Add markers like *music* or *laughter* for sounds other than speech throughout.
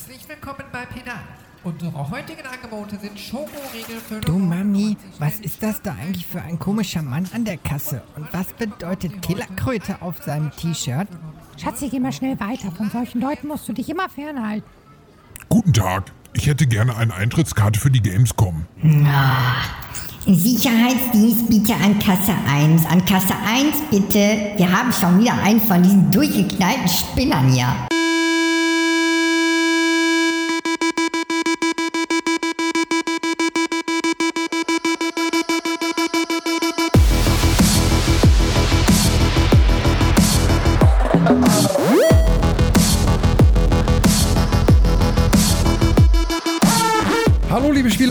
Herzlich willkommen bei Pedal. Unsere heutigen Angebote sind Schokoriegel für Du Mami, was ist das da eigentlich für ein komischer Mann an der Kasse? Und was bedeutet Killerkröte auf seinem T-Shirt? Schatzi, geh mal schnell weiter. Von solchen Leuten musst du dich immer fernhalten. Guten Tag. Ich hätte gerne eine Eintrittskarte für die Gamescom. Sicherheitsdienst bitte an Kasse 1. An Kasse 1 bitte. Wir haben schon wieder einen von diesen durchgeknallten Spinnern hier.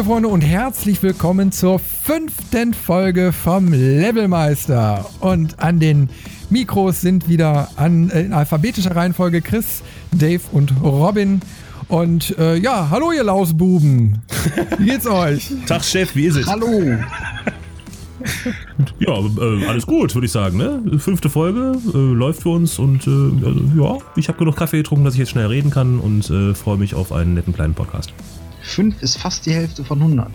Spielefreunde und herzlich willkommen zur fünften Folge vom Levelmeister. Und an den Mikros sind wieder an, äh, in alphabetischer Reihenfolge Chris, Dave und Robin. Und äh, ja, hallo ihr Lausbuben. Wie geht's euch? *laughs* Tag Chef, wie ist es? Hallo. *laughs* Ja, äh, alles gut, würde ich sagen. Ne? Fünfte Folge äh, läuft für uns und äh, also, ja, ich habe genug Kaffee getrunken, dass ich jetzt schnell reden kann und äh, freue mich auf einen netten kleinen Podcast. 5 ist fast die Hälfte von 100.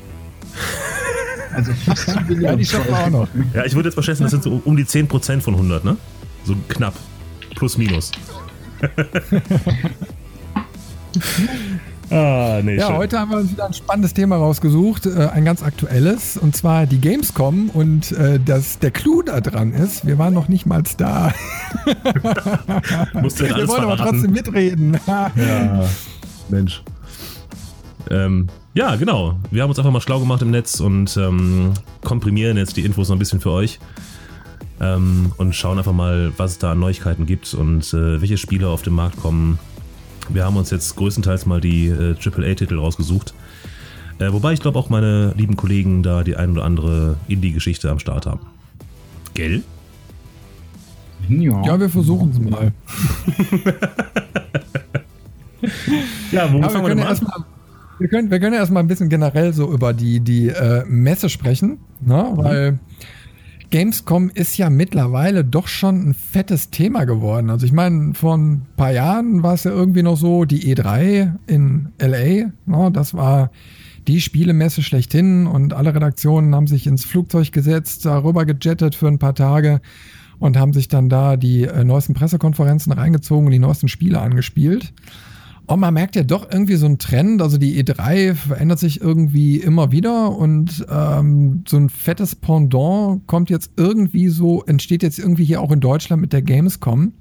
Also fast die Billion. *laughs* Ja, die schaffen wir auch noch. Ja, ich würde jetzt mal schätzen, das sind so um die 10% von 100, ne? So knapp. Plus, minus. *laughs* ah, nee, Ja, schön. heute haben wir uns wieder ein spannendes Thema rausgesucht, äh, ein ganz aktuelles, und zwar die Gamescom. Und äh, das, der Clou da dran ist, wir waren noch nicht mal da. *laughs* Musst du denn Wir wollen aber verraten? trotzdem mitreden. Ja, Mensch. Ähm, ja, genau. Wir haben uns einfach mal schlau gemacht im Netz und ähm, komprimieren jetzt die Infos noch ein bisschen für euch. Ähm, und schauen einfach mal, was es da an Neuigkeiten gibt und äh, welche Spiele auf den Markt kommen. Wir haben uns jetzt größtenteils mal die äh, AAA-Titel rausgesucht. Äh, wobei ich glaube auch meine lieben Kollegen da die ein oder andere Indie-Geschichte am Start haben. Gell? Ja. Ja, wir versuchen es mal. *laughs* Ja, wo Ja, wir, können ja erstmal, wir, können, wir können erstmal ein bisschen generell so über die, die äh, Messe sprechen, ne? weil Gamescom ist ja mittlerweile doch schon ein fettes Thema geworden. Also ich meine, vor ein paar Jahren war es ja irgendwie noch so, die E3 in LA, ne? das war die Spielemesse schlechthin und alle Redaktionen haben sich ins Flugzeug gesetzt, darüber gejettet für ein paar Tage und haben sich dann da die äh, neuesten Pressekonferenzen reingezogen und die neuesten Spiele angespielt. Und man merkt ja doch irgendwie so einen Trend, also die E3 verändert sich irgendwie immer wieder und ähm, so ein fettes Pendant kommt jetzt irgendwie so, entsteht jetzt irgendwie hier auch in Deutschland mit der Gamescom,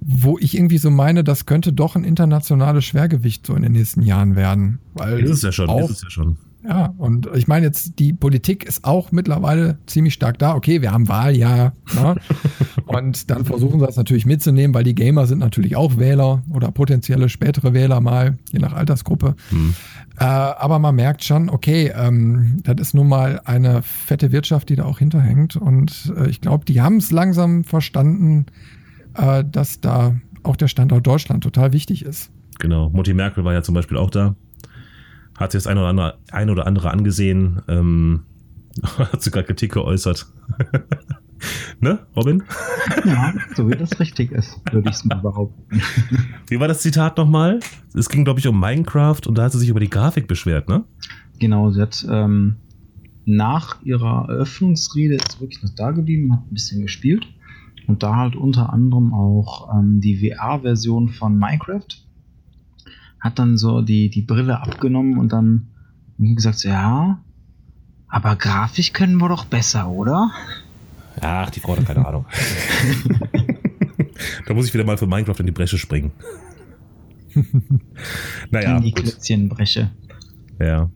wo ich irgendwie so meine, das könnte doch ein internationales Schwergewicht so in den nächsten Jahren werden. Weil Ist es ja schon, auch, ist es ja schon. Ja, und ich meine jetzt, die Politik ist auch mittlerweile ziemlich stark da. Okay, wir haben Wahljahr. Ne? *laughs* und dann versuchen sie das natürlich mitzunehmen, weil die Gamer sind natürlich auch Wähler oder potenzielle spätere Wähler mal, je nach Altersgruppe. Hm. Äh, aber man merkt schon, okay, ähm, das ist nun mal eine fette Wirtschaft, die da auch hinterhängt. Und äh, ich glaube, die haben es langsam verstanden, äh, dass da auch der Standort Deutschland total wichtig ist. Genau. Mutti Merkel war ja zum Beispiel auch da. Hat sich das ein oder andere, ein oder andere angesehen. Ähm, *laughs* hat sogar Kritik geäußert. *laughs* ne, Robin? ja, so wie das richtig ist, würde ich es mal behaupten. *laughs* Wie war das Zitat nochmal? Es ging, glaube ich, um Minecraft und da hat sie sich über die Grafik beschwert, ne? Genau, sie hat ähm, nach ihrer Eröffnungsrede ist wirklich noch da geblieben, hat ein bisschen gespielt und da halt unter anderem auch ähm, die VR-Version von Minecraft. Hat dann so die, die Brille abgenommen und dann gesagt, so, ja, aber grafisch können wir doch besser, oder? Ach, die Frau hat keine Ahnung. *laughs* da muss ich wieder mal für Minecraft in die Bresche springen. *laughs* naja, In die gut. Klötzchenbreche. Ja.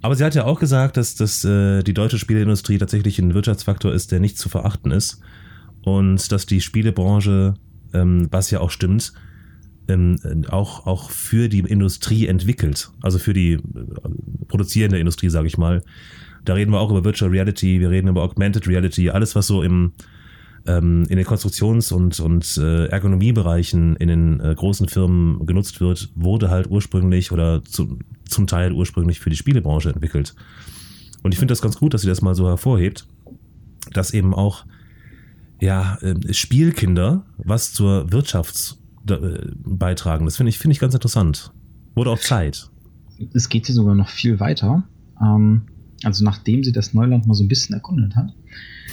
Aber sie hat ja auch gesagt, dass, dass äh, die deutsche Spieleindustrie tatsächlich ein Wirtschaftsfaktor ist, der nicht zu verachten ist. Und dass die Spielebranche, ähm, was ja auch stimmt, ähm, auch, auch für die Industrie entwickelt. Also für die äh, produzierende Industrie, sage ich mal. Da reden wir auch über Virtual Reality, wir reden über Augmented Reality, alles, was so im, ähm, in den Konstruktions- und, und äh, Ergonomiebereichen in den äh, großen Firmen genutzt wird, wurde halt ursprünglich oder zu, zum Teil ursprünglich für die Spielebranche entwickelt. Und ich finde das ganz gut, dass sie das mal so hervorhebt, dass eben auch ja, äh, Spielkinder was zur Wirtschafts beitragen. Das finde ich, finde ich ganz interessant. Wurde auch Zeit. Es geht hier sogar noch viel weiter. Ähm, also nachdem sie das Neuland mal so ein bisschen erkundet hat,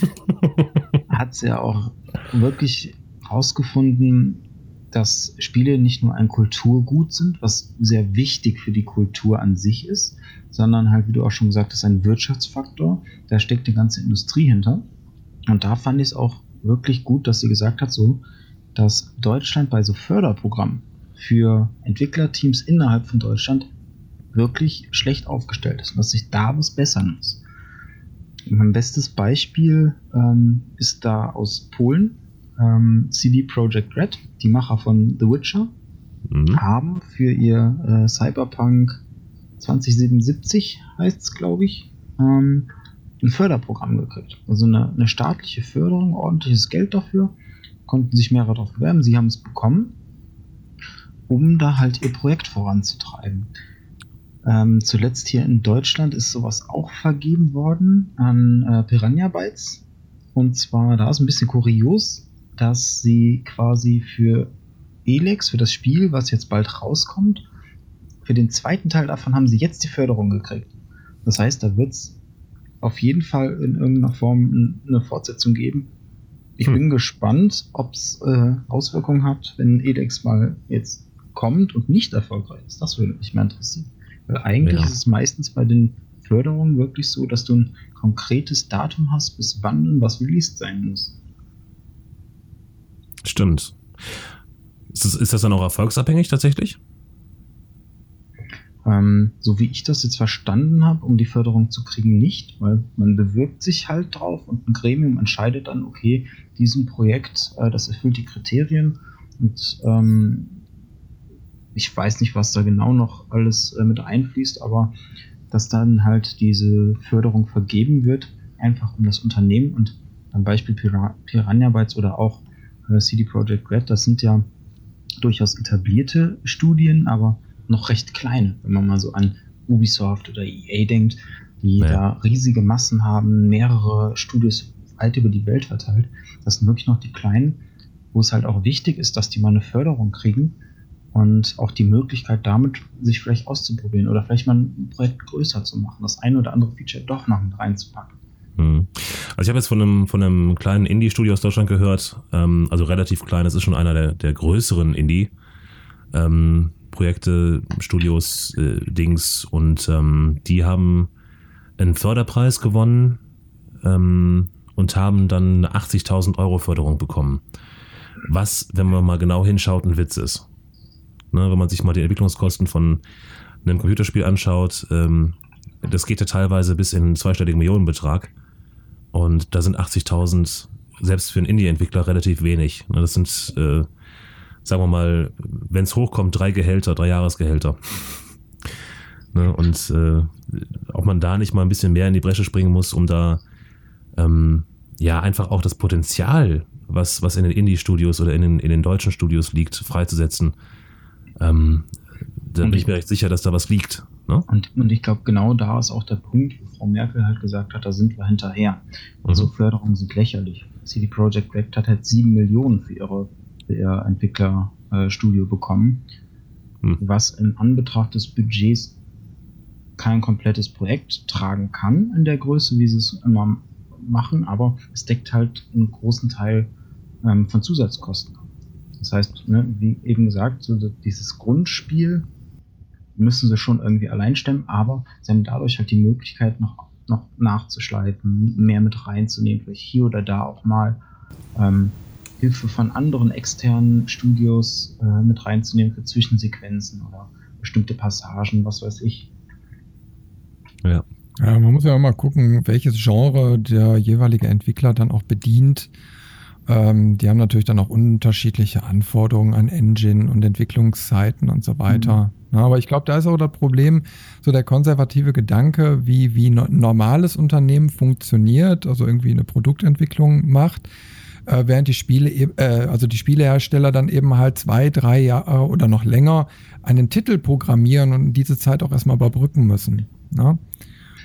*laughs* hat sie ja auch wirklich herausgefunden, dass Spiele nicht nur ein Kulturgut sind, was sehr wichtig für die Kultur an sich ist, sondern halt, wie du auch schon gesagt hast, ein Wirtschaftsfaktor. Da steckt die ganze Industrie hinter. Und da fand ich es auch wirklich gut, dass sie gesagt hat, so, dass Deutschland bei so Förderprogrammen für Entwicklerteams innerhalb von Deutschland wirklich schlecht aufgestellt ist und dass sich da was bessern muss. Mein bestes Beispiel ähm, ist da aus Polen. Ähm, CD Projekt Red, die Macher von The Witcher, Mhm. haben für ihr äh, Cyberpunk 2077, heißt es, glaube ich, ähm, ein Förderprogramm gekriegt. Also eine, eine staatliche Förderung, ordentliches Geld dafür, konnten sich mehrere darauf bewerben, sie haben es bekommen, um da halt ihr Projekt voranzutreiben. Ähm, zuletzt hier in Deutschland ist sowas auch vergeben worden an äh, Piranha Bytes. Und zwar, da ist ein bisschen kurios, dass sie quasi für Elex, für das Spiel, was jetzt bald rauskommt, für den zweiten Teil davon haben sie jetzt die Förderung gekriegt. Das heißt, da wird es auf jeden Fall in irgendeiner Form eine Fortsetzung geben. Ich Hm. bin gespannt, ob es äh, Auswirkungen hat, wenn Elex mal jetzt kommt und nicht erfolgreich ist. Das würde mich mal interessieren. Weil eigentlich Ja. ist es meistens bei den Förderungen wirklich so, dass du ein konkretes Datum hast, bis wann was released sein muss. Stimmt. Ist das, ist das dann auch erfolgsabhängig tatsächlich? Ähm, so wie ich das jetzt verstanden habe, um die Förderung zu kriegen, nicht, weil man bewirbt sich halt drauf und ein Gremium entscheidet dann, okay, diesem Projekt, äh, das erfüllt die Kriterien und ähm, ich weiß nicht, was da genau noch alles äh, mit einfließt, aber dass dann halt diese Förderung vergeben wird, einfach um das Unternehmen und am Beispiel Pira Piranha Bytes oder auch äh, CD Projekt Red, das sind ja durchaus etablierte Studien, aber noch recht kleine, wenn man mal so an Ubisoft oder EA denkt, die Ja. da riesige Massen haben, mehrere Studios weit über die Welt verteilt. Das sind wirklich noch die kleinen, wo es halt auch wichtig ist, dass die mal eine Förderung kriegen und auch die Möglichkeit damit, sich vielleicht auszuprobieren oder vielleicht mal ein Projekt größer zu machen, das ein oder andere Feature doch noch mit reinzupacken. Hm. Also ich habe jetzt von einem, von einem kleinen Indie-Studio aus Deutschland gehört, ähm, also relativ klein, das ist schon einer der, der größeren Indie. Ähm, Projekte, Studios, äh, Dings und ähm, die haben einen Förderpreis gewonnen ähm, und haben dann eine 80.000 Euro Förderung bekommen. Was, wenn man mal genau hinschaut, ein Witz ist. Ne, wenn man sich mal die Entwicklungskosten von einem Computerspiel anschaut, ähm, das geht ja teilweise bis in einen zweistelligen Millionenbetrag. Und da sind 80.000 selbst für einen Indie-Entwickler relativ wenig. Ne, Das sind, äh, sagen wir mal, wenn es hochkommt, drei Gehälter, drei Jahresgehälter. ne, und äh, ob man da nicht mal ein bisschen mehr in die Bresche springen muss, um da ähm, ja einfach auch das Potenzial, was, was in den Indie-Studios oder in den, in den deutschen Studios liegt, freizusetzen. Ähm, da bin ich mir recht sicher, dass da was liegt. Ne? Und, und ich glaube, genau da ist auch der Punkt, wo Frau Merkel halt gesagt hat, da sind wir hinterher. Also Förderungen sind lächerlich. CD Projekt Red hat halt sieben Millionen für, ihre, ihr Entwicklerstudio bekommen, Hm. was in Anbetracht des Budgets kein komplettes Projekt tragen kann in der Größe, wie sie es immer machen, aber es deckt halt einen großen Teil ähm, von Zusatzkosten ab. Das heißt, ne, wie eben gesagt, so dieses Grundspiel müssen sie schon irgendwie allein stemmen, aber sie haben dadurch halt die Möglichkeit, noch, noch nachzuschleifen, mehr mit reinzunehmen, vielleicht hier oder da auch mal ähm, Hilfe von anderen externen Studios äh, mit reinzunehmen für Zwischensequenzen oder bestimmte Passagen, was weiß ich. Ja. Ja, man muss ja immer gucken, welches Genre der jeweilige Entwickler dann auch bedient. Ähm, die haben natürlich dann auch unterschiedliche Anforderungen an Engine und Entwicklungszeiten und so weiter. Ja, aber ich glaube, da ist auch das Problem, so der konservative Gedanke, wie, wie no- ein normales Unternehmen funktioniert, also irgendwie eine Produktentwicklung macht, äh, während die Spiele, eben- äh, also die Spielehersteller dann eben halt zwei, drei Jahre oder noch länger einen Titel programmieren und diese Zeit auch erstmal überbrücken müssen. Ne?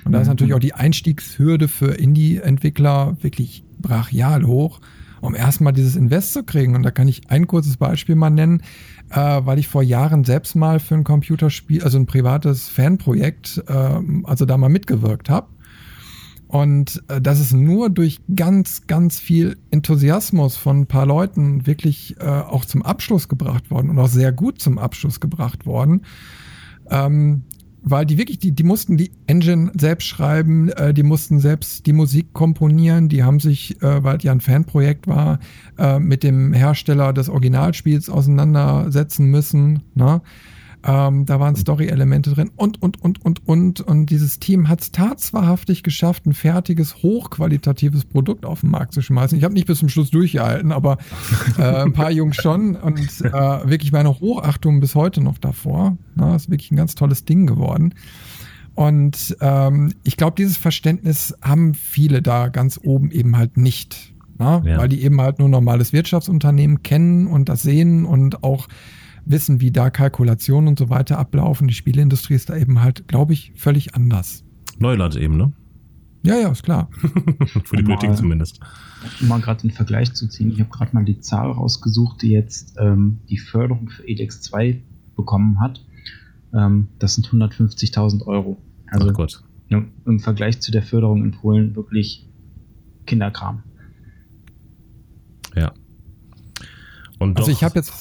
Und da ist Mhm. natürlich auch die Einstiegshürde für Indie-Entwickler wirklich brachial hoch. um erstmal dieses Invest zu kriegen. Und da kann ich ein kurzes Beispiel mal nennen, äh, weil ich vor Jahren selbst mal für ein Computerspiel, also ein privates Fanprojekt, äh, also da mal mitgewirkt habe. Und äh, das ist nur durch ganz, ganz viel Enthusiasmus von ein paar Leuten wirklich äh, auch zum Abschluss gebracht worden und auch sehr gut zum Abschluss gebracht worden. Ähm, weil die wirklich, die, die mussten die Engine selbst schreiben, äh, die mussten selbst die Musik komponieren, die haben sich, äh, weil es ja ein Fanprojekt war, äh, mit dem Hersteller des Originalspiels auseinandersetzen müssen. Ne? Ähm, da waren Story-Elemente drin und, und, und, und, und. Und dieses Team hat es tatsächlich geschafft, ein fertiges, hochqualitatives Produkt auf den Markt zu schmeißen. Ich habe nicht bis zum Schluss durchgehalten, aber äh, ein paar Jungs schon. Und äh, wirklich meine Hochachtung bis heute noch davor. Na, ist wirklich ein ganz tolles Ding geworden. Und ähm, ich glaube, dieses Verständnis haben viele da ganz oben eben halt nicht. Na? Ja. Weil die eben halt nur normales Wirtschaftsunternehmen kennen und das sehen und auch wissen, wie da Kalkulationen und so weiter ablaufen. Die Spieleindustrie ist da eben halt, glaube ich, völlig anders. Neuland eben, ne? Ja, ja, ist klar. *laughs* Für die Politik zumindest. Um mal gerade den Vergleich zu ziehen, ich habe gerade mal die Zahl rausgesucht, die jetzt ähm, die Förderung für EDEX 2 bekommen hat. Ähm, das sind 150.000 Euro. Also Ach Gott. Ja, im Vergleich zu der Förderung in Polen wirklich Kinderkram. Ja. Und also ich habe jetzt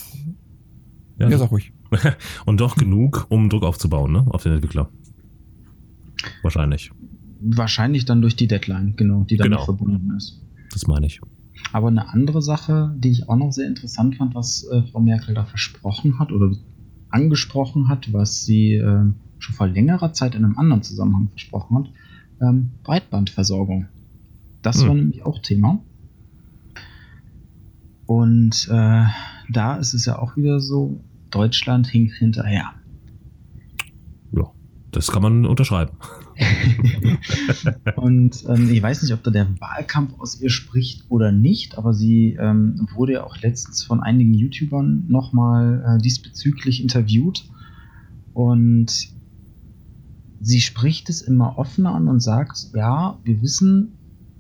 ja, ja sag ruhig. *laughs* Und doch genug, um Druck aufzubauen, ne? Auf den Entwickler. Wahrscheinlich. Wahrscheinlich dann durch die Deadline, genau, die damit genau. verbunden ist. Das meine ich. Aber eine andere Sache, die ich auch noch sehr interessant fand, was äh, Frau Merkel da versprochen hat oder angesprochen hat, was sie äh, schon vor längerer Zeit in einem anderen Zusammenhang versprochen hat, ähm, Breitbandversorgung. Das hm. war nämlich auch Thema. Und äh, da ist es ja auch wieder so, Deutschland hinkt hinterher. Ja, das kann man unterschreiben. *laughs* und ähm, ich weiß nicht, ob da der Wahlkampf aus ihr spricht oder nicht, aber sie ähm, wurde ja auch letztens von einigen YouTubern nochmal äh, diesbezüglich interviewt. Und sie spricht es immer offener an und sagt, ja, wir wissen,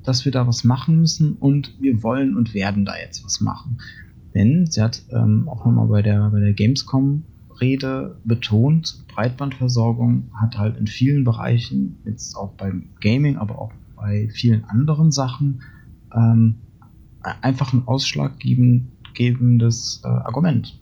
dass wir da was machen müssen und wir wollen und werden da jetzt was machen. Denn sie hat ähm, auch nochmal bei der, bei der Gamescom-Rede betont, Breitbandversorgung hat halt in vielen Bereichen, jetzt auch beim Gaming, aber auch bei vielen anderen Sachen, ähm, einfach ein ausschlaggebendes äh, Argument.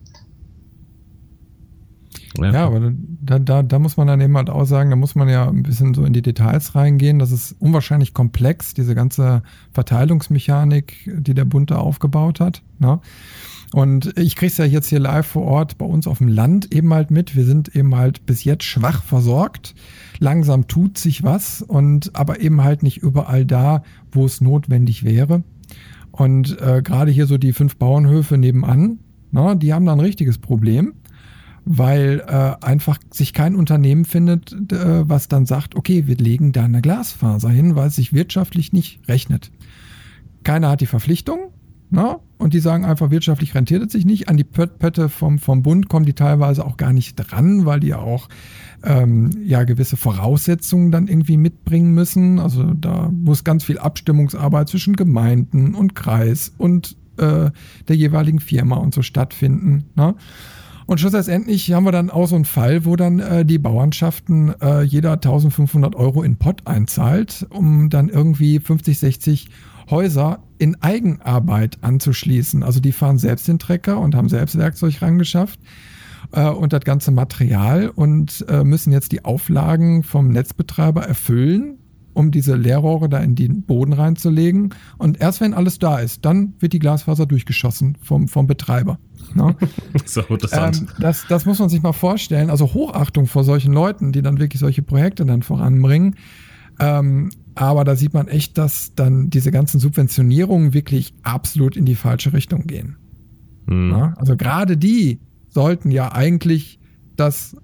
Ja, aber da, da, da muss man dann eben halt auch sagen, da muss man ja ein bisschen so in die Details reingehen. Das ist unwahrscheinlich komplex, diese ganze Verteilungsmechanik, die der Bund da aufgebaut hat. Ne? Und ich kriege es ja jetzt hier live vor Ort bei uns auf dem Land eben halt mit. Wir sind eben halt bis jetzt schwach versorgt. Langsam tut sich was und aber eben halt nicht überall da, wo es notwendig wäre. Und äh, gerade hier so die fünf Bauernhöfe nebenan, na, die haben da ein richtiges Problem weil äh, einfach sich kein Unternehmen findet, äh, was dann sagt, okay, wir legen da eine Glasfaser hin, weil es sich wirtschaftlich nicht rechnet. Keiner hat die Verpflichtung, na? Ne? Und die sagen einfach, wirtschaftlich rentiert es sich nicht. An die Pötte vom, vom Bund kommen die teilweise auch gar nicht dran, weil die auch ähm, ja gewisse Voraussetzungen dann irgendwie mitbringen müssen. Also da muss ganz viel Abstimmungsarbeit zwischen Gemeinden und Kreis und äh, der jeweiligen Firma und so stattfinden. Ne? Und schlussendlich haben wir dann auch so einen Fall, wo dann äh, die Bauernschaften äh, jeder 1500 Euro in Pott einzahlt, um dann irgendwie 50, 60 Häuser in Eigenarbeit anzuschließen. Also die fahren selbst den Trecker und haben selbst Werkzeug rangeschafft äh, und das ganze Material und äh, müssen jetzt die Auflagen vom Netzbetreiber erfüllen, um diese Leerrohre da in den Boden reinzulegen. Und erst wenn alles da ist, dann wird die Glasfaser durchgeschossen vom, vom Betreiber. Ne? *laughs* so interessant. Ähm, das, das muss man sich mal vorstellen. Also Hochachtung vor solchen Leuten, die dann wirklich solche Projekte dann voranbringen. Ähm, aber da sieht man echt, dass dann diese ganzen Subventionierungen wirklich absolut in die falsche Richtung gehen. Mhm. Ja? Also gerade die sollten ja eigentlich das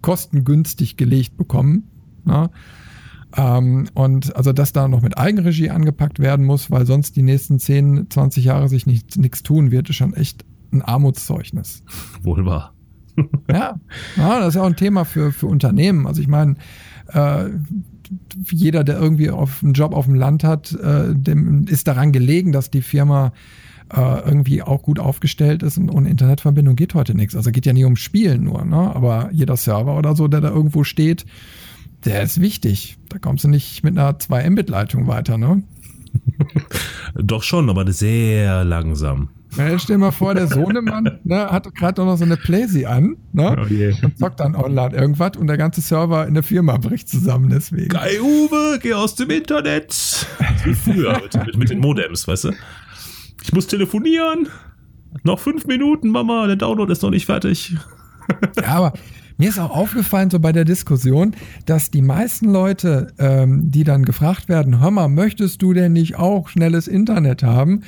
kostengünstig gelegt bekommen. Ja? Ähm, und also, dass da noch mit Eigenregie angepackt werden muss, weil sonst die nächsten 10, 20 Jahre sich nichts tun wird, ist schon echt ein Armutszeugnis. Wohl wahr. ja, *laughs* ja, das ist ja auch ein Thema für, für Unternehmen. Also ich meine, äh, jeder, der irgendwie auf einen Job auf dem Land hat, äh, dem ist daran gelegen, dass die Firma äh, irgendwie auch gut aufgestellt ist und ohne Internetverbindung geht heute nichts. Also geht ja nicht um Spielen nur, ne? aber jeder Server oder so, der da irgendwo steht, der ist wichtig. Da kommst du nicht mit einer 2 Mbit-Leitung weiter, ne? *laughs* Doch schon, aber sehr langsam. Ja, stell dir mal vor, der Sohnemann *laughs* ne, hat gerade noch so eine Playsee an ne, Oh je. und zockt dann online irgendwas und der ganze Server in der Firma bricht zusammen deswegen. Geil, Uwe, geh aus dem Internet. Wie früher mit, mit, mit den Modems, weißt du? Ich muss telefonieren. Noch fünf Minuten, Mama, der Download ist noch nicht fertig. Ja, aber mir ist auch aufgefallen, so bei der Diskussion, dass die meisten Leute, ähm, die dann gefragt werden, hör mal, möchtest du denn nicht auch schnelles Internet haben?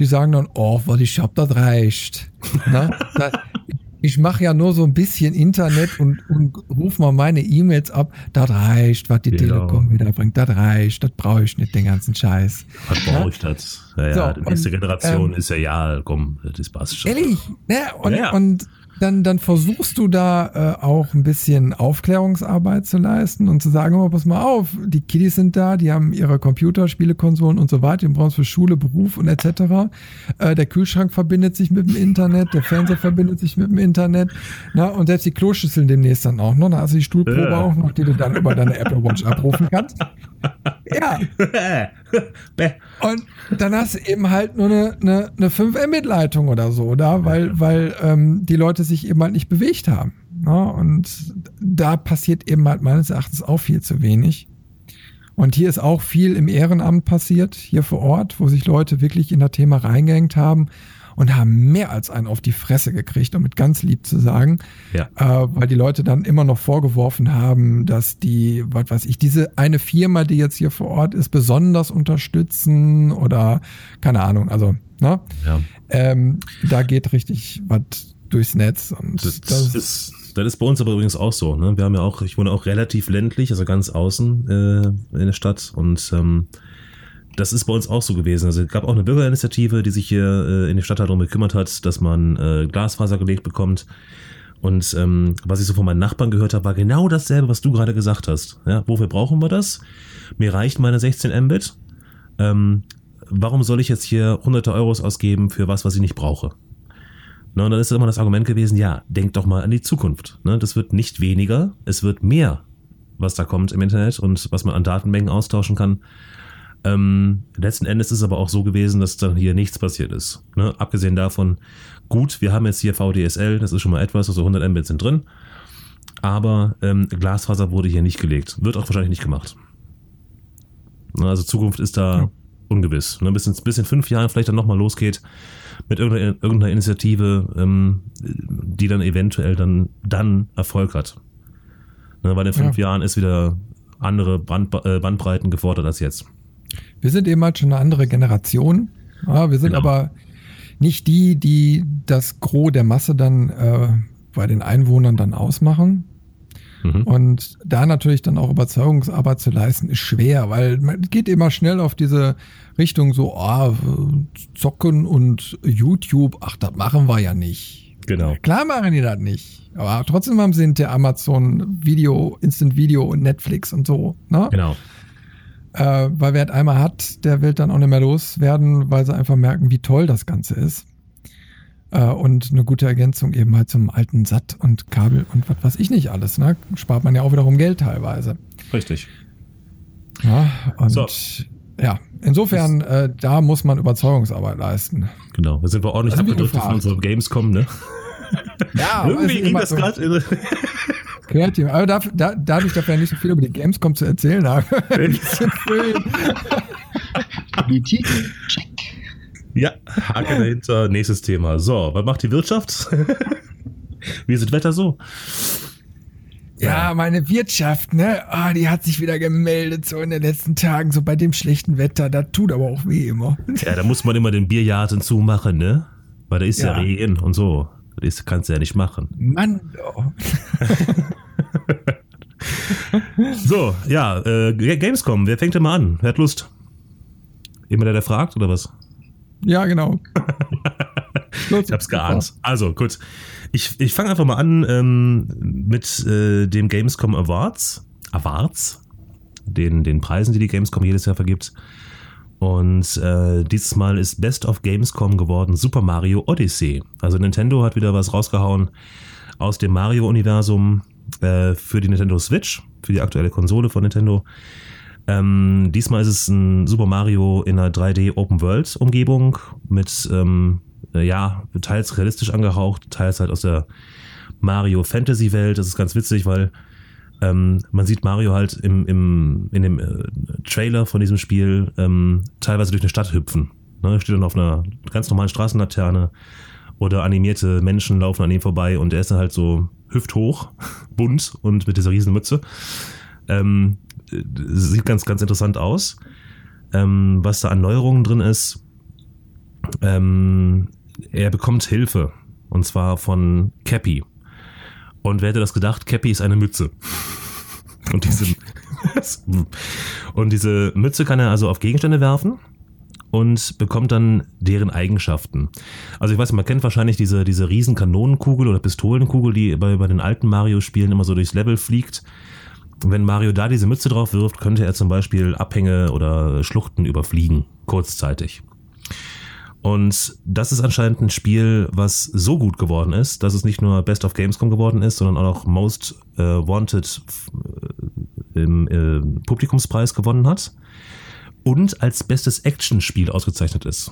Die sagen dann, oh, was ich hab, das reicht. *laughs* Na, da, ich mache ja nur so ein bisschen Internet und, und ruf mal meine E-Mails ab. Das reicht, was die Genau. Telekom wieder bringt. Das reicht, das brauche ich nicht, den ganzen Scheiß. Was brauche ich das? Ja, ja, So, die nächste und, Generation ähm, ist ja, ja, komm, das passt schon. Ehrlich, ne? Und, Ja, ja. und dann, dann versuchst du da äh, auch ein bisschen Aufklärungsarbeit zu leisten und zu sagen, oh, pass mal auf, die Kiddies sind da, die haben ihre Computer, Spielekonsolen und so weiter, die brauchen es für Schule, Beruf und etc. Äh, der Kühlschrank verbindet sich mit dem Internet, der Fernseher verbindet sich mit dem Internet, na, und selbst die Kloschüsseln demnächst dann auch noch, da hast du die Stuhlprobe auch noch, die du dann über deine Apple Watch abrufen kannst. *laughs* Ja. *laughs* *laughs* und dann hast du eben halt nur eine, eine, eine 5 Mbit-Leitung oder so, da, weil, weil ähm, die Leute sich eben halt nicht bewegt haben. Ja, und da passiert eben halt meines Erachtens auch viel zu wenig. Und hier ist auch viel im Ehrenamt passiert, hier vor Ort, wo sich Leute wirklich in das Thema reingehängt haben und haben mehr als einen auf die Fresse gekriegt, um mit ganz lieb zu sagen, Ja. äh, weil die Leute dann immer noch vorgeworfen haben, dass die, was weiß ich, diese eine Firma, die jetzt hier vor Ort ist, besonders unterstützen oder keine Ahnung, also, ne? Ja. Ähm, da geht richtig was durchs Netz und Das, das, ist, das ist bei uns aber übrigens auch so. Ne? Wir haben ja auch, ich wohne auch relativ ländlich, also ganz außen äh, in der Stadt und ähm, das ist bei uns auch so gewesen. Also es gab auch eine Bürgerinitiative, die sich hier äh, in der Stadt darum gekümmert hat, dass man äh, Glasfaser gelegt bekommt. Und ähm, was ich so von meinen Nachbarn gehört habe, war genau dasselbe, was du gerade gesagt hast. Ja, wofür brauchen wir das? Mir reicht meine 16 Mbit. Ähm, warum soll ich jetzt hier hunderte Euros ausgeben für was, was ich nicht brauche? Ne, und dann ist immer das Argument gewesen, ja, denk doch mal an die Zukunft. Ne, das wird nicht weniger, es wird mehr, was da kommt im Internet und was man an Datenmengen austauschen kann. Ähm, letzten Endes ist es aber auch so gewesen, dass dann hier nichts passiert ist. Ne? Abgesehen davon, gut, wir haben jetzt hier VDSL, das ist schon mal etwas, also 100 Mbit sind drin, aber ähm, Glasfaser wurde hier nicht gelegt. Wird auch wahrscheinlich nicht gemacht. Ne, also Zukunft ist da Ja. ungewiss. Ne? Bis in, bis in fünf Jahren vielleicht dann nochmal losgeht mit irgendeiner, irgendeiner Initiative, ähm, die dann eventuell dann, dann Erfolg hat. Ne, weil in fünf Jahren ist wieder andere Brand, äh, Bandbreiten gefordert als jetzt. Wir sind eben halt schon eine andere Generation. Ja, wir sind Genau. aber nicht die, die das Gros der Masse dann äh, bei den Einwohnern dann ausmachen. Mhm. Und da natürlich dann auch Überzeugungsarbeit zu leisten, ist schwer, weil man geht immer schnell auf diese Richtung so, ah, zocken und YouTube, ach, das machen wir ja nicht. Genau. Klar machen die das nicht. Aber trotzdem haben sie hinter Amazon Video, Instant Video und Netflix und so. Ne? Genau. Äh, weil wer es einmal hat, der will dann auch nicht mehr loswerden, weil sie einfach merken, wie toll das Ganze ist. Äh, und eine gute Ergänzung eben halt zum alten Sat und Kabel und was weiß ich nicht alles. Ne? Spart man ja auch wiederum Geld teilweise. Richtig. Ja, und So. ja, insofern, äh, da muss man Überzeugungsarbeit leisten. Genau. Da sind wir ordentlich wir abgedrückt von unserem Gamescom, ne? *laughs* Ja, Irgendwie ging das gerade. *laughs* Kreativ. Aber dafür, da, dadurch, dass wir nicht so viel über die Gamescom zu erzählen haben. *laughs* Politik, check. Ja, Hake dahinter. Nächstes Thema. So, was macht die Wirtschaft? *laughs* Wie ist das Wetter so? Ja, meine Wirtschaft, ne, ah, die hat sich wieder gemeldet, so in den letzten Tagen, so bei dem schlechten Wetter. Das tut aber auch weh immer. Ja, da muss man immer den Biergarten zumachen, ne? Weil da ist ja, Ja. Regen und so. Das kannst du ja nicht machen. Mann, oh. *laughs* So, ja, äh, Gamescom, wer fängt denn mal an? Wer hat Lust? Immer der, der fragt, oder was? Ja, genau. *laughs* Ich hab's geahnt. Also, gut. Ich, ich fange einfach mal an ähm, mit äh, dem Gamescom Awards. Awards? den, den Preisen, die die Gamescom jedes Jahr vergibt. Und äh, dieses Mal ist Best of Gamescom geworden Super Mario Odyssey. Also Nintendo hat wieder was rausgehauen aus dem Mario-Universum äh, für die Nintendo Switch, für die aktuelle Konsole von Nintendo. Ähm, diesmal ist es ein Super Mario in einer 3D Open World Umgebung mit, ähm, äh, ja, teils realistisch angehaucht, teils halt aus der Mario Fantasy Welt. Das ist ganz witzig, weil ähm, man sieht Mario halt im, im, in dem äh, Trailer von diesem Spiel ähm, teilweise durch eine Stadt hüpfen. Ne? Steht dann auf einer ganz normalen Straßenlaterne oder animierte Menschen laufen an ihm vorbei und er ist dann halt so hüfthoch, *laughs* bunt und mit dieser riesen Mütze. Ähm, sieht ganz, ganz interessant aus. Ähm, was da an Neuerungen drin ist, ähm, er bekommt Hilfe. Und zwar von Cappy. Und wer hätte das gedacht? Cappy ist eine Mütze. Und diese, und diese Mütze kann er also auf Gegenstände werfen und bekommt dann deren Eigenschaften. Also ich weiß, man kennt wahrscheinlich diese, diese riesen Kanonenkugel oder Pistolenkugel, die bei, bei den alten Mario-Spielen immer so durchs Level fliegt. Wenn Mario da diese Mütze drauf wirft, könnte er zum Beispiel Abhänge oder Schluchten überfliegen, kurzzeitig. Und das ist anscheinend ein Spiel, was so gut geworden ist, dass es nicht nur Best of Gamescom geworden ist, sondern auch noch Most äh, Wanted äh, im äh, Publikumspreis gewonnen hat und als bestes Actionspiel ausgezeichnet ist.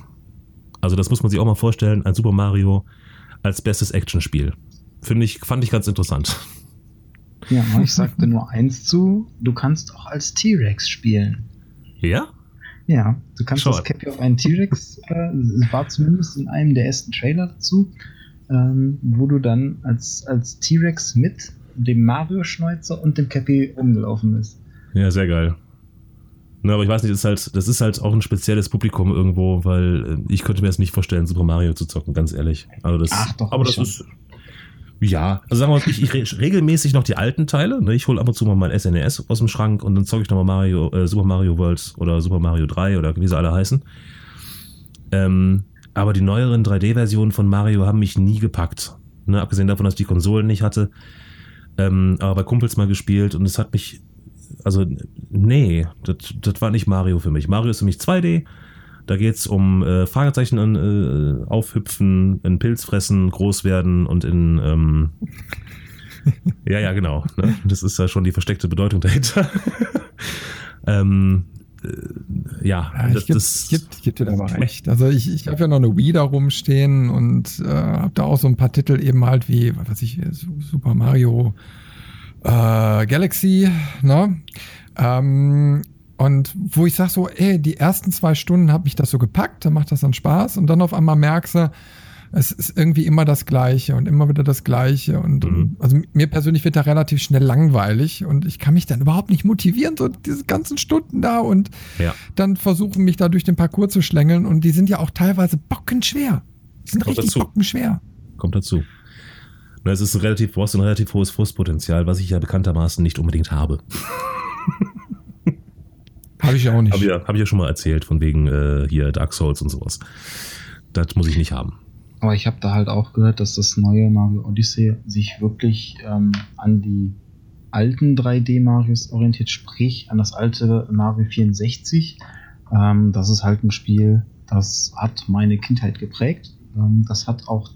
Also das muss man sich auch mal vorstellen, ein Super Mario als bestes Actionspiel. Finde ich, fand ich ganz interessant. Ja, ich sagte nur eins zu, du kannst auch als T-Rex spielen. Ja? Ja, du kannst Schau. das Cappy auf einen T-Rex, äh, es war zumindest in einem der ersten Trailer dazu, ähm, wo du dann als, als T-Rex mit dem Mario-Schneuzer und dem Cappy rumgelaufen bist. Ja, sehr geil. Na, aber ich weiß nicht, das ist halt, das ist halt auch ein spezielles Publikum irgendwo, weil äh, ich könnte mir jetzt nicht vorstellen, Super Mario zu zocken, ganz ehrlich. Also das, Ach, doch, aber das schon. ist, ja, also sagen wir mal, ich, ich re- *laughs* regelmäßig noch die alten Teile. Ne? Ich hole ab und zu mal mein SNES aus dem Schrank und dann zocke ich nochmal Mario, äh, Super Mario World oder Super Mario 3 oder wie sie alle heißen. Ähm, aber die neueren 3D-Versionen von Mario haben mich nie gepackt. Ne? Abgesehen davon, dass ich die Konsolen nicht hatte. Ähm, aber bei Kumpels mal gespielt und es hat mich, also nee, das war nicht Mario für mich. Mario ist für mich 2D. Da geht's um äh, Fragezeichen äh, aufhüpfen, in Pilz fressen, groß werden und in ähm, *laughs* ja, ja, genau. Ne? Das ist ja schon die versteckte Bedeutung dahinter. *laughs* ähm, äh, ja, Ja, das, ich das, geb, geb dir da mal recht. Also ich, ich habe ja noch eine Wii da rumstehen und äh, habe da auch so ein paar Titel eben halt wie, was weiß ich, Su- Super Mario äh, Galaxy, ne? Ähm, und wo ich sag so, ey, die ersten zwei Stunden hat mich das so gepackt, dann macht das dann Spaß und dann auf einmal merkst du, es ist irgendwie immer das Gleiche und immer wieder das Gleiche und, Mhm. also mir persönlich wird da relativ schnell langweilig und ich kann mich dann überhaupt nicht motivieren, so diese ganzen Stunden da und ja. dann versuchen, mich da durch den Parcours zu schlängeln und die sind ja auch teilweise bockenschwer. Die sind Kommt richtig dazu. bockenschwer. kommt dazu. Na, es ist relativ, du brauchst ein relativ hohes Frustpotenzial, was ich ja bekanntermaßen nicht unbedingt habe. *laughs* Habe ich auch nicht. Habe ich, ja, hab ich ja schon mal erzählt, von wegen äh, hier Dark Souls und sowas. Das muss ich nicht haben. Aber ich habe da halt auch gehört, dass das neue Mario Odyssey sich wirklich ähm, an die alten 3D-Marios orientiert, sprich an das alte Mario 64. Ähm, das ist halt ein Spiel, das hat meine Kindheit geprägt. Ähm, das hat auch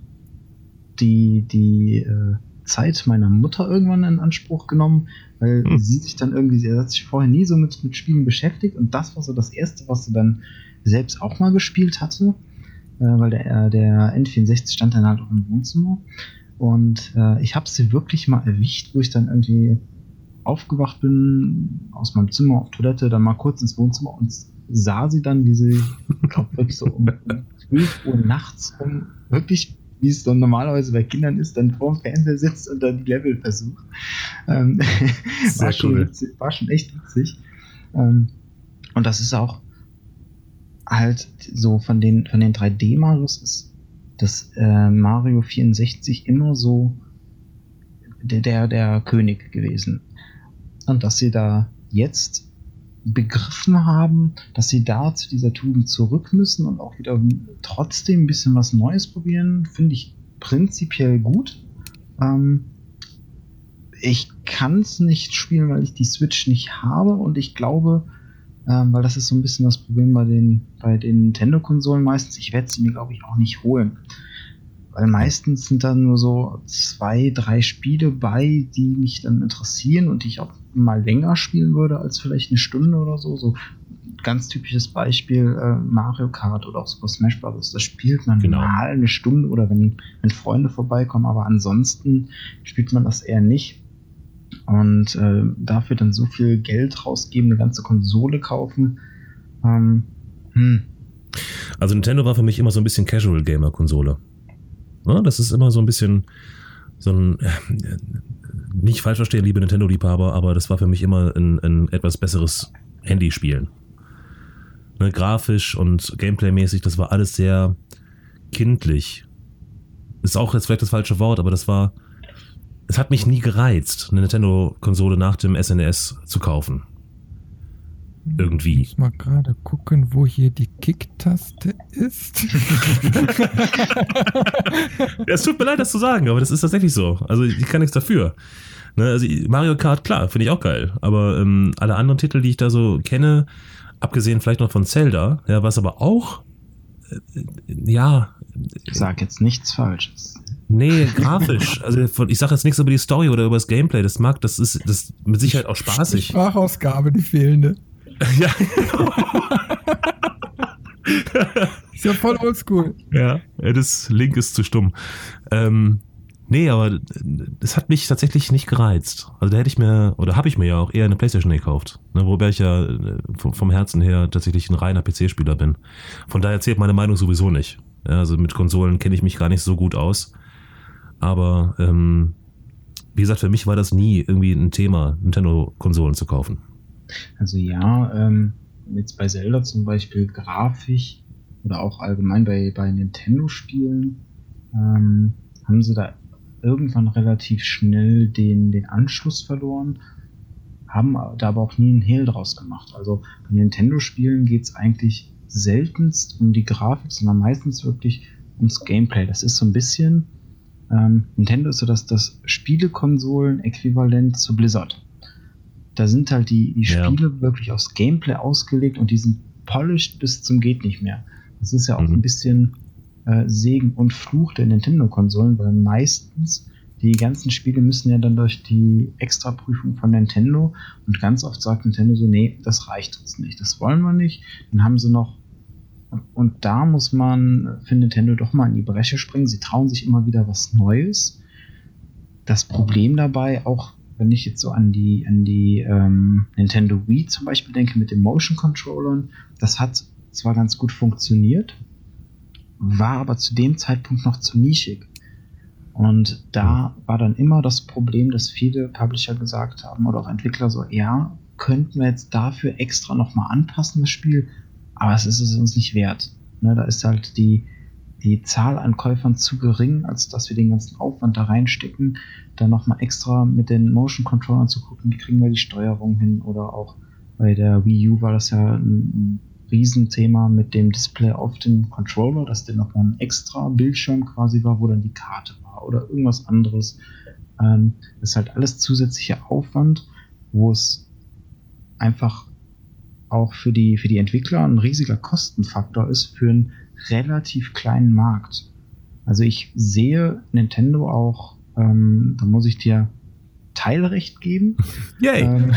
die, die äh, Zeit meiner Mutter irgendwann in Anspruch genommen, weil Hm. sie sich dann irgendwie, sie hat sich vorher nie so mit, mit Spielen beschäftigt und das war so das erste, was sie dann selbst auch mal gespielt hatte äh, weil der, äh, der N64 stand dann halt auch im Wohnzimmer. Und äh, ich habe sie wirklich mal erwischt, wo ich dann irgendwie aufgewacht bin, aus meinem Zimmer auf Toilette, dann mal kurz ins Wohnzimmer und sah sie dann, wie sie, ich glaube wirklich so um, um 12 Uhr nachts um, wirklich, wie es dann normalerweise bei Kindern ist, dann vor dem Fernseher sitzt und dann die Level versucht. Ähm, *laughs* war, schon cool. witzig, war schon echt witzig. Ähm, und das ist auch halt so von den, von den 3D-Marios ist das äh, Mario 64 immer so der, der, der König gewesen. Und dass sie da jetzt begriffen haben, dass sie da zu dieser Tugend zurück müssen und auch wieder trotzdem ein bisschen was Neues probieren, finde ich prinzipiell gut. Ähm, ich kann es nicht spielen, weil ich die Switch nicht habe und ich glaube, ähm, weil das ist so ein bisschen das Problem bei den, bei den Nintendo-Konsolen meistens, ich werde sie mir, glaube ich, auch nicht holen. Weil meistens sind da nur so zwei, drei Spiele bei, die mich dann interessieren und die ich auch mal länger spielen würde als vielleicht eine Stunde oder so. So ganz typisches Beispiel äh, Mario Kart oder auch Super Smash Bros. Das spielt man Genau. mal eine Stunde oder wenn, wenn Freunde vorbeikommen, aber ansonsten spielt man das eher nicht. Und äh, dafür dann so viel Geld rausgeben, eine ganze Konsole kaufen. Ähm, hm. Also Nintendo war für mich immer so ein bisschen Casual Gamer Konsole. Ja, das ist immer so ein bisschen so ein äh, nicht falsch verstehen, liebe Nintendo Liebhaber, aber das war für mich immer ein, ein etwas besseres Handyspielen. Ne, grafisch und Gameplay-mäßig, das war alles sehr kindlich. Ist auch jetzt vielleicht das falsche Wort, aber das war es hat mich nie gereizt, eine Nintendo-Konsole nach dem SNES zu kaufen. Irgendwie. Ich muss mal gerade gucken, wo hier die Kick-Taste ist. *laughs* Ja, es tut mir leid, das zu sagen, aber das ist tatsächlich so. Also ich kann nichts dafür. Ne, also Mario Kart, klar, finde ich auch geil. Aber ähm, alle anderen Titel, die ich da so kenne, abgesehen vielleicht noch von Zelda, ja, was aber auch, äh, ja, Ich sag jetzt nichts Falsches. nee, grafisch. *laughs* Also von, ich sage jetzt nichts über die Story oder über das Gameplay. Das mag, das ist das ist mit Sicherheit auch Die spaßig. Sprachausgabe, die fehlende. *laughs* ja, Ist ja voll oldschool. ja, das Link ist zu stumm. Ähm, nee, aber das hat mich tatsächlich nicht gereizt. Also da hätte ich mir, oder habe ich mir ja auch eher eine Playstation gekauft. Ne, wobei ich ja äh, vom, vom Herzen her tatsächlich ein reiner PC-Spieler bin. Von daher zählt meine Meinung sowieso nicht. Ja, also mit Konsolen kenne ich mich gar nicht so gut aus. Aber ähm, wie gesagt, für mich war das nie irgendwie ein Thema, Nintendo-Konsolen zu kaufen. Also ja, ähm, jetzt bei Zelda zum Beispiel grafisch oder auch allgemein bei, bei Nintendo-Spielen ähm, haben sie da irgendwann relativ schnell den, den Anschluss verloren, haben da aber auch nie einen Hehl draus gemacht. Also bei Nintendo-Spielen geht es eigentlich seltenst um die Grafik, sondern meistens wirklich ums Gameplay. Das ist so ein bisschen, ähm, Nintendo ist so das, das Spielekonsolen-Äquivalent zu Blizzard da sind halt die, die Ja. Spiele wirklich aufs Gameplay ausgelegt und die sind polished bis zum geht nicht mehr. Das ist ja auch Mhm. ein bisschen äh, Segen und Fluch der Nintendo-Konsolen, weil meistens die ganzen Spiele müssen ja dann durch die Extraprüfung von Nintendo und ganz oft sagt Nintendo so, nee, das reicht uns nicht, das wollen wir nicht. Dann haben sie noch und da muss man für Nintendo doch mal in die Bresche springen. Sie trauen sich immer wieder was Neues. Das Problem dabei, auch wenn ich jetzt so an die, an die ähm, Nintendo Wii zum Beispiel denke mit den Motion Controllern, das hat zwar ganz gut funktioniert, war aber zu dem Zeitpunkt noch zu nischig. Und da war dann immer das Problem, dass viele Publisher gesagt haben oder auch Entwickler so, ja, könnten wir jetzt dafür extra nochmal anpassen, das Spiel, aber es ist es uns nicht wert. Ne, da ist halt die, die Zahl an Käufern zu gering, als dass wir den ganzen Aufwand da reinstecken, dann nochmal extra mit den Motion Controllern zu gucken, wie kriegen wir die Steuerung hin oder auch bei der Wii U war das ja ein, Riesenthema mit dem Display auf dem Controller, dass der nochmal ein extra Bildschirm quasi war, wo dann die Karte war oder irgendwas anderes. Ähm, das ist halt alles zusätzlicher Aufwand, wo es einfach auch für die, für die Entwickler ein riesiger Kostenfaktor ist für einen relativ kleinen Markt. Also ich sehe Nintendo auch, ähm, da muss ich dir Teilrecht geben, *laughs* Yay! ähm,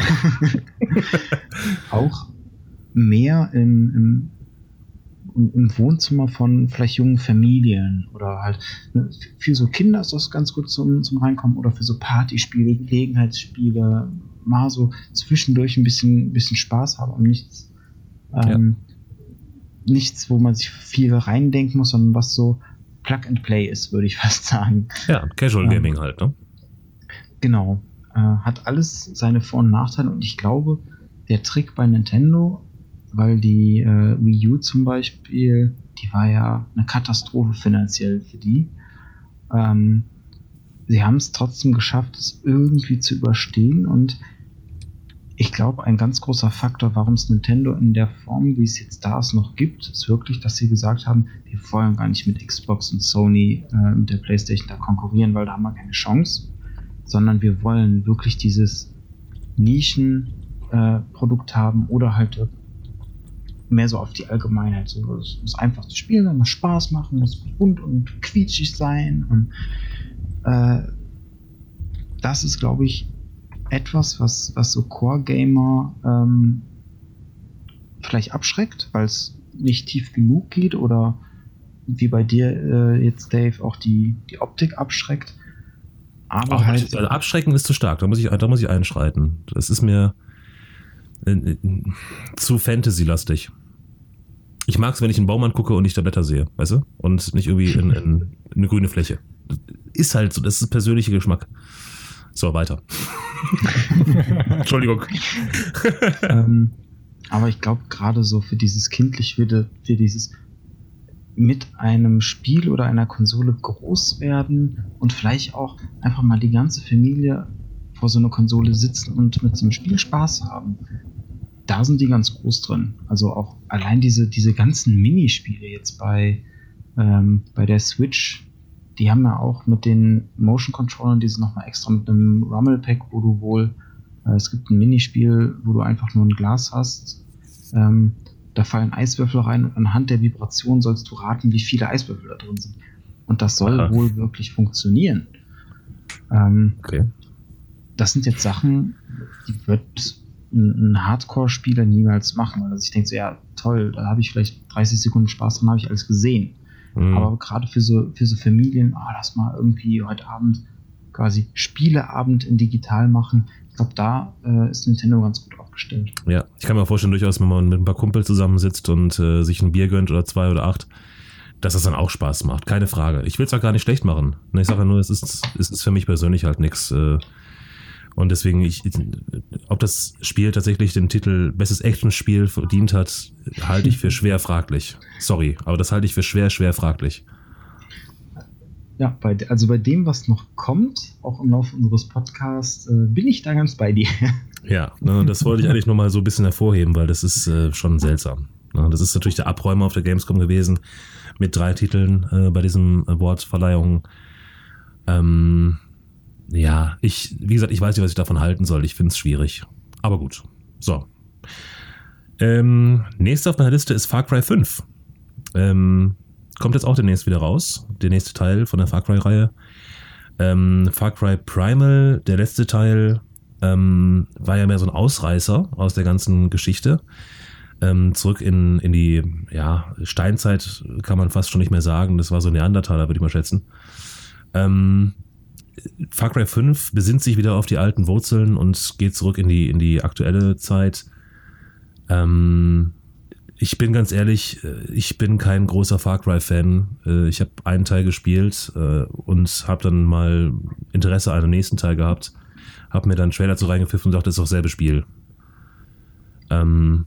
*laughs* auch mehr im, im, im- im Wohnzimmer von vielleicht jungen Familien oder halt ne, für so Kinder ist das ganz gut zum, zum Reinkommen oder für so Partyspiele, Gelegenheitsspiele, mal so zwischendurch ein bisschen, bisschen Spaß haben und nichts, ähm, nichts, wo man sich viel reindenken muss, sondern was so Plug and Play ist, würde ich *laughs* fast sagen. ja, Casual ähm, Gaming halt, ne? Genau. Äh, hat alles seine Vor- und Nachteile und ich glaube, der Trick bei Nintendo, weil die äh, Wii U zum Beispiel, die war ja eine Katastrophe finanziell für die. Ähm, sie haben es trotzdem geschafft, es irgendwie zu überstehen und ich glaube, ein ganz großer Faktor, warum es Nintendo in der Form, wie es jetzt da ist, noch gibt, ist wirklich, dass sie gesagt haben, wir wollen gar nicht mit Xbox und Sony äh, mit der PlayStation da konkurrieren, weil da haben wir keine Chance sondern wir wollen wirklich dieses Nischenprodukt haben oder halt mehr so auf die Allgemeinheit. So, es muss einfach zu spielen, es muss Spaß machen, muss bunt und quietschig sein. Und äh, das ist, glaube ich, etwas, was, was so Core-Gamer ähm, vielleicht abschreckt, weil es nicht tief genug geht oder wie bei dir äh, jetzt, Dave, auch die, die Optik abschreckt. Aber Ach, halt. also abschrecken ist zu stark, da muss ich, da muss ich einschreiten. Das ist mir äh, äh, zu Fantasy-lastig. Ich mag es, wenn ich einen Baum angucke und nicht da Blätter sehe, weißt du? Und nicht irgendwie in, in eine grüne Fläche. Das ist halt so, das ist persönlicher Geschmack. So, weiter. *laughs* Entschuldigung. ähm, aber ich glaube, gerade so für dieses kindlich, für, für dieses mit einem Spiel oder einer Konsole groß werden und vielleicht auch einfach mal die ganze Familie vor so einer Konsole sitzen und mit so einem Spiel Spaß haben. Da sind die ganz groß drin. Also auch allein diese, diese ganzen Minispiele jetzt bei, ähm, bei der Switch, die haben ja auch mit den Motion Controllern, die sind nochmal extra mit einem Rummel Pack, wo du wohl, äh, es gibt ein Minispiel, wo du einfach nur ein Glas hast. Ähm, da fallen Eiswürfel rein und anhand der Vibration sollst du raten, wie viele Eiswürfel da drin sind. Und das soll Aha. wohl wirklich funktionieren. Ähm, Okay. das sind jetzt Sachen, die wird ein, ein Hardcore-Spieler niemals machen. Also ich denke so, ja, toll, da habe ich vielleicht 30 Sekunden Spaß dran, habe ich alles gesehen. Mhm. Aber gerade für so, für so Familien, ah, lass mal irgendwie heute Abend quasi Spieleabend in digital machen. Ich glaube, da äh, ist Nintendo ganz gut aufgestellt. Ja, ich kann mir vorstellen, durchaus, wenn man mit ein paar Kumpel zusammensitzt und äh, sich ein Bier gönnt oder zwei oder acht, dass das dann auch Spaß macht. Keine Frage. Ich will es auch gar nicht schlecht machen. Ne, Ich sage nur, es ist, es ist für mich persönlich halt nichts. Äh, und deswegen, ich, ob das Spiel tatsächlich den Titel Bestes Actionspiel verdient hat, halte ich für schwer fraglich. Sorry, aber das halte ich für schwer, schwer fraglich. Ja, bei, also bei dem, was noch kommt, auch im Laufe unseres Podcasts, äh, bin ich da ganz bei dir. *laughs* Ja, ne, das wollte ich eigentlich nur mal so ein bisschen hervorheben, weil das ist äh, schon seltsam. Ne, das ist natürlich der Abräumer auf der Gamescom gewesen mit drei Titeln äh, bei diesem Award-Verleihung. Ähm, ja, ich, wie gesagt, ich weiß nicht, was ich davon halten soll. Ich finde es schwierig. Aber gut. So. Ähm, nächste auf meiner Liste ist Far Cry 5. Ähm, kommt jetzt auch demnächst wieder raus. Der nächste Teil von der Far Cry-Reihe. Ähm, Far Cry Primal, der letzte Teil, ähm, war ja mehr so ein Ausreißer aus der ganzen Geschichte. Ähm, zurück in, in die ja, Steinzeit kann man fast schon nicht mehr sagen. Das war so Neandertaler, würde ich mal schätzen. Ähm, Far Cry 5 besinnt sich wieder auf die alten Wurzeln und geht zurück in die, in die aktuelle Zeit. Ähm, ich bin ganz ehrlich, äh, ich bin kein großer Far Cry-Fan. Äh, Ich habe einen Teil gespielt äh, und habe dann mal Interesse an dem nächsten Teil gehabt. Habe mir dann einen Trailer zu reingepfiffen und dachte, das ist doch selbe Spiel. Ähm,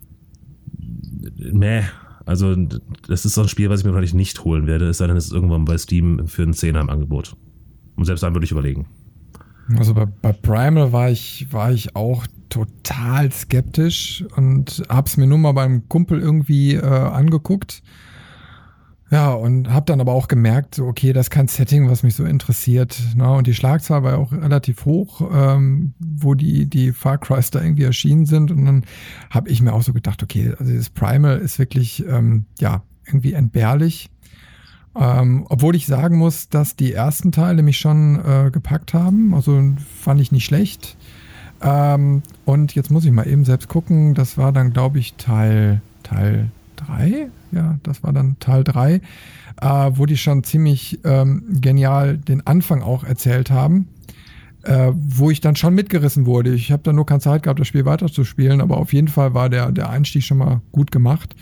meh. Also, das ist so ein Spiel, was ich mir wahrscheinlich nicht holen werde, es sei denn, es ist irgendwann bei Steam für einen Zehner im Angebot. Und selbst dann würde ich überlegen. Also bei, bei Primal war ich, war ich auch total skeptisch und hab's mir nur mal beim Kumpel irgendwie äh, angeguckt. Ja, und hab dann aber auch gemerkt, so, okay, das ist kein Setting, was mich so interessiert. Ne? Und die Schlagzahl war ja auch relativ hoch, ähm, wo die, die Far Crys da irgendwie erschienen sind. Und dann habe ich mir auch so gedacht, okay, also dieses Primal ist wirklich, ähm, ja, irgendwie entbehrlich. Ähm, obwohl ich sagen muss, dass die ersten Teile mich schon äh, gepackt haben. Also fand ich nicht schlecht. Ähm, und jetzt muss ich mal eben selbst gucken. Das war dann, glaube ich, Teil, Teil 3. Ja, das war dann Teil 3, äh, wo die schon ziemlich ähm, genial den Anfang auch erzählt haben. Äh, wo ich dann schon mitgerissen wurde. Ich habe dann nur keine Zeit gehabt, das Spiel weiterzuspielen, aber auf jeden Fall war der, der Einstieg schon mal gut gemacht.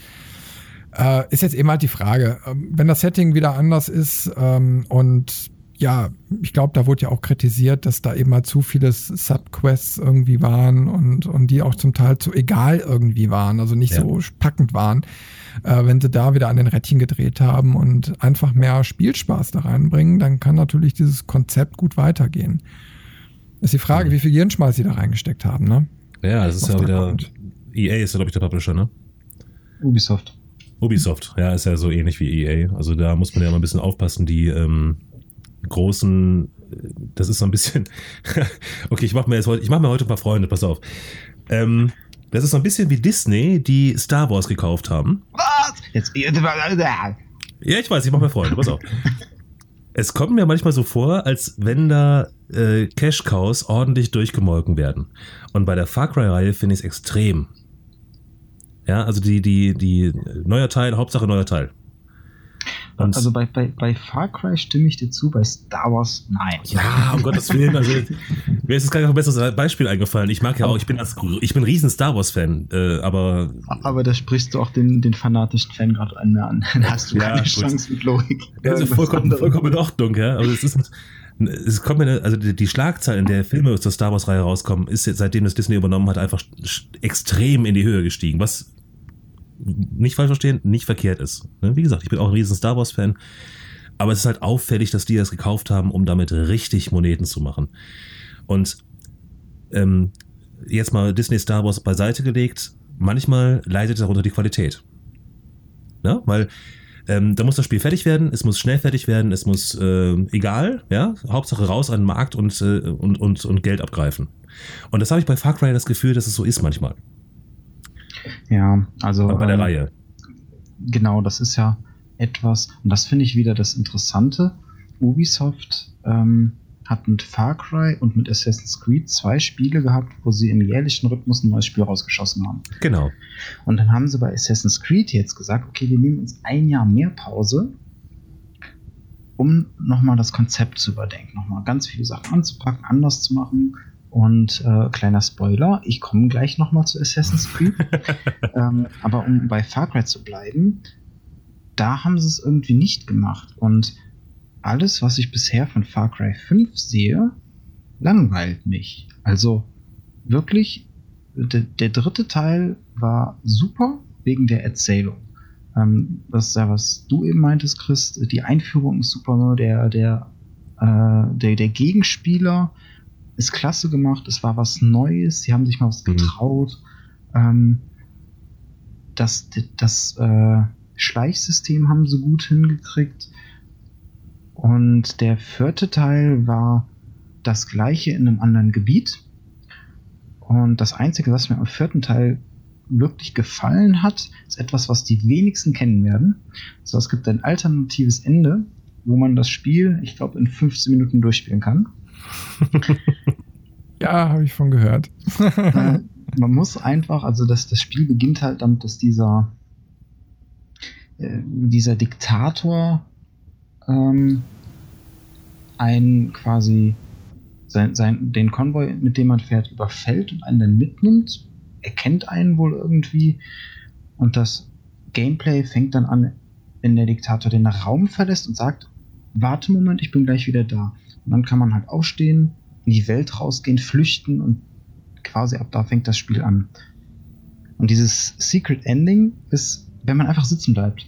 Äh, ist jetzt eben halt die Frage, ähm, wenn das Setting wieder anders ist ähm, und ja, ich glaube, da wurde ja auch kritisiert, dass da eben halt zu viele Subquests irgendwie waren und, und die auch zum Teil zu egal irgendwie waren, also nicht Ja. so packend waren. Äh, wenn sie da wieder an den Rädchen gedreht haben und einfach mehr Spielspaß da reinbringen, dann kann natürlich dieses Konzept gut weitergehen. Ist die Frage, wie viel Gehirnschmalz sie da reingesteckt haben, ne? Ja, das ist ja da wieder. kommt. EA ist ja, glaube ich, der Publisher, ne? Ubisoft. Ubisoft, ja, ist ja so ähnlich wie EA. Also da muss man ja mal ein bisschen aufpassen. Die ähm, großen äh, das ist so ein bisschen. *laughs* okay, ich mache mir jetzt heute, ich mache mir heute ein paar Freunde, pass auf. Ähm, das ist so ein bisschen wie Disney, die Star Wars gekauft haben. Was? Jetzt. Ja, ich weiß, ich mache mir Freunde, pass auf. Es kommt mir manchmal so vor, als wenn da äh, Cash-Cows ordentlich durchgemolken werden. Und bei der Far Cry-Reihe finde ich es extrem. Ja, also die, die, die neuer Teil, Hauptsache neuer Teil. Und Also bei, bei, bei Far Cry stimme ich dir zu, bei Star Wars nein. ja, um Gottes Willen, also mir ist jetzt gar kein besseres Beispiel eingefallen. Ich mag ja auch, ich bin das, ich bin ein riesen Star Wars Fan, äh, aber Aber da sprichst du auch den, den fanatischen Fan gerade an. Da hast du Ja, keine gut. Chance mit Logik. Das ist Irgendwas vollkommen, vollkommen in Ordnung, ja. Aber es ist, es kommt mir, also die, die Schlagzahl, in der Filme aus der Star Wars Reihe rauskommen, ist seitdem das Disney übernommen hat, einfach extrem in die Höhe gestiegen. Was nicht falsch verstehen, nicht verkehrt ist. Ne? Wie gesagt, ich bin auch ein riesen Star Wars Fan. Aber es ist halt auffällig, dass die das gekauft haben, um damit richtig Moneten zu machen. Und ähm, jetzt mal Disney Star Wars beiseite gelegt, manchmal leidet darunter die Qualität. Ne? Weil ähm, da muss das Spiel fertig werden, es muss schnell fertig werden, es muss äh, egal, ja, Hauptsache raus an den Markt und, äh, und, und, und Geld abgreifen. Und das habe ich bei Far Cry das Gefühl, dass es so ist manchmal. Ja, also. bei der ähm, Reihe. Genau, das ist ja etwas, und das finde ich wieder das Interessante. Ubisoft ähm, hat mit Far Cry und mit Assassin's Creed zwei Spiele gehabt, wo sie im jährlichen Rhythmus ein neues Spiel rausgeschossen haben. Genau. Und dann haben sie bei Assassin's Creed jetzt gesagt, okay, wir nehmen uns ein Jahr mehr Pause, um nochmal das Konzept zu überdenken, nochmal ganz viele Sachen anzupacken, anders zu machen. Und äh, kleiner Spoiler, ich komme gleich nochmal zu Assassin's Creed. *laughs* ähm, aber um bei Far Cry zu bleiben, da haben sie es irgendwie nicht gemacht. Und alles, was ich bisher von Far Cry 5 sehe, langweilt mich. Also wirklich, der, der dritte Teil war super wegen der Erzählung. Ähm, das ist ja, was du eben meintest, Chris. Die Einführung ist super, ne? der, der, äh, der, der Gegenspieler ist klasse gemacht. Es war was Neues. Sie haben sich mal was Mhm. getraut. Ähm, das das äh, Schleichsystem haben sie gut hingekriegt. Und der vierte Teil war das gleiche in einem anderen Gebiet. Und das Einzige, was mir am vierten Teil wirklich gefallen hat, ist etwas, was die wenigsten kennen werden. So, es gibt ein alternatives Ende, wo man das Spiel, ich glaube, in 15 Minuten durchspielen kann. *laughs* Ja, habe ich von gehört. äh, *laughs* man muss einfach, also das, das Spiel beginnt halt damit, dass dieser, äh, dieser Diktator ähm, einen quasi sein, sein, den Konvoi, mit dem man fährt, überfällt und einen dann mitnimmt. Er kennt einen wohl irgendwie. Und das Gameplay fängt dann an, wenn der Diktator den Raum verlässt und sagt, warte Moment, ich bin gleich wieder da. Und dann kann man halt aufstehen, in die Welt rausgehen, flüchten und quasi ab da fängt das Spiel an. Und dieses Secret Ending ist, wenn man einfach sitzen bleibt.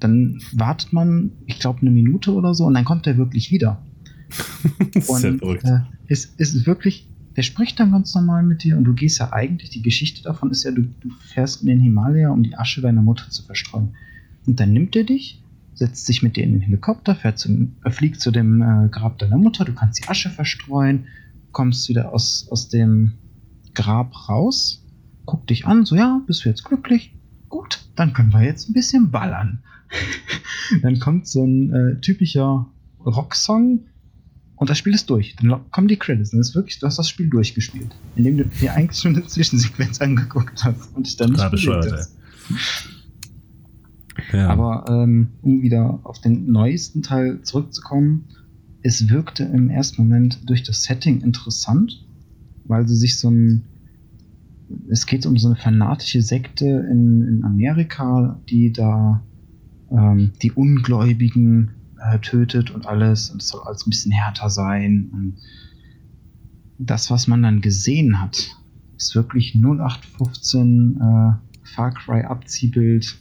Dann wartet man, ich glaube, eine Minute oder so und dann kommt er wirklich wieder. *laughs* Das ist ja Und äh, es, es ist wirklich, der spricht dann ganz normal mit dir und du gehst ja eigentlich, die Geschichte davon ist ja, du, du fährst in den Himalaya, um die Asche deiner Mutter zu verstreuen. Und dann nimmt er dich, setzt sich mit dir in den Helikopter, fährt zum, äh, fliegt zu dem äh, Grab deiner Mutter, du kannst die Asche verstreuen, kommst wieder aus, aus dem Grab raus, guck dich an, so ja, bist du jetzt glücklich? Gut, dann können wir jetzt ein bisschen ballern. Dann kommt so ein äh, typischer Rocksong und das Spiel ist durch. Dann kommen die Credits. Dann ist wirklich, du hast das Spiel durchgespielt. Indem du dir eigentlich schon eine Zwischensequenz *laughs* angeguckt hast und dich dann nicht bescheuert, hast. Ja. Aber ähm, um wieder auf den neuesten Teil zurückzukommen, es wirkte im ersten Moment durch das Setting interessant, weil sie sich so ein. Es geht um so eine fanatische Sekte in, in Amerika, die da ähm, die Ungläubigen äh, tötet und alles. Und es soll alles ein bisschen härter sein. Und das, was man dann gesehen hat, ist wirklich 0815 äh, Far Cry Abziehbild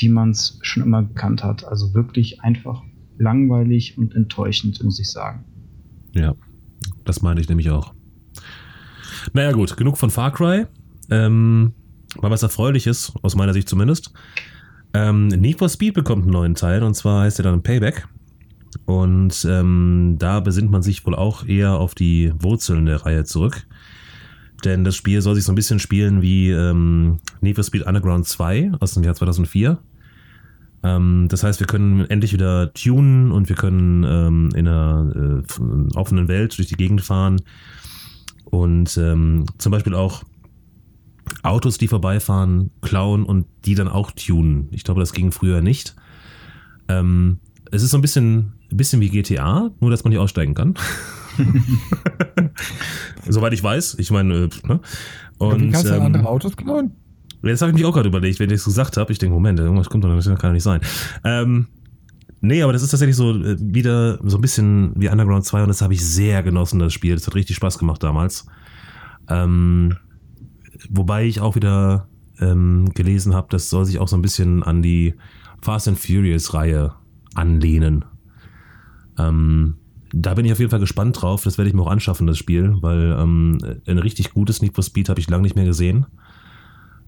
wie man es schon immer gekannt hat. Also wirklich einfach langweilig und enttäuschend, muss ich sagen. Ja, das meine ich nämlich auch. Naja, gut, genug von Far Cry. Ähm, mal was Erfreuliches, aus meiner Sicht zumindest. Ähm, Need for Speed bekommt einen neuen Teil und zwar heißt er dann Payback. Und ähm, da besinnt man sich wohl auch eher auf die Wurzeln der Reihe zurück. Denn das Spiel soll sich so ein bisschen spielen wie ähm, Need for Speed Underground 2 aus dem Jahr 2004. Ähm, das heißt, wir können endlich wieder tunen und wir können ähm, in einer äh, offenen Welt durch die Gegend fahren. Und ähm, zum Beispiel auch Autos, die vorbeifahren, klauen und die dann auch tunen. Ich glaube, das ging früher nicht. Ähm, es ist so ein bisschen, ein bisschen wie GTA, nur dass man nicht aussteigen kann. *laughs* Soweit ich weiß. Ich meine, äh, ne? Und, Wie kannst du ähm, andere Autos klauen? Jetzt habe ich mich auch gerade überlegt, wenn ich das gesagt habe. Ich denke, Moment, irgendwas kommt doch, das kann doch nicht sein. Ähm, nee, aber das ist tatsächlich so äh, wieder so ein bisschen wie Underground 2 und das habe ich sehr genossen, das Spiel. Das hat richtig Spaß gemacht damals. Ähm, wobei ich auch wieder ähm, gelesen habe, das soll sich auch so ein bisschen an die Fast and Furious Reihe anlehnen. Ähm, da bin ich auf jeden Fall gespannt drauf. Das werde ich mir auch anschaffen, das Spiel, weil ähm, ein richtig gutes Need for Speed habe ich lange nicht mehr gesehen.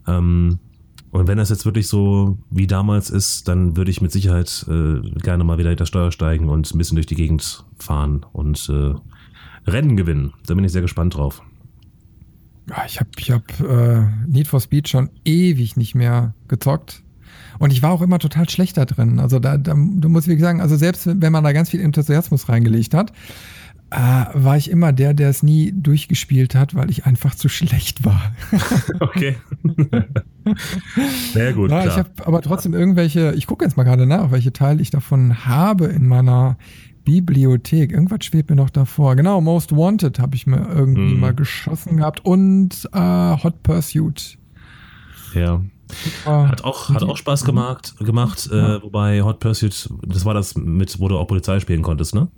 Ähm, und wenn das jetzt wirklich so wie damals ist, dann würde ich mit Sicherheit äh, gerne mal wieder hinter Steuer steigen und ein bisschen durch die Gegend fahren und äh, Rennen gewinnen. Da bin ich sehr gespannt drauf. Ja, ich habe ich hab, äh, Need for Speed schon ewig nicht mehr gezockt. Und ich war auch immer total schlecht da drin. Also da, da du musst wirklich sagen, also selbst wenn man da ganz viel Enthusiasmus reingelegt hat, äh, war ich immer der, der es nie durchgespielt hat, weil ich einfach zu schlecht war. *laughs* Okay. *laughs* Sehr gut. Ja, ich klar. habe aber trotzdem irgendwelche, ich gucke jetzt mal gerade nach, welche Teile ich davon habe in meiner Bibliothek. Irgendwas schwebt mir noch davor. Genau, Most Wanted habe ich mir irgendwie Mhm. mal geschossen gehabt und äh, Hot Pursuit. ja. Äh, Hat auch, hat auch Spaß gemacht, gemacht äh, wobei Hot Pursuit, das war das mit, wo du auch Polizei spielen konntest, ne?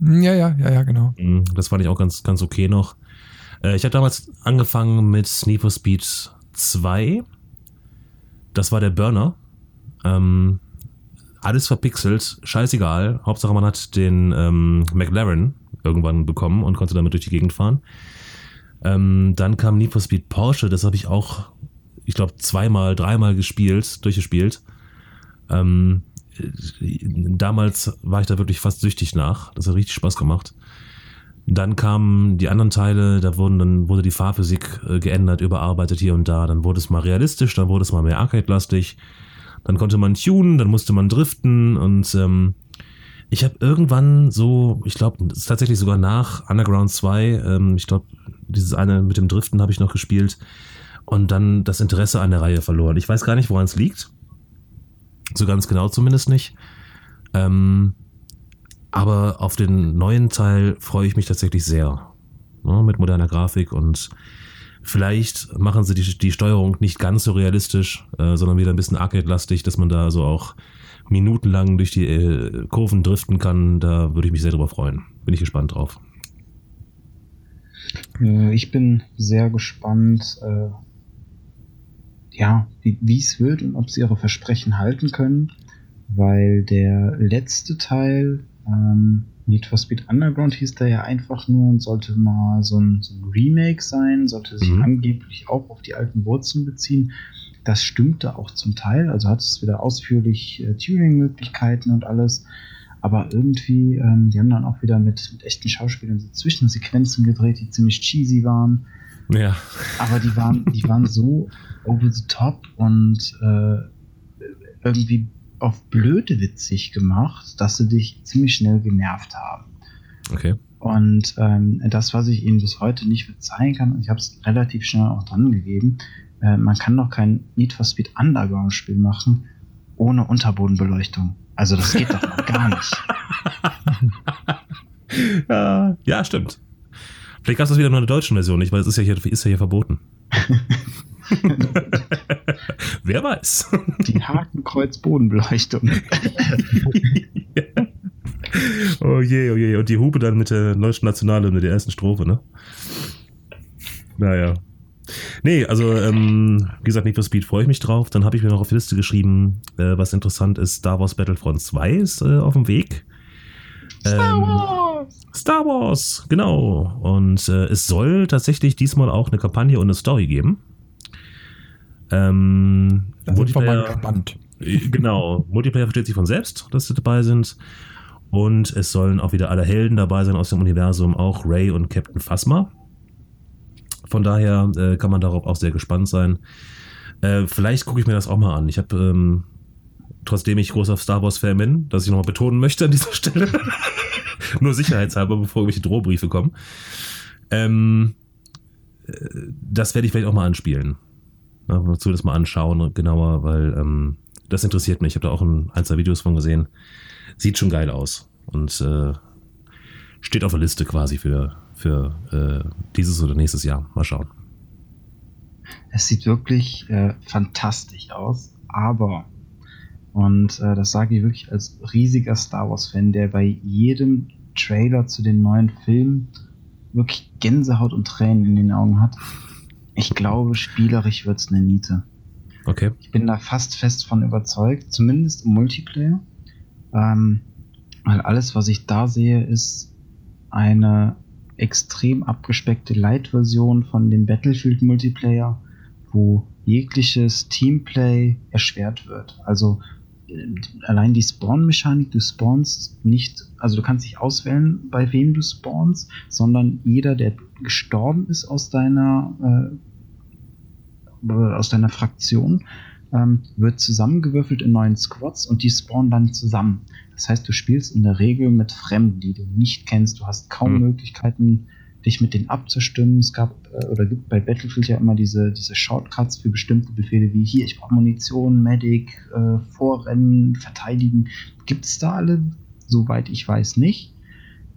Ja, ja, ja, ja, genau. Mhm, Das fand ich auch ganz, ganz okay noch. Äh, ich habe damals angefangen mit Need for Speed 2. Das war der Burner. Ähm, alles verpixelt, scheißegal. Hauptsache man hat den ähm, McLaren irgendwann bekommen und konnte damit durch die Gegend fahren. Ähm, dann kam Need for Speed Porsche, das habe ich auch, ich glaube, zweimal, dreimal gespielt, durchgespielt. Ähm, damals war ich da wirklich fast süchtig nach. Das hat richtig Spaß gemacht. Dann kamen die anderen Teile, da wurden dann wurde die Fahrphysik äh, geändert, überarbeitet hier und da. Dann wurde es mal realistisch, dann wurde es mal mehr Arcade-lastig. Dann konnte man tunen, dann musste man driften und ähm, ich habe irgendwann so, ich glaube, es ist tatsächlich sogar nach Underground 2, ähm, ich glaube, dieses eine mit dem Driften habe ich noch gespielt und dann das Interesse an der Reihe verloren. Ich weiß gar nicht, woran es liegt. So ganz genau zumindest nicht. Ähm, aber auf den neuen Teil freue ich mich tatsächlich sehr. Ne, mit moderner Grafik und vielleicht machen sie die, die Steuerung nicht ganz so realistisch, äh, sondern wieder ein bisschen arcade-lastig, dass man da so auch minutenlang durch die äh, Kurven driften kann. Da würde ich mich sehr drüber freuen. Bin ich gespannt drauf. Äh, Ich bin sehr gespannt, äh, ja, wie es wird und ob sie ihre Versprechen halten können, weil der letzte Teil, ähm, Need for Speed Underground, hieß da ja einfach nur und sollte mal so ein, so ein Remake sein, sollte sich Mhm. angeblich auch auf die alten Wurzeln beziehen. Das stimmte auch zum Teil, also hat es wieder ausführlich äh, Tuning-Möglichkeiten und alles. Aber irgendwie, ähm, die haben dann auch wieder mit, mit echten Schauspielern so Zwischensequenzen gedreht, die ziemlich cheesy waren. Ja. Aber die waren, die waren so *laughs* over the top und äh, irgendwie auf blöde witzig gemacht, dass sie dich ziemlich schnell genervt haben. Okay. Und ähm, das, was ich ihnen bis heute nicht verzeihen kann, und ich habe es relativ schnell auch dran gegeben, äh, man kann doch kein Need for Speed Underground Spiel machen ohne Unterbodenbeleuchtung. Also das geht doch gar nicht. *laughs* *laughs* Ja, ja, stimmt. Vielleicht gab es das wieder nur in der deutschen Version nicht, weil es ist ja hier, ist ja hier verboten. *laughs* *laughs* Wer weiß. Die Hakenkreuz-Bodenbeleuchtung. *laughs* oh je, oh je. Und die Hupe dann mit der deutschen Nationalhymne der ersten Strophe, ne? Naja. Nee, also, ähm, wie gesagt, nicht für Speed freue ich mich drauf. Dann habe ich mir noch auf die Liste geschrieben, äh, was interessant ist, Star Wars Battlefront 2 ist äh, auf dem Weg. Star Wars! Star Wars, genau. Und äh, es soll tatsächlich diesmal auch eine Kampagne und eine Story geben. Ähm, Da sind wir mal Multiplayer- gespannt. Genau, Multiplayer versteht sich von selbst, dass sie dabei sind. Und es sollen auch wieder alle Helden dabei sein aus dem Universum, auch Ray und Captain Phasma. Von daher äh, kann man darauf auch sehr gespannt sein. Äh, vielleicht gucke ich mir das auch mal an. Ich habe, ähm, trotzdem ich großer Star Wars-Fan bin, dass ich nochmal betonen möchte an dieser *laughs* Stelle, nur sicherheitshalber, bevor irgendwelche Drohbriefe kommen, ähm, äh, das werde ich vielleicht auch mal anspielen. Dazu das mal anschauen, genauer, weil ähm, das interessiert mich. Ich habe da auch ein, ein, zwei Videos von gesehen. Sieht schon geil aus. Und äh, steht auf der Liste quasi für, für äh, dieses oder nächstes Jahr. Mal schauen. Es sieht wirklich äh, fantastisch aus, aber, und äh, das sage ich wirklich als riesiger Star Wars-Fan, der bei jedem Trailer zu den neuen Filmen wirklich Gänsehaut und Tränen in den Augen hat. Ich glaube, spielerisch wird es eine Niete. Okay. Ich bin da fast fest von überzeugt, zumindest im Multiplayer. Ähm, weil alles, was ich da sehe, ist eine extrem abgespeckte Light-Version von dem Battlefield Multiplayer, wo jegliches Teamplay erschwert wird. Also äh, allein die Spawn-Mechanik, du spawnst nicht, also du kannst nicht auswählen, bei wem du spawnst, sondern jeder, der gestorben ist aus deiner, äh, aus deiner Fraktion, ähm, wird zusammengewürfelt in neuen Squads und die spawnen dann zusammen. Das heißt, du spielst in der Regel mit Fremden, die du nicht kennst. Du hast kaum mhm. Möglichkeiten, dich mit denen abzustimmen. Es gab äh, oder gibt bei Battlefield ja immer diese, diese Shortcuts für bestimmte Befehle wie hier, ich brauche Munition, Medic, äh, Vorrennen, Verteidigen. Gibt es da alle? Soweit ich weiß nicht.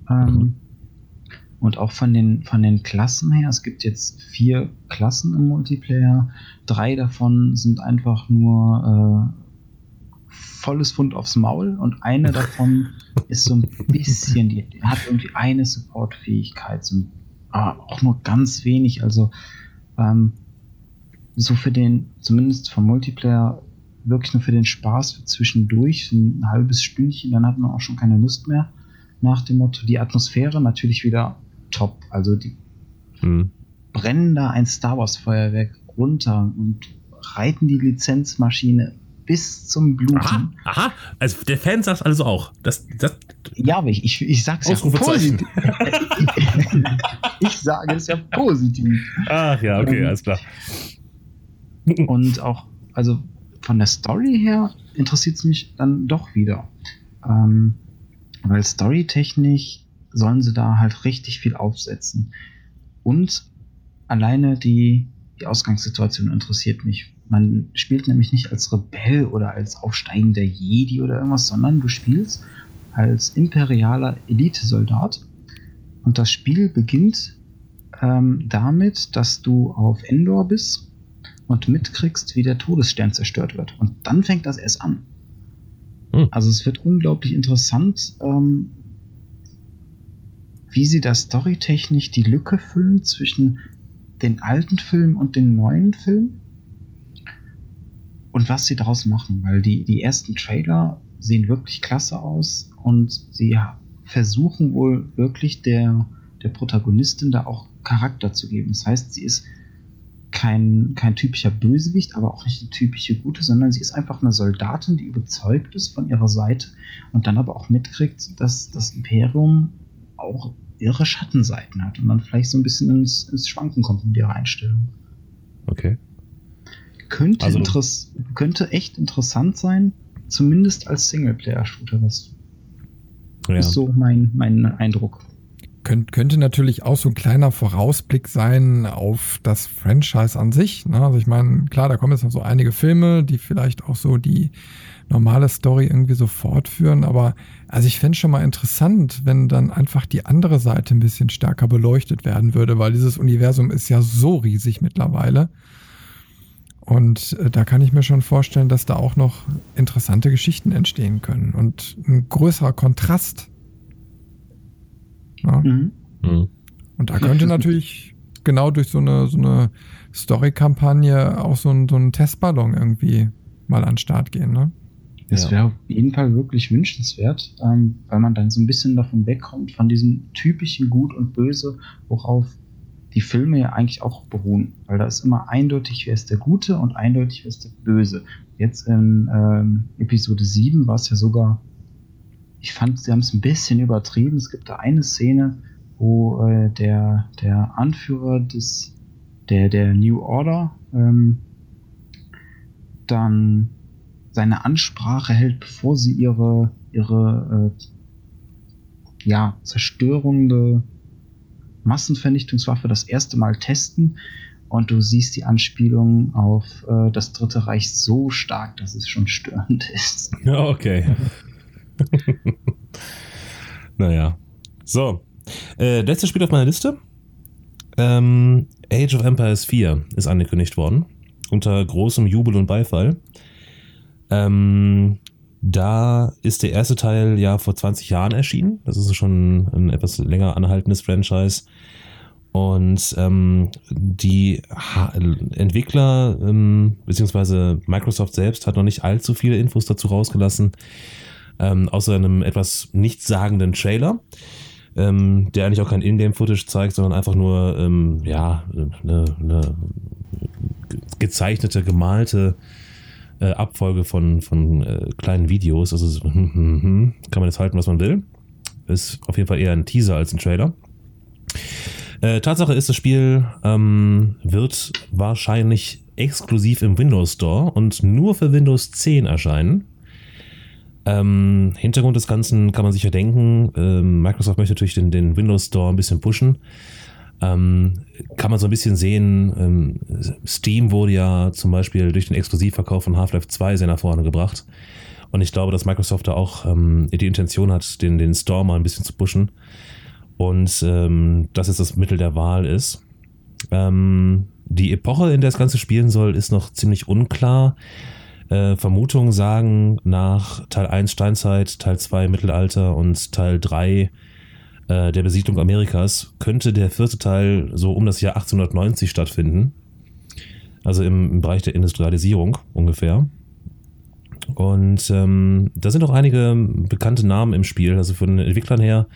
Ähm, mhm. Und auch von den, von den Klassen her, es gibt jetzt vier Klassen im Multiplayer. Drei davon sind einfach nur äh, volles Fund aufs Maul und eine *laughs* davon ist so ein bisschen, die, hat irgendwie eine Support-Fähigkeit, so, aber auch nur ganz wenig. Also ähm, so für den, zumindest vom Multiplayer, wirklich nur für den Spaß für zwischendurch, ein halbes Stündchen, dann hat man auch schon keine Lust mehr. Nach dem Motto, die Atmosphäre natürlich wieder top. Also die mhm. brennen da ein Star Wars Feuerwerk runter und reiten die Lizenzmaschine bis zum Bluten. Aha, aha. also der Fan sagt also auch. Das, das ja, aber ich, ich, ich sag's ja positiv. *laughs* ich sage es ja positiv. Ach ja, okay, ähm, alles klar. Und auch, also von der Story her interessiert es mich dann doch wieder. Ähm, weil storytechnisch sollen sie da halt richtig viel aufsetzen. Und alleine die, die Ausgangssituation interessiert mich. Man spielt nämlich nicht als Rebell oder als aufsteigender Jedi oder irgendwas, sondern du spielst als imperialer Elitesoldat. Und das Spiel beginnt ähm, damit, dass du auf Endor bist und mitkriegst, wie der Todesstern zerstört wird. Und dann fängt das erst an. Hm. Also es wird unglaublich interessant, ähm, wie sie da storytechnisch die Lücke füllen zwischen den alten Film und den neuen Film und was sie daraus machen, weil die, die ersten Trailer sehen wirklich klasse aus und sie versuchen wohl wirklich der, der Protagonistin da auch Charakter zu geben. Das heißt, sie ist kein, kein typischer Bösewicht, aber auch nicht eine typische Gute, sondern sie ist einfach eine Soldatin, die überzeugt ist von ihrer Seite und dann aber auch mitkriegt, dass das Imperium auch ihre Schattenseiten hat und dann vielleicht so ein bisschen ins, ins Schwanken kommt mit ihrer Einstellung. Okay. Könnte, also, könnte echt interessant sein, zumindest als Singleplayer-Shooter. Das ja. ist so mein, mein Eindruck. Könnt, könnte natürlich auch so ein kleiner Vorausblick sein auf das Franchise an sich. Ne? Also ich meine, klar, da kommen jetzt noch so einige Filme, die vielleicht auch so die normale Story irgendwie so fortführen. Aber also ich fände schon mal interessant, wenn dann einfach die andere Seite ein bisschen stärker beleuchtet werden würde, weil dieses Universum ist ja so riesig mittlerweile. Und äh, da kann ich mir schon vorstellen, dass da auch noch interessante Geschichten entstehen können und ein größerer Kontrast. Ja. Mhm. Mhm. Und da könnte *laughs* natürlich genau durch so eine, so eine Story-Kampagne auch so ein, so ein Testballon irgendwie mal an den Start gehen. Ne? Das wäre auf jeden Fall wirklich wünschenswert, ähm, weil man dann so ein bisschen davon wegkommt, von diesem typischen Gut und Böse, worauf die Filme ja eigentlich auch beruhen. Weil da ist immer eindeutig, wer ist der Gute und eindeutig, wer ist der Böse. Jetzt in ähm, Episode 7 war es ja sogar ich fand, sie haben es ein bisschen übertrieben. Es gibt da eine Szene, wo äh, der, der Anführer des, der, der New Order ähm, dann seine Ansprache hält, bevor sie ihre, ihre äh, ja, zerstörende Massenvernichtungswaffe das erste Mal testen. Und du siehst die Anspielung auf äh, das Dritte Reich so stark, dass es schon störend *laughs* ist. Ja, okay. naja. So. Äh, letztes Spiel auf meiner Liste. Ähm, Age of Empires 4 ist angekündigt worden. Unter großem Jubel und Beifall. Ähm, da ist der erste Teil ja vor 20 Jahren erschienen. Das ist schon ein etwas länger anhaltendes Franchise. Und ähm, die ha Entwickler, ähm, beziehungsweise Microsoft selbst, hat noch nicht allzu viele Infos dazu rausgelassen, ähm, außer einem etwas nichtssagenden Trailer, ähm, der eigentlich auch kein Ingame-Footage zeigt, sondern einfach nur, ähm, ja, eine, eine gezeichnete, gemalte äh, Abfolge von, von äh, kleinen Videos. Also *laughs* kann man jetzt halten, was man will. Ist auf jeden Fall eher ein Teaser als ein Trailer. Äh, Tatsache ist, das Spiel ähm, wird wahrscheinlich exklusiv im Windows Store und nur für Windows 10 erscheinen. Ähm, Hintergrund des Ganzen kann man sich ja denken. Ähm, Microsoft möchte natürlich den, den Windows Store ein bisschen pushen. Ähm, kann man so ein bisschen sehen, ähm, Steam wurde ja zum Beispiel durch den Exklusivverkauf von Half-Life 2 sehr nach vorne gebracht. Und ich glaube, dass Microsoft da auch ähm, die Intention hat, den, den Store mal ein bisschen zu pushen und ähm, dass es das Mittel der Wahl ist. Ähm, die Epoche, in der das Ganze spielen soll, ist noch ziemlich unklar. Äh, Vermutungen sagen nach Teil 1 Steinzeit, Teil 2 Mittelalter und Teil 3 äh, der Besiedlung Amerikas könnte der vierte Teil so um das Jahr 1890 stattfinden. Also im, im Bereich der Industrialisierung ungefähr. Und ähm, da sind auch einige bekannte Namen im Spiel. Also von den Entwicklern her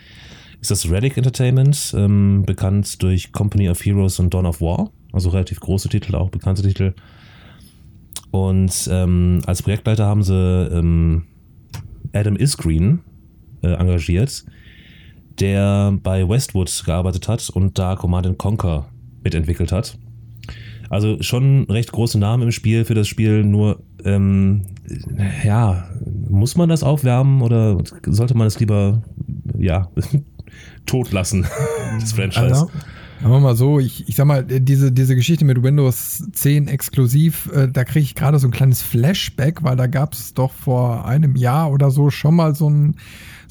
ist das Relic Entertainment, ähm, bekannt durch Company of Heroes und Dawn of War, also relativ große Titel, auch bekannte Titel. Und ähm, als Projektleiter haben sie ähm, Adam Isgreen äh, engagiert, der bei Westwood gearbeitet hat und da Command Conquer mitentwickelt hat. Also schon recht große Namen im Spiel für das Spiel, nur ähm, ja, muss man das aufwärmen oder sollte man es lieber ja *laughs* tot lassen, *laughs* das Franchise. Also, sagen wir mal so, ich, ich sag mal, diese, diese Geschichte mit Windows 10 exklusiv, äh, da kriege ich gerade so ein kleines Flashback, weil da gab es doch vor einem Jahr oder so schon mal so ein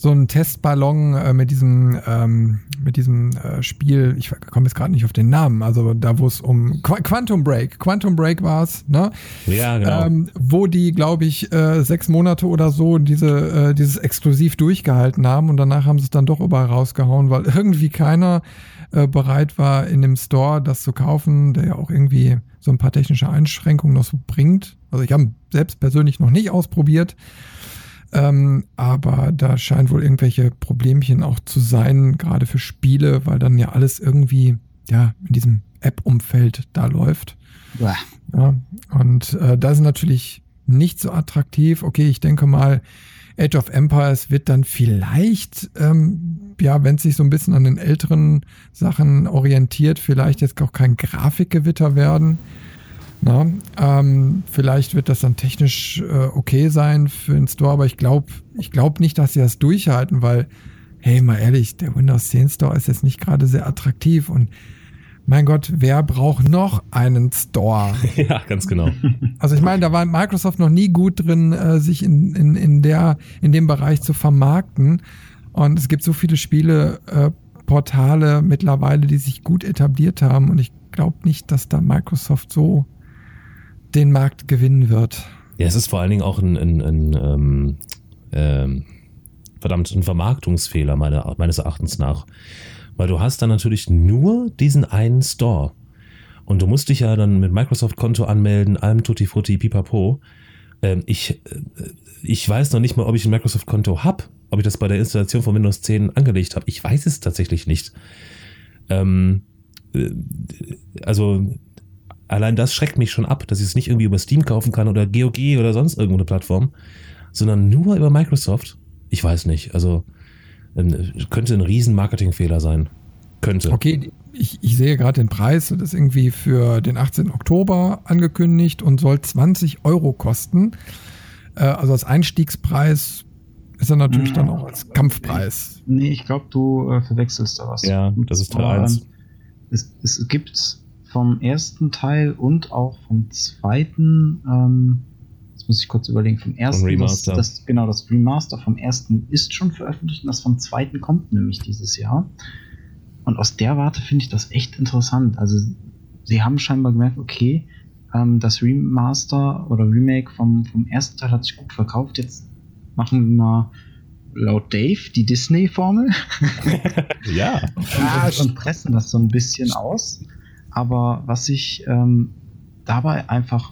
so ein Testballon äh, mit diesem ähm, mit diesem äh, Spiel, ich komme jetzt gerade nicht auf den Namen, also da wo es um Qu Quantum Break, Quantum Break war es, ne? Ja, genau. Ähm, wo die, glaube ich, äh, sechs Monate oder so diese, äh, dieses exklusiv durchgehalten haben und danach haben sie es dann doch überall rausgehauen, weil irgendwie keiner äh, bereit war, in dem Store das zu kaufen, der ja auch irgendwie so ein paar technische Einschränkungen noch so bringt. Also ich habe selbst persönlich noch nicht ausprobiert. Ähm, aber da scheint wohl irgendwelche Problemchen auch zu sein, gerade für Spiele, weil dann ja alles irgendwie ja in diesem App-Umfeld da läuft. Ja. ja und äh, das ist natürlich nicht so attraktiv. Okay, ich denke mal, Age of Empires wird dann vielleicht, ähm, ja, wenn es sich so ein bisschen an den älteren Sachen orientiert, vielleicht jetzt auch kein Grafikgewitter werden. Na, ähm, vielleicht wird das dann technisch äh, okay sein für den Store, aber ich glaube ich glaub nicht, dass sie das durchhalten, weil, hey, mal ehrlich, der Windows 10 Store ist jetzt nicht gerade sehr attraktiv und mein Gott, wer braucht noch einen Store? *laughs* Ja, ganz genau. *laughs* Also ich meine, da war Microsoft noch nie gut drin, äh, sich in, in, in, der, in dem Bereich zu vermarkten. Und es gibt so viele Spiele, äh, Portale mittlerweile, die sich gut etabliert haben. Und ich glaube nicht, dass da Microsoft so den Markt gewinnen wird. Ja, es ist vor allen Dingen auch ein, ein, ein ähm, ähm, verdammt ein Vermarktungsfehler meine, meines Erachtens nach. Weil du hast dann natürlich nur diesen einen Store. Und du musst dich ja dann mit Microsoft-Konto anmelden, allem Tutti Frutti, Pipapo. Ähm, ich, äh, ich weiß noch nicht mal, ob ich ein Microsoft-Konto habe, ob ich das bei der Installation von Windows 10 angelegt habe. Ich weiß es tatsächlich nicht. Ähm, äh, also allein das schreckt mich schon ab, dass ich es nicht irgendwie über Steam kaufen kann oder GOG oder sonst irgendeine Plattform, sondern nur über Microsoft. ich weiß nicht. Also ein, könnte ein riesen Marketingfehler sein. Könnte. Okay, ich, ich sehe gerade den Preis, das ist irgendwie für den 18. Oktober angekündigt und soll 20 Euro kosten. Äh, also als Einstiegspreis ist er natürlich dann auch als Kampfpreis. Nee, ich glaube, du äh, verwechselst da was. Ja, das ist Teil Aber, 1. ähm, Es, es gibt vom ersten Teil und auch vom zweiten, ähm, jetzt muss ich kurz überlegen, vom ersten, Remaster. Das, das, genau, das Remaster vom ersten ist schon veröffentlicht und das vom zweiten kommt nämlich dieses Jahr. Und aus der Warte finde ich das echt interessant. Also, sie haben scheinbar gemerkt, okay, ähm, das Remaster oder Remake vom, vom ersten Teil hat sich gut verkauft. Jetzt machen wir mal laut Dave die Disney-Formel *laughs* Ja. und, und pressen das so ein bisschen aus. Aber was ich ähm, dabei einfach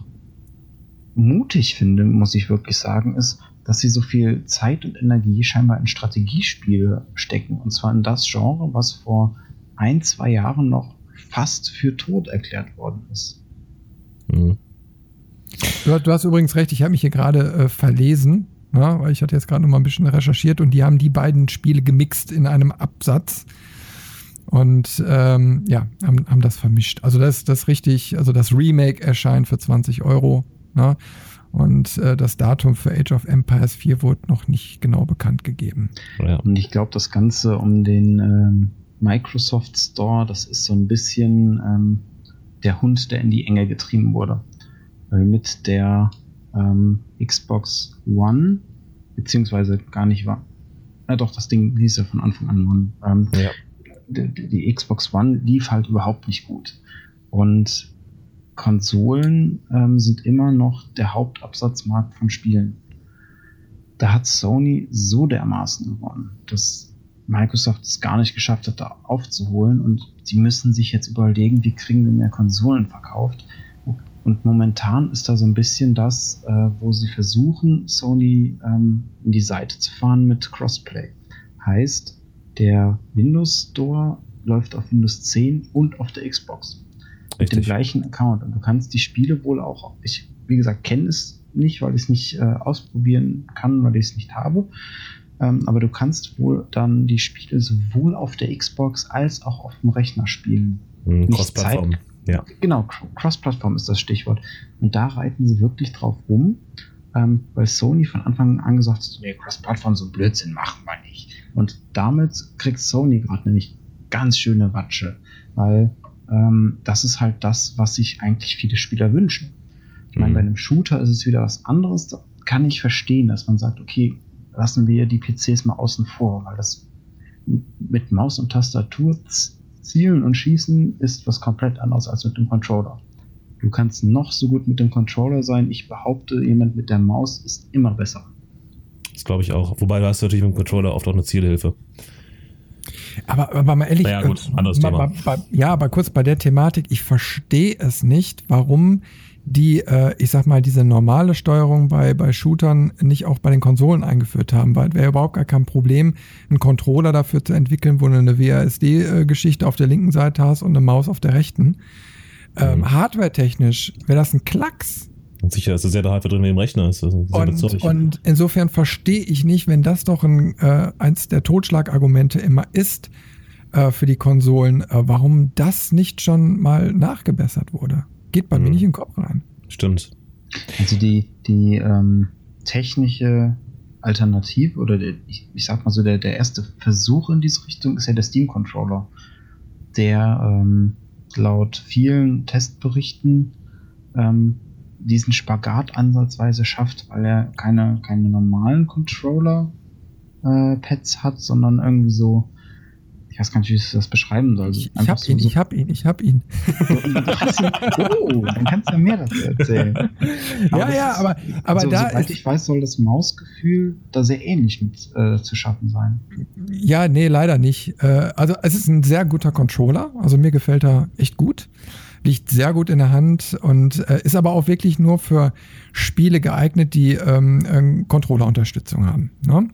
mutig finde, muss ich wirklich sagen, ist, dass sie so viel Zeit und Energie scheinbar in Strategiespiele stecken. Und zwar in das Genre, was vor ein, zwei Jahren noch fast für tot erklärt worden ist. Mhm. Du, du hast übrigens recht, ich habe mich hier gerade äh, verlesen, ja, weil ich hatte jetzt gerade noch mal ein bisschen recherchiert und die haben die beiden Spiele gemixt in einem Absatz und ähm, ja, haben, haben das vermischt. Also das das richtig, also das Remake erscheint für 20 Euro ne? und äh, das Datum für Age of Empires 4 wurde noch nicht genau bekannt gegeben. ja. Und ich glaube, das Ganze um den ähm, Microsoft Store, das ist so ein bisschen ähm, der Hund, der in die Enge getrieben wurde. Weil mit der ähm, Xbox One, beziehungsweise gar nicht war. Na doch, das Ding hieß ja von Anfang an One. Ähm, Ja. Die, die Xbox One lief halt überhaupt nicht gut. Und Konsolen ähm, sind immer noch der Hauptabsatzmarkt von Spielen. Da hat Sony so dermaßen gewonnen, dass Microsoft es gar nicht geschafft hat, da aufzuholen und sie müssen sich jetzt überlegen, wie kriegen wir mehr Konsolen verkauft. Und momentan ist da so ein bisschen das, äh, wo sie versuchen, Sony ähm, in die Seite zu fahren mit Crossplay. Heißt, der Windows Store läuft auf Windows 10 und auf der Xbox. Mit dem Richtig. gleichen Account. Und du kannst die Spiele wohl auch, ich, wie gesagt, kenne es nicht, weil ich es nicht äh, ausprobieren kann, weil ich es nicht habe. Ähm, aber du kannst wohl dann die Spiele sowohl auf der Xbox als auch auf dem Rechner spielen. Mhm, Nicht Cross-Plattform. Ja. Genau, Cr- Cross-Plattform ist das Stichwort. Und da reiten sie wirklich drauf rum, ähm, weil Sony von Anfang an gesagt hat, nee, Cross-Plattform, so Blödsinn machen wir nicht. Und damit kriegt Sony gerade nämlich ganz schöne Watsche, weil ähm, das ist halt das, was sich eigentlich viele Spieler wünschen. Ich meine, Mhm. bei einem Shooter ist es wieder was anderes. Da kann ich verstehen, dass man sagt, okay, lassen wir die PCs mal außen vor, weil das mit Maus und Tastatur zielen und schießen ist was komplett anderes als mit dem Controller. Du kannst noch so gut mit dem Controller sein. Ich behaupte, jemand mit der Maus ist immer besser. Das glaube ich auch. Wobei du hast natürlich mit dem Controller oft auch eine Zielhilfe. Aber, aber mal ehrlich, Naja, gut, äh, anderes mal- Thema. mal- mal- ja, aber kurz bei der Thematik, ich verstehe es nicht, warum die, äh, ich sag mal, diese normale Steuerung bei, bei Shootern nicht auch bei den Konsolen eingeführt haben, weil es wäre überhaupt gar kein Problem, einen Controller dafür zu entwickeln, wo du eine WASD-Geschichte auf der linken Seite hast und eine Maus auf der rechten. Ähm, Mhm. Hardware-technisch wäre das ein Klacks. Und sicher ist sehr der Hardware drin wie im Rechner. Das ist sehr Und, und insofern verstehe ich nicht, wenn das doch ein, äh, eins der Totschlagargumente immer ist äh, für die Konsolen, äh, warum das nicht schon mal nachgebessert wurde. Geht bei mir Mhm. nicht in den Kopf rein. Stimmt. Also die, die ähm, technische Alternative oder der, ich, ich sag mal so, der, der erste Versuch in diese Richtung ist ja der Steam Controller, der ähm, laut vielen Testberichten ähm, diesen Spagat ansatzweise schafft, weil er keine, keine normalen Controller-Pads hat, sondern irgendwie so, ich weiß gar nicht, wie ich das beschreiben soll. Ich, ich hab so, ihn, so ich hab ihn, ich hab ihn. Oh, dann kannst du ja mehr dazu erzählen. ja, ja, das- aber, aber so, da soweit ich weiß, soll das Mausgefühl da sehr ähnlich mit äh, zu schaffen sein. Ja, nee, leider nicht. Äh, also es ist ein sehr guter Controller. Also mir gefällt er echt gut. Liegt sehr gut in der Hand und äh, ist aber auch wirklich nur für Spiele geeignet, die ähm, ähm, Controller-Unterstützung haben. Ne?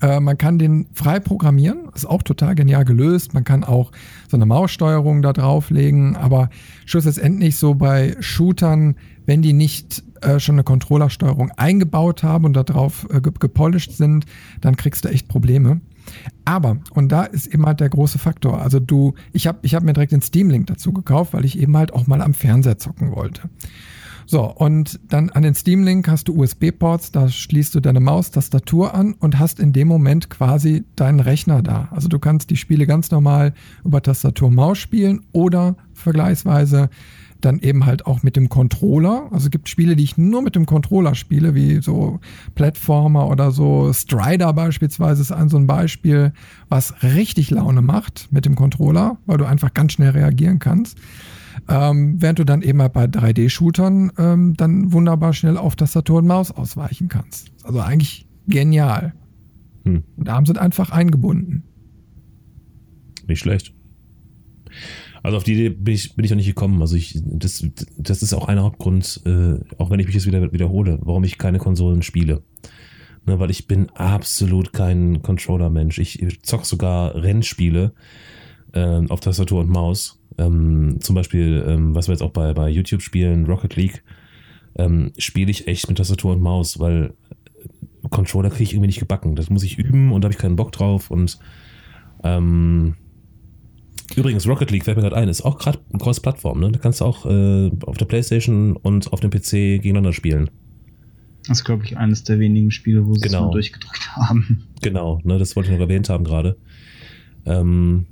Äh, man kann den frei programmieren, ist auch total genial gelöst. Man kann auch so eine Maussteuerung da drauflegen, aber schlussendlich so bei Shootern, wenn die nicht äh, schon eine Controllersteuerung eingebaut haben und darauf äh, ge- gepolished sind, dann kriegst du echt Probleme. Aber, und da ist eben halt der große Faktor. Also du, ich habe ich hab mir direkt den Steam Link dazu gekauft, weil ich eben halt auch mal am Fernseher zocken wollte. So, und dann an den Steam Link hast du USB-Ports, da schließt du deine Maus, Tastatur an und hast in dem Moment quasi deinen Rechner da. Also du kannst die Spiele ganz normal über Tastatur und Maus spielen oder vergleichsweise dann eben halt auch mit dem Controller. Also es gibt Spiele, die ich nur mit dem Controller spiele, wie so Platformer oder so. Strider beispielsweise ist ein so ein Beispiel, was richtig Laune macht mit dem Controller, weil du einfach ganz schnell reagieren kannst. Ähm, während du dann eben halt bei 3D-Shootern ähm, dann wunderbar schnell auf Tastatur und Maus ausweichen kannst. Also eigentlich genial. Hm. Und da haben sie es einfach eingebunden. Nicht schlecht. Also auf die Idee bin ich, bin ich noch nicht gekommen. Also ich, das, das ist auch ein Hauptgrund, äh, auch wenn ich mich jetzt wieder wiederhole, warum ich keine Konsolen spiele. Ne, weil ich bin absolut kein Controller-Mensch. Ich zock sogar Rennspiele äh, auf Tastatur und Maus. Ähm, zum Beispiel, ähm, was wir jetzt auch bei, bei YouTube spielen, Rocket League, ähm, spiele ich echt mit Tastatur und Maus, weil Controller kriege ich irgendwie nicht gebacken. Das muss ich üben und da habe ich keinen Bock drauf. Und ähm, übrigens, Rocket League fällt mir gerade ein, ist auch gerade Cross-Plattform. Ne? Da kannst du auch äh, auf der Playstation und auf dem PC gegeneinander spielen. Das ist, glaube ich, eines der wenigen Spiele, wo sie es Genau. mal durchgedrückt haben. Genau, ne, das wollte ich noch erwähnt haben gerade. Ähm,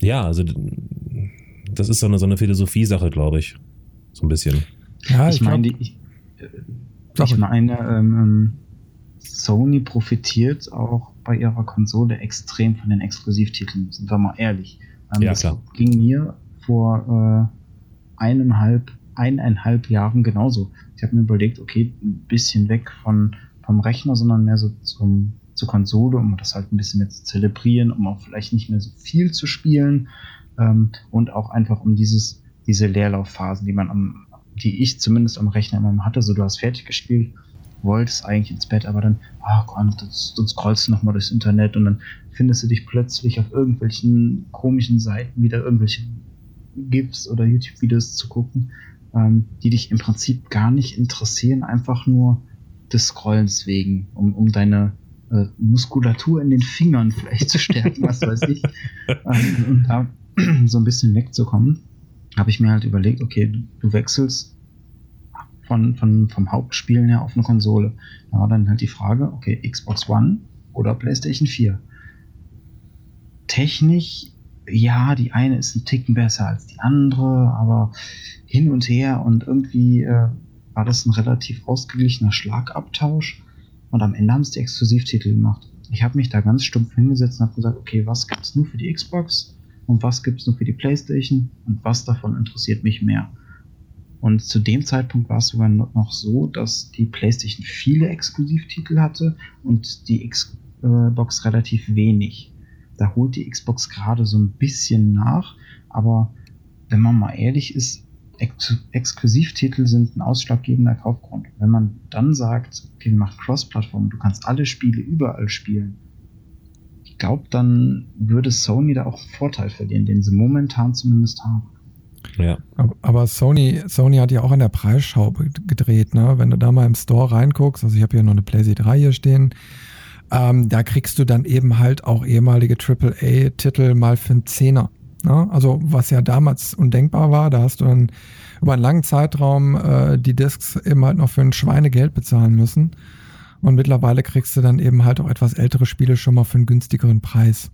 ja, also das ist so eine, so eine Philosophie-Sache, glaube ich. So ein bisschen. Ja, ich meine, ich, Sag ich ruhig. meine, ähm, ähm, Sony profitiert auch bei ihrer Konsole extrem von den Exklusivtiteln, sind wir mal ehrlich. Ähm, Ja, das klar. ging mir vor äh, eineinhalb, eineinhalb Jahren genauso. Ich habe mir überlegt, okay, ein bisschen weg von, vom Rechner, sondern mehr so zum, zur Konsole, um das halt ein bisschen mehr zu zelebrieren, um auch vielleicht nicht mehr so viel zu spielen ähm, und auch einfach um dieses, diese Leerlaufphasen, die man am, die ich zumindest am Rechner immer hatte, so du hast fertig gespielt, wolltest eigentlich ins Bett, aber dann, ah komm, dann, dann scrollst du nochmal durchs Internet und dann findest du dich plötzlich auf irgendwelchen komischen Seiten wieder irgendwelche GIFs oder YouTube-Videos zu gucken, ähm, die dich im Prinzip gar nicht interessieren, einfach nur des Scrollens wegen, um, um deine äh, Muskulatur in den Fingern *laughs* vielleicht zu stärken, was weiß ich. Ähm, und da *clears throat* so ein bisschen wegzukommen, habe ich mir halt überlegt, okay, du, du wechselst von, von, vom Hauptspielen her auf eine Konsole. Da war dann halt die Frage, okay, Xbox One oder PlayStation 4. Technisch, ja, die eine ist ein Ticken besser als die andere, aber hin und her und irgendwie äh, war das ein relativ ausgeglichener Schlagabtausch und am Ende haben es die Exklusivtitel gemacht. Ich habe mich da ganz stumpf hingesetzt und habe gesagt, okay, was gibt's nur für die Xbox und was gibt's nur für die PlayStation und was davon interessiert mich mehr. Und zu dem Zeitpunkt war es sogar no- noch so, dass die PlayStation viele Exklusivtitel hatte und die Xbox relativ wenig. Da holt die Xbox gerade so ein bisschen nach, aber wenn man mal ehrlich ist, Ex Exklusivtitel sind ein ausschlaggebender Kaufgrund. Wenn man dann sagt, okay, wir machen Cross-Plattform, du kannst alle Spiele überall spielen, ich glaube, dann würde Sony da auch einen Vorteil verlieren, den sie momentan zumindest haben. Ja. Aber, aber Sony, Sony hat ja auch an der Preisschraube gedreht, ne? Wenn du da mal im Store reinguckst, also ich habe hier noch eine PlayStation 3 hier stehen, ähm, da kriegst du dann eben halt auch ehemalige AAA-Titel mal für einen Zehner. Ne? Also was ja damals undenkbar war, da hast du dann über einen langen Zeitraum äh, die Discs eben halt noch für ein Schweinegeld bezahlen müssen. Und mittlerweile kriegst du dann eben halt auch etwas ältere Spiele schon mal für einen günstigeren Preis.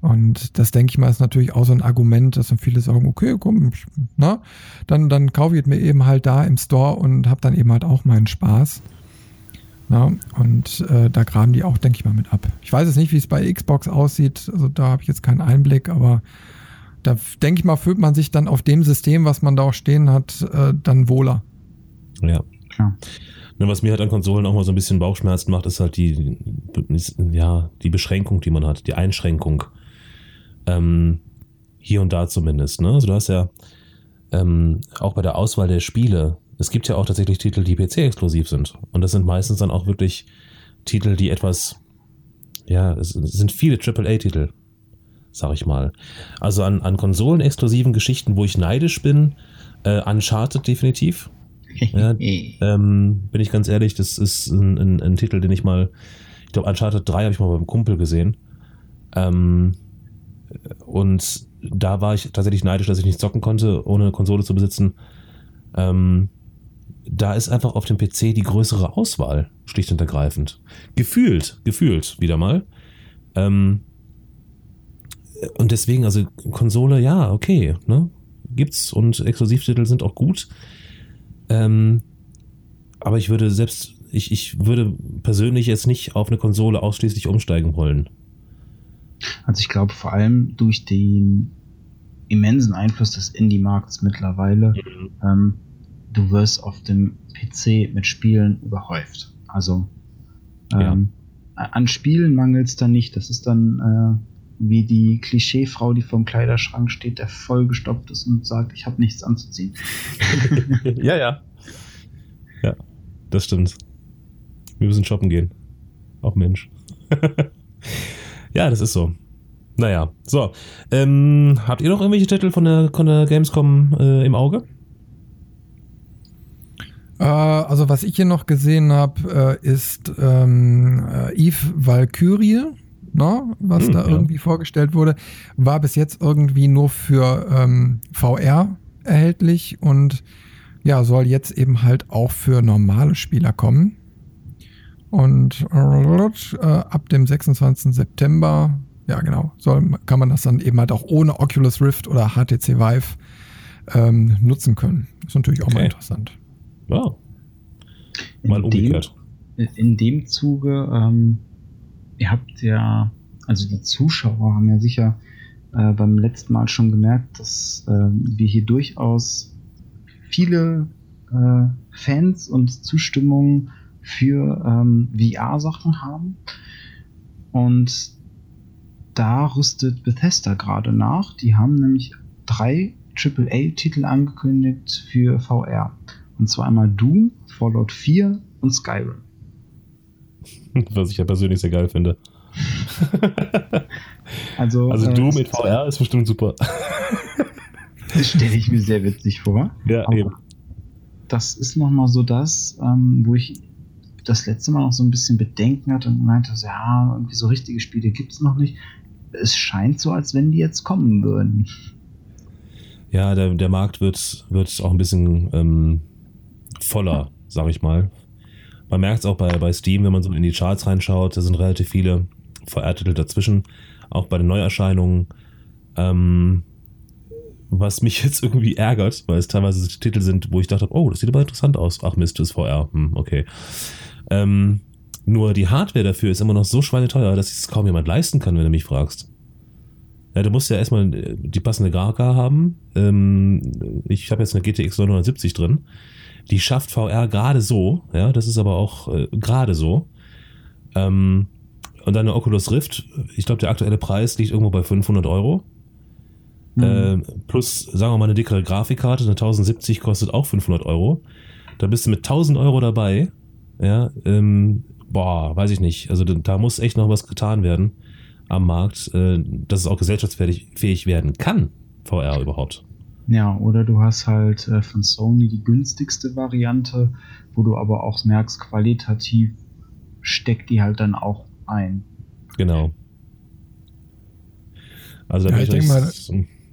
Und das denke ich mal ist natürlich auch so ein Argument, dass dann viele sagen, okay, komm, na, dann, dann kaufe ich mir eben halt da im Store und habe dann eben halt auch meinen Spaß. Na, und äh, da graben die auch, denke ich mal, mit ab. Ich weiß jetzt nicht, wie es bei Xbox aussieht, also da habe ich jetzt keinen Einblick, aber da denke ich mal, fühlt man sich dann auf dem System, was man da auch stehen hat, äh, dann wohler. Ja. Klar. Ne, was mir halt an Konsolen auch mal so ein bisschen Bauchschmerzen macht, ist halt die, ja, die Beschränkung, die man hat, die Einschränkung. Ähm, hier und da zumindest. Ne? Also du hast ja ähm, auch bei der Auswahl der Spiele, es gibt ja auch tatsächlich Titel, die PC-exklusiv sind. Und das sind meistens dann auch wirklich Titel, die etwas, ja, es, sind viele AAA-Titel, sag ich mal. Also an, an Konsolen-exklusiven Geschichten, wo ich neidisch bin, äh, Uncharted definitiv. Ja, *laughs* ähm, bin ich ganz ehrlich, das ist ein, ein, ein Titel, den ich mal, ich glaube, Uncharted 3 habe ich mal beim Kumpel gesehen. Ähm, und da war ich tatsächlich neidisch, dass ich nicht zocken konnte, ohne eine Konsole zu besitzen. Ähm, da ist einfach auf dem PC die größere Auswahl, schlicht und ergreifend. Gefühlt, gefühlt wieder mal. Ähm, und deswegen, also Konsole, ja, okay, ne? Gibt's und Exklusivtitel sind auch gut. Ähm, aber ich würde selbst, ich, ich würde persönlich jetzt nicht auf eine Konsole ausschließlich umsteigen wollen. Also ich glaube vor allem durch den immensen Einfluss des Indie-Markts mittlerweile, mhm. ähm, du wirst auf dem PC mit Spielen überhäuft. Also ähm, ja. an Spielen mangelt es dann nicht. Das ist dann äh, wie die Klischeefrau, die vorm Kleiderschrank steht, der vollgestopft ist und sagt, ich habe nichts anzuziehen. *laughs* ja, ja. Ja, das stimmt. Wir müssen shoppen gehen. Auch Mensch. *laughs* ja, das ist so. Naja, so. Ähm, habt ihr noch irgendwelche Titel von der, von der Gamescom äh, im Auge? Äh, also, was ich hier noch gesehen habe, äh, ist ähm, äh, Eve Valkyrie, ne, was hm, da ja. irgendwie vorgestellt wurde. War bis jetzt irgendwie nur für ähm, VR erhältlich und ja, soll jetzt eben halt auch für normale Spieler kommen. Und äh, ab dem 26. September ja, genau. Soll, kann man das dann eben halt auch ohne Oculus Rift oder HTC Vive ähm, nutzen können. Ist natürlich auch okay. mal interessant. Ja. Mal in umgekehrt. Dem, in dem Zuge, ähm, ihr habt ja, also die Zuschauer haben ja sicher äh, beim letzten Mal schon gemerkt, dass äh, wir hier durchaus viele äh, Fans und Zustimmungen für ähm, VR-Sachen haben. Und da rüstet Bethesda gerade nach. Die haben nämlich drei AAA-Titel angekündigt für VR. Und zwar einmal Doom, Fallout 4 und Skyrim. Was ich ja persönlich sehr geil finde. *laughs* also, also Doom äh, in VR ist bestimmt super. das stelle ich mir sehr witzig vor. Ja, Aber eben. Das ist nochmal so das, ähm, wo ich das letzte Mal noch so ein bisschen Bedenken hatte und meinte, ja, irgendwie so richtige Spiele gibt es noch nicht es scheint so, als wenn die jetzt kommen würden. Ja, der, der Markt wird, wird auch ein bisschen ähm, voller, sag ich mal. Man merkt es auch bei, bei Steam, wenn man so in die Charts reinschaut, da sind relativ viele VR-Titel dazwischen, auch bei den Neuerscheinungen. Ähm, was mich *laughs* jetzt irgendwie ärgert, weil es teilweise Titel sind, wo ich dachte, oh, das sieht aber interessant aus. Ach Mist, das ist VR. Hm, okay. Ähm, nur die Hardware dafür ist immer noch so schweineteuer, dass es kaum jemand leisten kann, wenn du mich fragst. Ja, du musst ja erstmal äh, die passende Grafik haben. Ähm, ich habe jetzt eine GTX 970 drin. Die schafft VR gerade so. Ja, das ist aber auch äh, gerade so. Ähm, und dann eine Oculus Rift. Ich glaube, der aktuelle Preis liegt irgendwo bei 500 Euro. Mhm. Äh, plus, sagen wir mal, eine dickere Grafikkarte. Eine 1070 kostet auch 500 Euro. Da bist du mit 1000 Euro dabei. Ja, ähm, boah, weiß ich nicht. Also da muss echt noch was getan werden am Markt, äh, dass es auch gesellschaftsfähig werden kann, VR überhaupt. Ja, oder du hast halt äh, von Sony die günstigste Variante, wo du aber auch merkst, qualitativ steckt die halt dann auch ein. Genau. Also da ja, ich denke mal,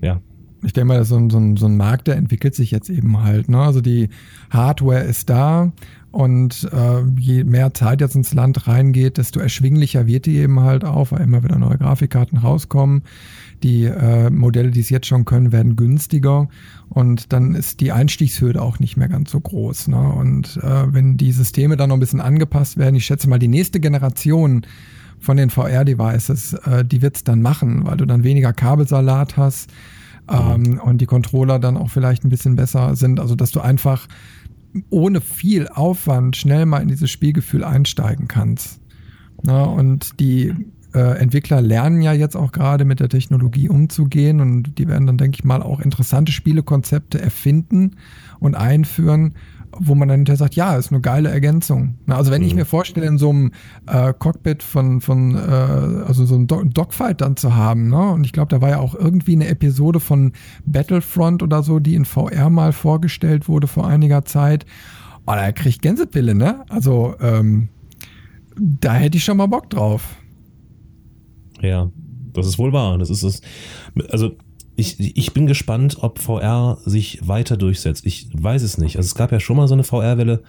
ja. Ich denke mal, so ein, so, ein, so ein Markt, der entwickelt sich jetzt eben halt. Ne? Also die Hardware ist da, und äh, je mehr Zeit jetzt ins Land reingeht, desto erschwinglicher wird die eben halt auch, weil immer wieder neue Grafikkarten rauskommen. Die äh, Modelle, die es jetzt schon können, werden günstiger und dann ist die Einstiegshürde auch nicht mehr ganz so groß. Ne? Und äh, wenn die Systeme dann noch ein bisschen angepasst werden, ich schätze mal, die nächste Generation von den VR-Devices, äh, die wird's dann machen, weil du dann weniger Kabelsalat hast ähm, und die Controller dann auch vielleicht ein bisschen besser sind. Also dass du einfach ohne viel Aufwand schnell mal in dieses Spielgefühl einsteigen kannst. Na, und die äh, Entwickler lernen ja jetzt auch gerade mit der Technologie umzugehen und die werden dann, denke ich mal, auch interessante Spielekonzepte erfinden und einführen, wo man dann hinterher sagt, ja, ist eine geile Ergänzung. Na, also wenn mhm. ich mir vorstelle, in so einem äh, Cockpit von, von äh, also so ein Do Dogfight dann zu haben, ne? Und ich glaube, da war ja auch irgendwie eine Episode von Battlefront oder so, die in VR mal vorgestellt wurde vor einiger Zeit. oh, da krieg ich Gänsepille, ne? Also, ähm, da hätte ich schon mal Bock drauf. Ja, das ist wohl wahr. Das ist es. Also, ich, ich bin gespannt, ob VR sich weiter durchsetzt. Ich weiß es nicht. Also, es gab ja schon mal so eine VR-Welle,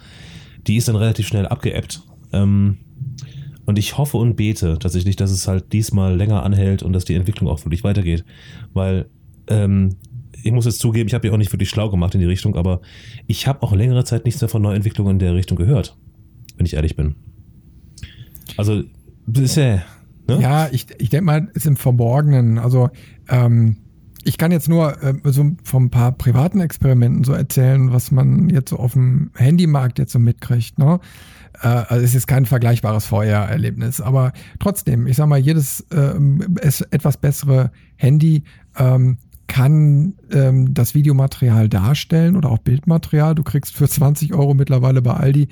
die ist dann relativ schnell abgeebbt. Ähm, und ich hoffe und bete tatsächlich, dass es halt diesmal länger anhält und dass die Entwicklung auch wirklich weitergeht. Weil, ähm, ich muss jetzt zugeben, ich habe ja auch nicht wirklich schlau gemacht in die Richtung, aber ich habe auch längere Zeit nichts mehr von Neuentwicklungen in der Richtung gehört. Wenn ich ehrlich bin. Also, bisher. Ne? Ja, ich, ich denke mal, ist im Verborgenen. Also, ähm, ich kann jetzt nur äh, so von ein paar privaten Experimenten so erzählen, was man jetzt so auf dem Handymarkt jetzt so mitkriegt. Ne? Äh, also es ist kein vergleichbares VR-Erlebnis, aber trotzdem, ich sag mal, jedes äh, etwas bessere Handy ähm, kann ähm, das Videomaterial darstellen oder auch Bildmaterial. Du kriegst für 20 Euro mittlerweile bei Aldi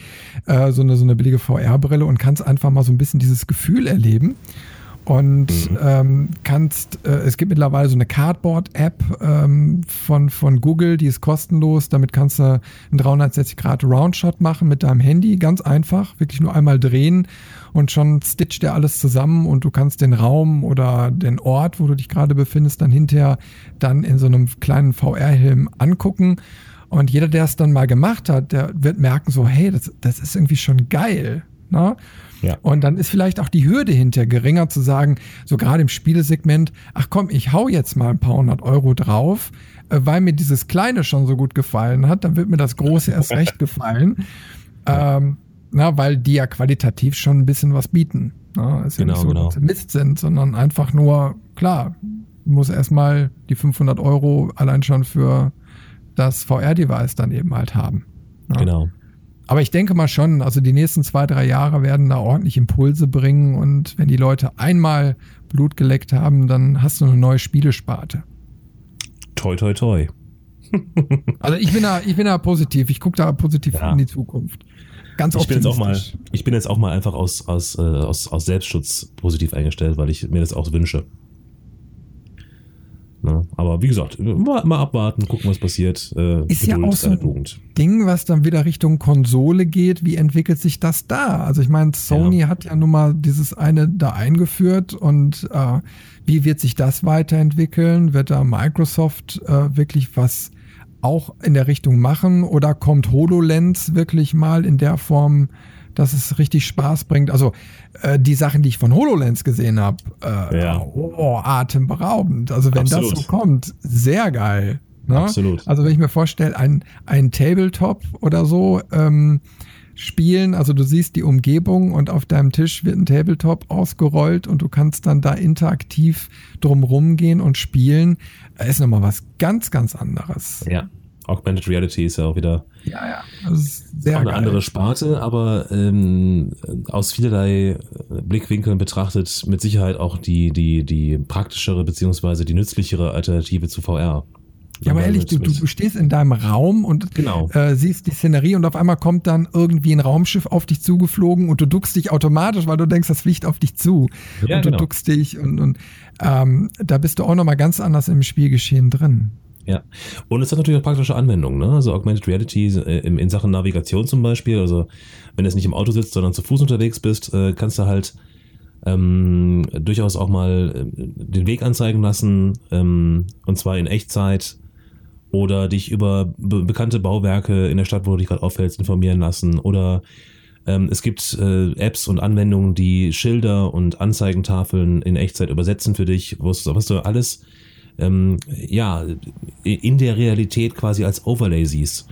äh, so, eine, so eine billige VR-Brille und kannst einfach mal so ein bisschen dieses Gefühl erleben und mhm. ähm, kannst, äh, es gibt mittlerweile so eine Cardboard-App ähm, von, von Google, die ist kostenlos. Damit kannst du einen 360 Grad Roundshot machen mit deinem Handy, ganz einfach, wirklich nur einmal drehen und schon stitcht der alles zusammen und du kannst den Raum oder den Ort, wo du dich gerade befindest, dann hinterher dann in so einem kleinen VR-Helm angucken. Und jeder, der es dann mal gemacht hat, der wird merken so, hey, das, das ist irgendwie schon geil. Ne? Ja. Und dann ist vielleicht auch die Hürde hinter geringer zu sagen, so gerade im Spielesegment, ach komm, ich hau jetzt mal ein paar hundert Euro drauf, äh, weil mir dieses Kleine schon so gut gefallen hat, dann wird mir das Große erst *laughs* recht gefallen. Ähm, na, weil die ja qualitativ schon ein bisschen was bieten. Na, ist genau, ja nicht so, genau. dass sie Mist sind, sondern einfach nur, klar, muss erstmal die 500 Euro allein schon für das VR-Device dann eben halt haben. Na? Genau. Aber ich denke mal schon, also die nächsten zwei, drei Jahre werden da ordentlich Impulse bringen und wenn die Leute einmal Blut geleckt haben, dann hast du eine neue Spielesparte. Toi, toi, toi. *laughs* *laughs* also ich bin da, ich bin da positiv. Ich gucke da positiv ja. in die Zukunft. Ganz ich bin jetzt auch mal, ich bin jetzt auch mal einfach aus, aus, äh, aus, aus Selbstschutz positiv eingestellt, weil ich mir das auch wünsche. Ne? Aber wie gesagt, mal, abwarten, gucken, was passiert. Äh, ist ja auch so ein. Ding, was dann wieder Richtung Konsole geht. Wie entwickelt sich das da? Also ich meine, Sony ja. hat ja nun mal dieses eine da eingeführt und äh, wie wird sich das weiterentwickeln? Wird da Microsoft äh, wirklich was auch in der Richtung machen oder kommt HoloLens wirklich mal in der Form dass es richtig Spaß bringt. Also äh, die Sachen, die ich von HoloLens gesehen habe, äh, ja. oh, atemberaubend. Also wenn Absolut. das so kommt, sehr geil. Ne? Absolut. Also wenn ich mir vorstelle, ein, ein Tabletop oder so ähm, spielen, also du siehst die Umgebung und auf deinem Tisch wird ein Tabletop ausgerollt und du kannst dann da interaktiv drumrum gehen und spielen, ist nochmal was ganz, ganz anderes. Ja, Augmented Reality ist ja auch wieder ja, ja. Sehr auch eine geil. andere Sparte, aber ähm, aus vielerlei Blickwinkeln betrachtet mit Sicherheit auch die, die, die praktischere beziehungsweise die nützlichere Alternative zu VR. Ja, aber ehrlich, du, du stehst in deinem Raum und genau. äh, siehst die Szenerie und auf einmal kommt dann irgendwie ein Raumschiff auf dich zugeflogen und du duckst dich automatisch, weil du denkst, das fliegt auf dich zu. Ja, und du genau. duckst dich und, und ähm, da bist du auch nochmal ganz anders im Spielgeschehen drin. Ja, und es hat natürlich auch praktische Anwendungen, ne? Also Augmented Reality äh, in, in Sachen Navigation zum Beispiel. Also wenn du jetzt nicht im Auto sitzt, sondern zu Fuß unterwegs bist, äh, kannst du halt ähm, durchaus auch mal äh, den Weg anzeigen lassen, ähm, und zwar in Echtzeit oder dich über be bekannte Bauwerke in der Stadt, wo du dich gerade aufhältst, informieren lassen oder ähm, es gibt äh, Apps und Anwendungen, die Schilder und Anzeigentafeln in Echtzeit übersetzen für dich, was du alles ähm, ja, in der Realität quasi als Overlay siehst.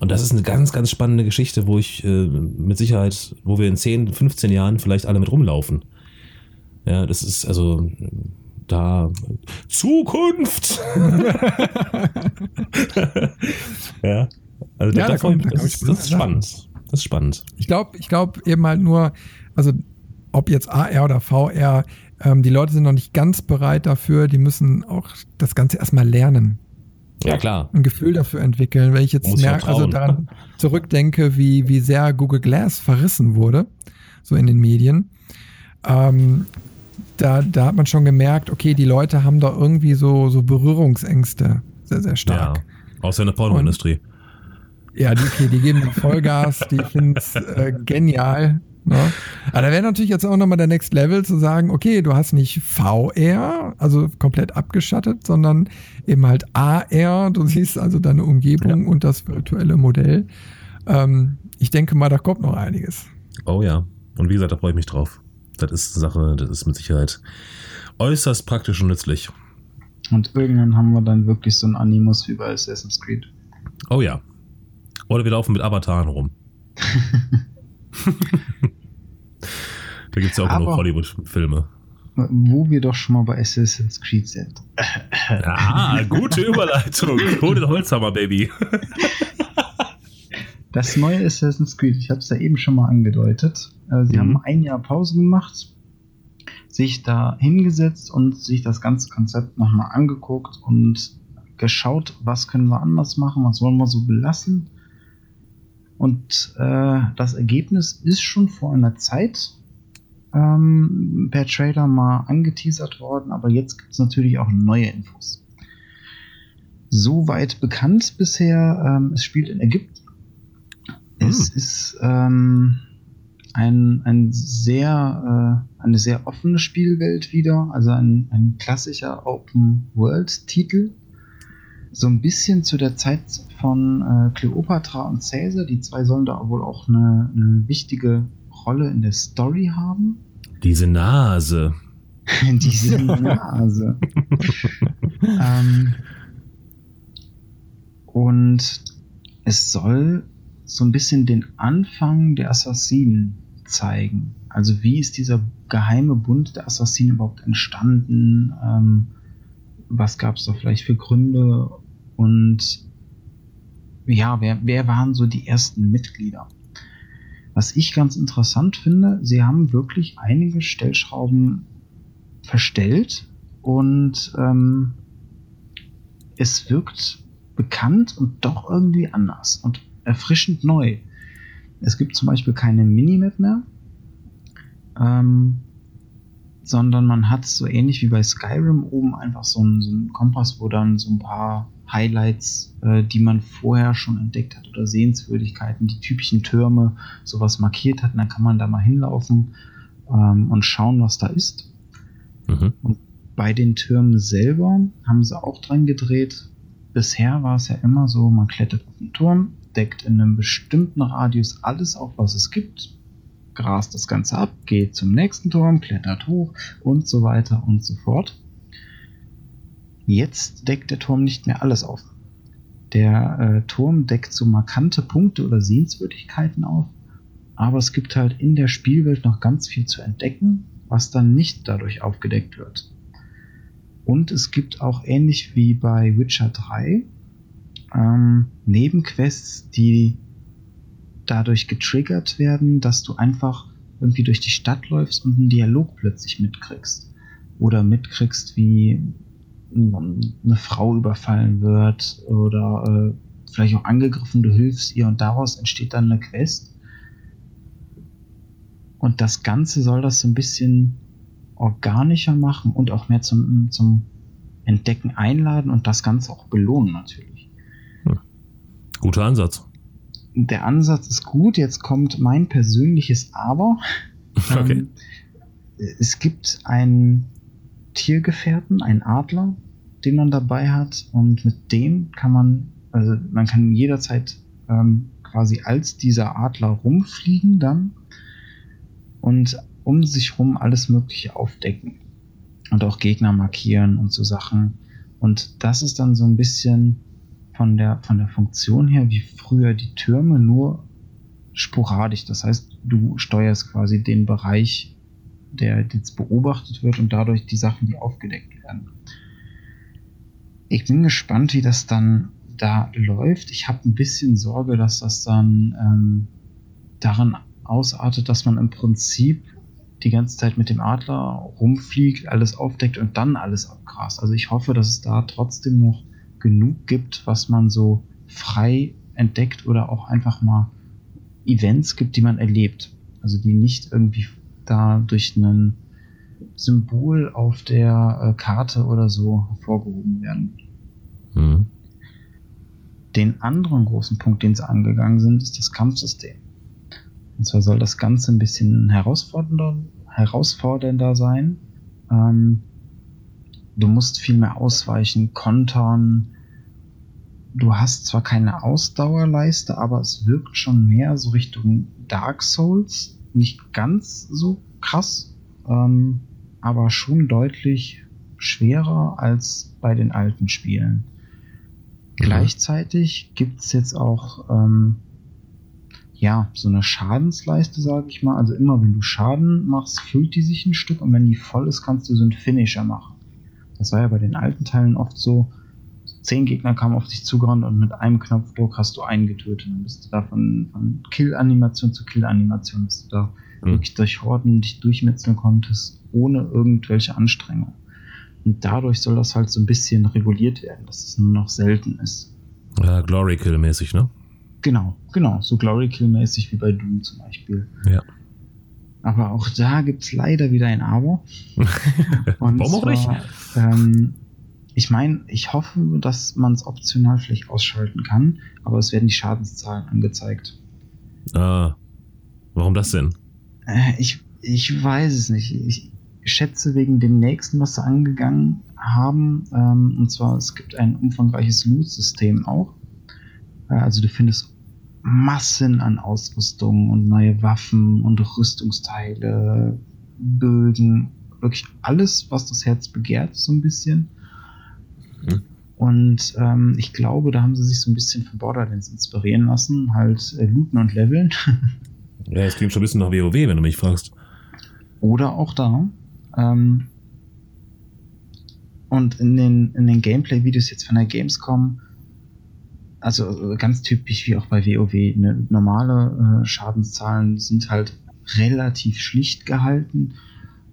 Und das ist eine ganz, ganz spannende Geschichte, wo ich äh, mit Sicherheit, wo wir in 10, 15 Jahren vielleicht alle mit rumlaufen. Ja, das ist also da Zukunft. *laughs* ja, also ja, da, da kommt, das, ist, das ist spannend. Das ist spannend. Ich glaube, ich glaube eben halt nur, also ob jetzt AR oder VR, ähm, die Leute sind noch nicht ganz bereit dafür. Die müssen auch das Ganze erstmal lernen. Ja, klar. Ein Gefühl dafür entwickeln. Wenn ich jetzt merke, also daran zurückdenke, wie, wie sehr Google Glass verrissen wurde, so in den Medien, ähm, da, da hat man schon gemerkt, okay, die Leute haben da irgendwie so, so Berührungsängste sehr, sehr stark. Ja, außer in der Pornoindustrie. Ja, die, okay, die geben Vollgas, die finden es äh, genial. Ne? Aber da wäre natürlich jetzt auch nochmal der Next Level zu sagen, okay, du hast nicht VR, also komplett abgeschattet, sondern eben halt AR, du siehst also deine Umgebung Ja. und das virtuelle Modell. Ähm, ich denke mal, da kommt noch einiges. Oh ja. Und wie gesagt, da freue ich mich drauf. Das ist eine Sache, das ist mit Sicherheit äußerst praktisch und nützlich. Und irgendwann haben wir dann wirklich so einen Animus wie bei Assassin's Creed. Oh ja. Oder wir laufen mit Avataren rum. *laughs* da gibt es ja auch genug Aber- Hollywood-Filme. Wo wir doch schon mal bei Assassin's Creed sind. Ah, gute Überleitung. *laughs* Hol den Holzhammer, Baby. Das neue Assassin's Creed, ich habe es ja eben schon mal angedeutet. Äh, Sie Mhm. haben ein Jahr Pause gemacht, sich da hingesetzt und sich das ganze Konzept nochmal angeguckt und geschaut, was können wir anders machen, was wollen wir so belassen. Und äh, das Ergebnis ist schon vor einer Zeit ähm, per Trailer mal angeteasert worden, aber jetzt gibt es natürlich auch neue Infos. Soweit bekannt bisher, ähm, es spielt in Ägypten. Es ist ähm, ein, ein sehr, äh, eine sehr offene Spielwelt wieder, also ein, ein klassischer Open-World-Titel. So ein bisschen zu der Zeit von äh, Cleopatra und Caesar. Die zwei sollen da wohl auch eine, eine wichtige Rolle in der Story haben. Diese Nase. *laughs* Diese Nase. *laughs* ähm, und es soll so ein bisschen den Anfang der Assassinen zeigen. Also wie ist dieser geheime Bund der Assassinen überhaupt entstanden? Ähm, was gab es da vielleicht für Gründe? Und ja, wer, wer waren so die ersten Mitglieder? Was ich ganz interessant finde, sie haben wirklich einige Stellschrauben verstellt und ähm, es wirkt bekannt und doch irgendwie anders und erfrischend neu. Es gibt zum Beispiel keine Minimap mehr, ähm, sondern man hat so ähnlich wie bei Skyrim oben einfach so einen, so einen Kompass, wo dann so ein paar Highlights, äh, die man vorher schon entdeckt hat oder Sehenswürdigkeiten, die typischen Türme, sowas markiert hat. Und dann kann man da mal hinlaufen ähm, und schauen, was da ist. Mhm. Bei den Türmen selber haben sie auch dran gedreht. Bisher war es ja immer so, man klettert auf den Turm, deckt in einem bestimmten Radius alles auf, was es gibt, grast das Ganze ab, geht zum nächsten Turm, klettert hoch und so weiter und so fort. Jetzt deckt der Turm nicht mehr alles auf. Der äh, Turm deckt so markante Punkte oder Sehenswürdigkeiten auf, aber es gibt halt in der Spielwelt noch ganz viel zu entdecken, was dann nicht dadurch aufgedeckt wird. Und es gibt auch ähnlich wie bei Witcher 3 ähm, Nebenquests, die dadurch getriggert werden, dass du einfach irgendwie durch die Stadt läufst und einen Dialog plötzlich mitkriegst. Oder mitkriegst, wie eine Frau überfallen wird oder äh, vielleicht auch angegriffen, du hilfst ihr und daraus entsteht dann eine Quest. Und das Ganze soll das so ein bisschen organischer machen und auch mehr zum, zum Entdecken einladen und das Ganze auch belohnen natürlich. Guter Ansatz. Der Ansatz ist gut, jetzt kommt mein persönliches Aber. *laughs* Okay. Ähm, es gibt einen Tiergefährten, einen Adler, den man dabei hat und mit dem kann man, also man kann jederzeit ähm, quasi als dieser Adler rumfliegen dann und um sich rum alles Mögliche aufdecken und auch Gegner markieren und so Sachen. Und das ist dann so ein bisschen von der, von der Funktion her wie früher die Türme, nur sporadisch. Das heißt, du steuerst quasi den Bereich, der jetzt beobachtet wird und dadurch die Sachen, die aufgedeckt werden. Ich bin gespannt, wie das dann da läuft. Ich habe ein bisschen Sorge, dass das dann ähm, darin ausartet, dass man im Prinzip die ganze Zeit mit dem Adler rumfliegt, alles aufdeckt und dann alles abgrast. Also ich hoffe, dass es da trotzdem noch genug gibt, was man so frei entdeckt oder auch einfach mal Events gibt, die man erlebt. Also die nicht irgendwie da durch ein Symbol auf der äh, Karte oder so hervorgehoben werden. Mhm. den anderen großen Punkt, den sie angegangen sind, ist das Kampfsystem. Und zwar soll das Ganze ein bisschen herausfordernder, herausfordernder sein. Ähm, du musst viel mehr ausweichen, kontern. Du hast zwar keine Ausdauerleiste, aber es wirkt schon mehr so Richtung Dark Souls. Nicht ganz so krass, ähm, aber schon deutlich schwerer als bei den alten Spielen. Mhm. Gleichzeitig gibt es jetzt auch ähm, ja so eine Schadensleiste, sage ich mal. Also immer wenn du Schaden machst, füllt die sich ein Stück und wenn die voll ist, kannst du so einen Finisher machen. Das war ja bei den alten Teilen oft so. Zehn Gegner kamen auf dich zugerannt und mit einem Knopfdruck hast du einen getötet. Dann bist du da von, von Kill-Animation zu Kill-Animation, dass du da Mhm. wirklich durch Horden dich durchmetzeln konntest, ohne irgendwelche Anstrengung. Und dadurch soll das halt so ein bisschen reguliert werden, dass es nur noch selten ist. Ja, Glory Kill-mäßig, ne? Genau, genau, so Glory Kill-mäßig wie bei Doom zum Beispiel. Ja. Aber auch da gibt es leider wieder ein Aber. *laughs* Und Warum auch nicht? Ähm, ich meine, ich hoffe, dass man es optional vielleicht ausschalten kann, aber es werden die Schadenszahlen angezeigt. Ah, warum das denn? Äh, ich, ich weiß es nicht. Ich schätze wegen dem nächsten, was sie angegangen haben. Ähm, und zwar, es gibt ein umfangreiches Loot-System auch. Äh, also du findest Massen an Ausrüstung und neue Waffen und Rüstungsteile, Bögen, wirklich alles, was das Herz begehrt, so ein bisschen. Und ähm, ich glaube, da haben sie sich so ein bisschen von Borderlands inspirieren lassen, halt äh, looten und leveln. *laughs* Ja, es klingt schon ein bisschen nach WoW, wenn du mich fragst. Oder auch da. Ähm, und in den, in den Gameplay-Videos jetzt von der Gamescom, also äh, ganz typisch wie auch bei WoW, ne, normale äh, Schadenszahlen sind halt relativ schlicht gehalten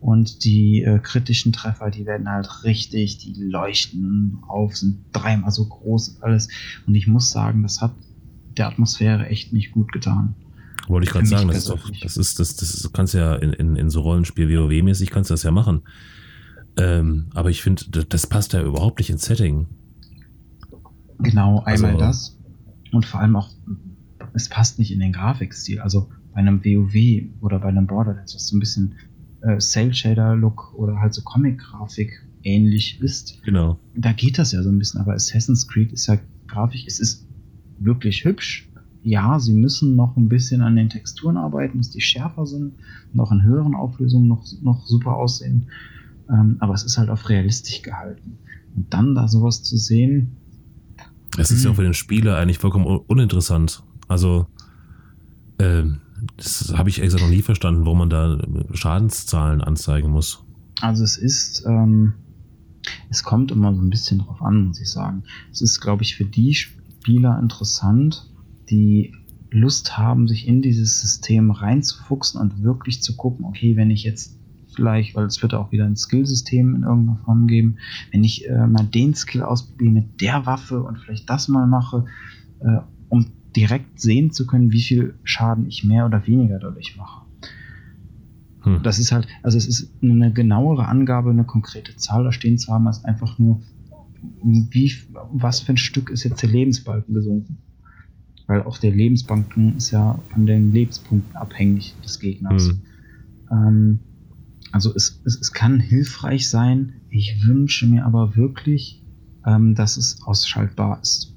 und die äh, kritischen Treffer, die werden halt richtig, die leuchten auf, sind dreimal so groß und alles. Und ich muss sagen, das hat der Atmosphäre echt nicht gut getan. Wollte ich gerade sagen, das ist persönlich. das ist, das, das ist, du kannst ja in, in, in so Rollenspiel WoW-mäßig kannst du das ja machen. Ähm, aber ich finde, das, das passt ja überhaupt nicht ins Setting. Genau, einmal Also- das. Und vor allem auch, es passt nicht in den Grafikstil. Also bei einem WoW oder bei einem Borderlands, was so ein bisschen äh, Cell-Shader-Look oder halt so Comic-Grafik ähnlich ist, Genau. da geht das ja so ein bisschen. Aber Assassin's Creed ist ja grafisch, es ist wirklich hübsch. Ja, sie müssen noch ein bisschen an den Texturen arbeiten, dass die schärfer sind und auch in höheren Auflösungen noch, noch super aussehen. Ähm, aber es ist halt auf realistisch gehalten. Und dann da sowas zu sehen, Es ist ja auch für den Spieler eigentlich vollkommen un- uninteressant. Also, ähm, das habe ich extra noch nie verstanden, warum man da Schadenszahlen anzeigen muss. Also es ist, ähm, es kommt immer so ein bisschen drauf an, muss ich sagen. Es ist, glaube ich, für die Spieler interessant, die Lust haben, sich in dieses System reinzufuchsen und wirklich zu gucken, okay, wenn ich jetzt vielleicht, weil es wird auch wieder ein Skillsystem in irgendeiner Form geben, wenn ich äh, mal den Skill ausprobiere mit der Waffe und vielleicht das mal mache, äh, um direkt sehen zu können, wie viel Schaden ich mehr oder weniger dadurch mache. Hm. Das ist halt, also es ist eine genauere Angabe, eine konkrete Zahl da stehen zu haben, als einfach nur, wie, was für ein Stück ist jetzt der Lebensbalken gesunken. Weil auch der Lebensbalken ist ja von den Lebenspunkten abhängig des Gegners. Hm. Ähm, also es, es, es kann hilfreich sein. Ich wünsche mir aber wirklich, ähm, dass es ausschaltbar ist.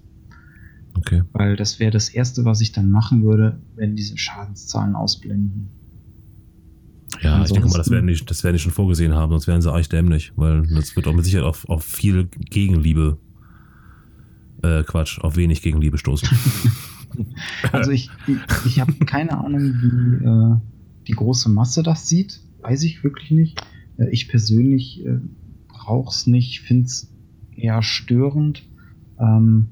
Okay. Weil das wäre das Erste, was ich dann machen würde, wenn diese Schadenszahlen ausblenden. Ja, ich denke mal, das werden, die, das werden die schon vorgesehen haben, sonst wären sie eigentlich dämlich, weil das wird auch mit Sicherheit auf, auf viel Gegenliebe, äh, Quatsch, auf wenig Gegenliebe stoßen. *laughs* Also ich, ich, ich habe keine Ahnung, wie äh, die große Masse das sieht. Weiß ich wirklich nicht. Äh, ich persönlich äh, brauche es nicht, finde es eher störend. Ähm,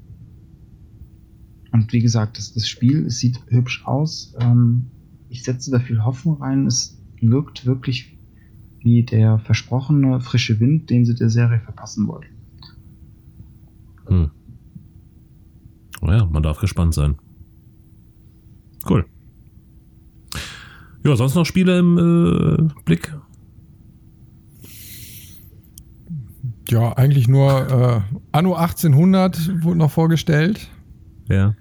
und wie gesagt, das, das Spiel, es sieht hübsch aus. Ähm, ich setze da viel Hoffnung rein. Es wirkt wirklich wie der versprochene frische Wind, den sie der Serie verpassen wollten. Hm. Naja, man darf gespannt sein. Cool. Ja, sonst noch Spiele im äh, Blick? Ja, eigentlich nur äh, Anno 1800 wurde noch vorgestellt. Ja.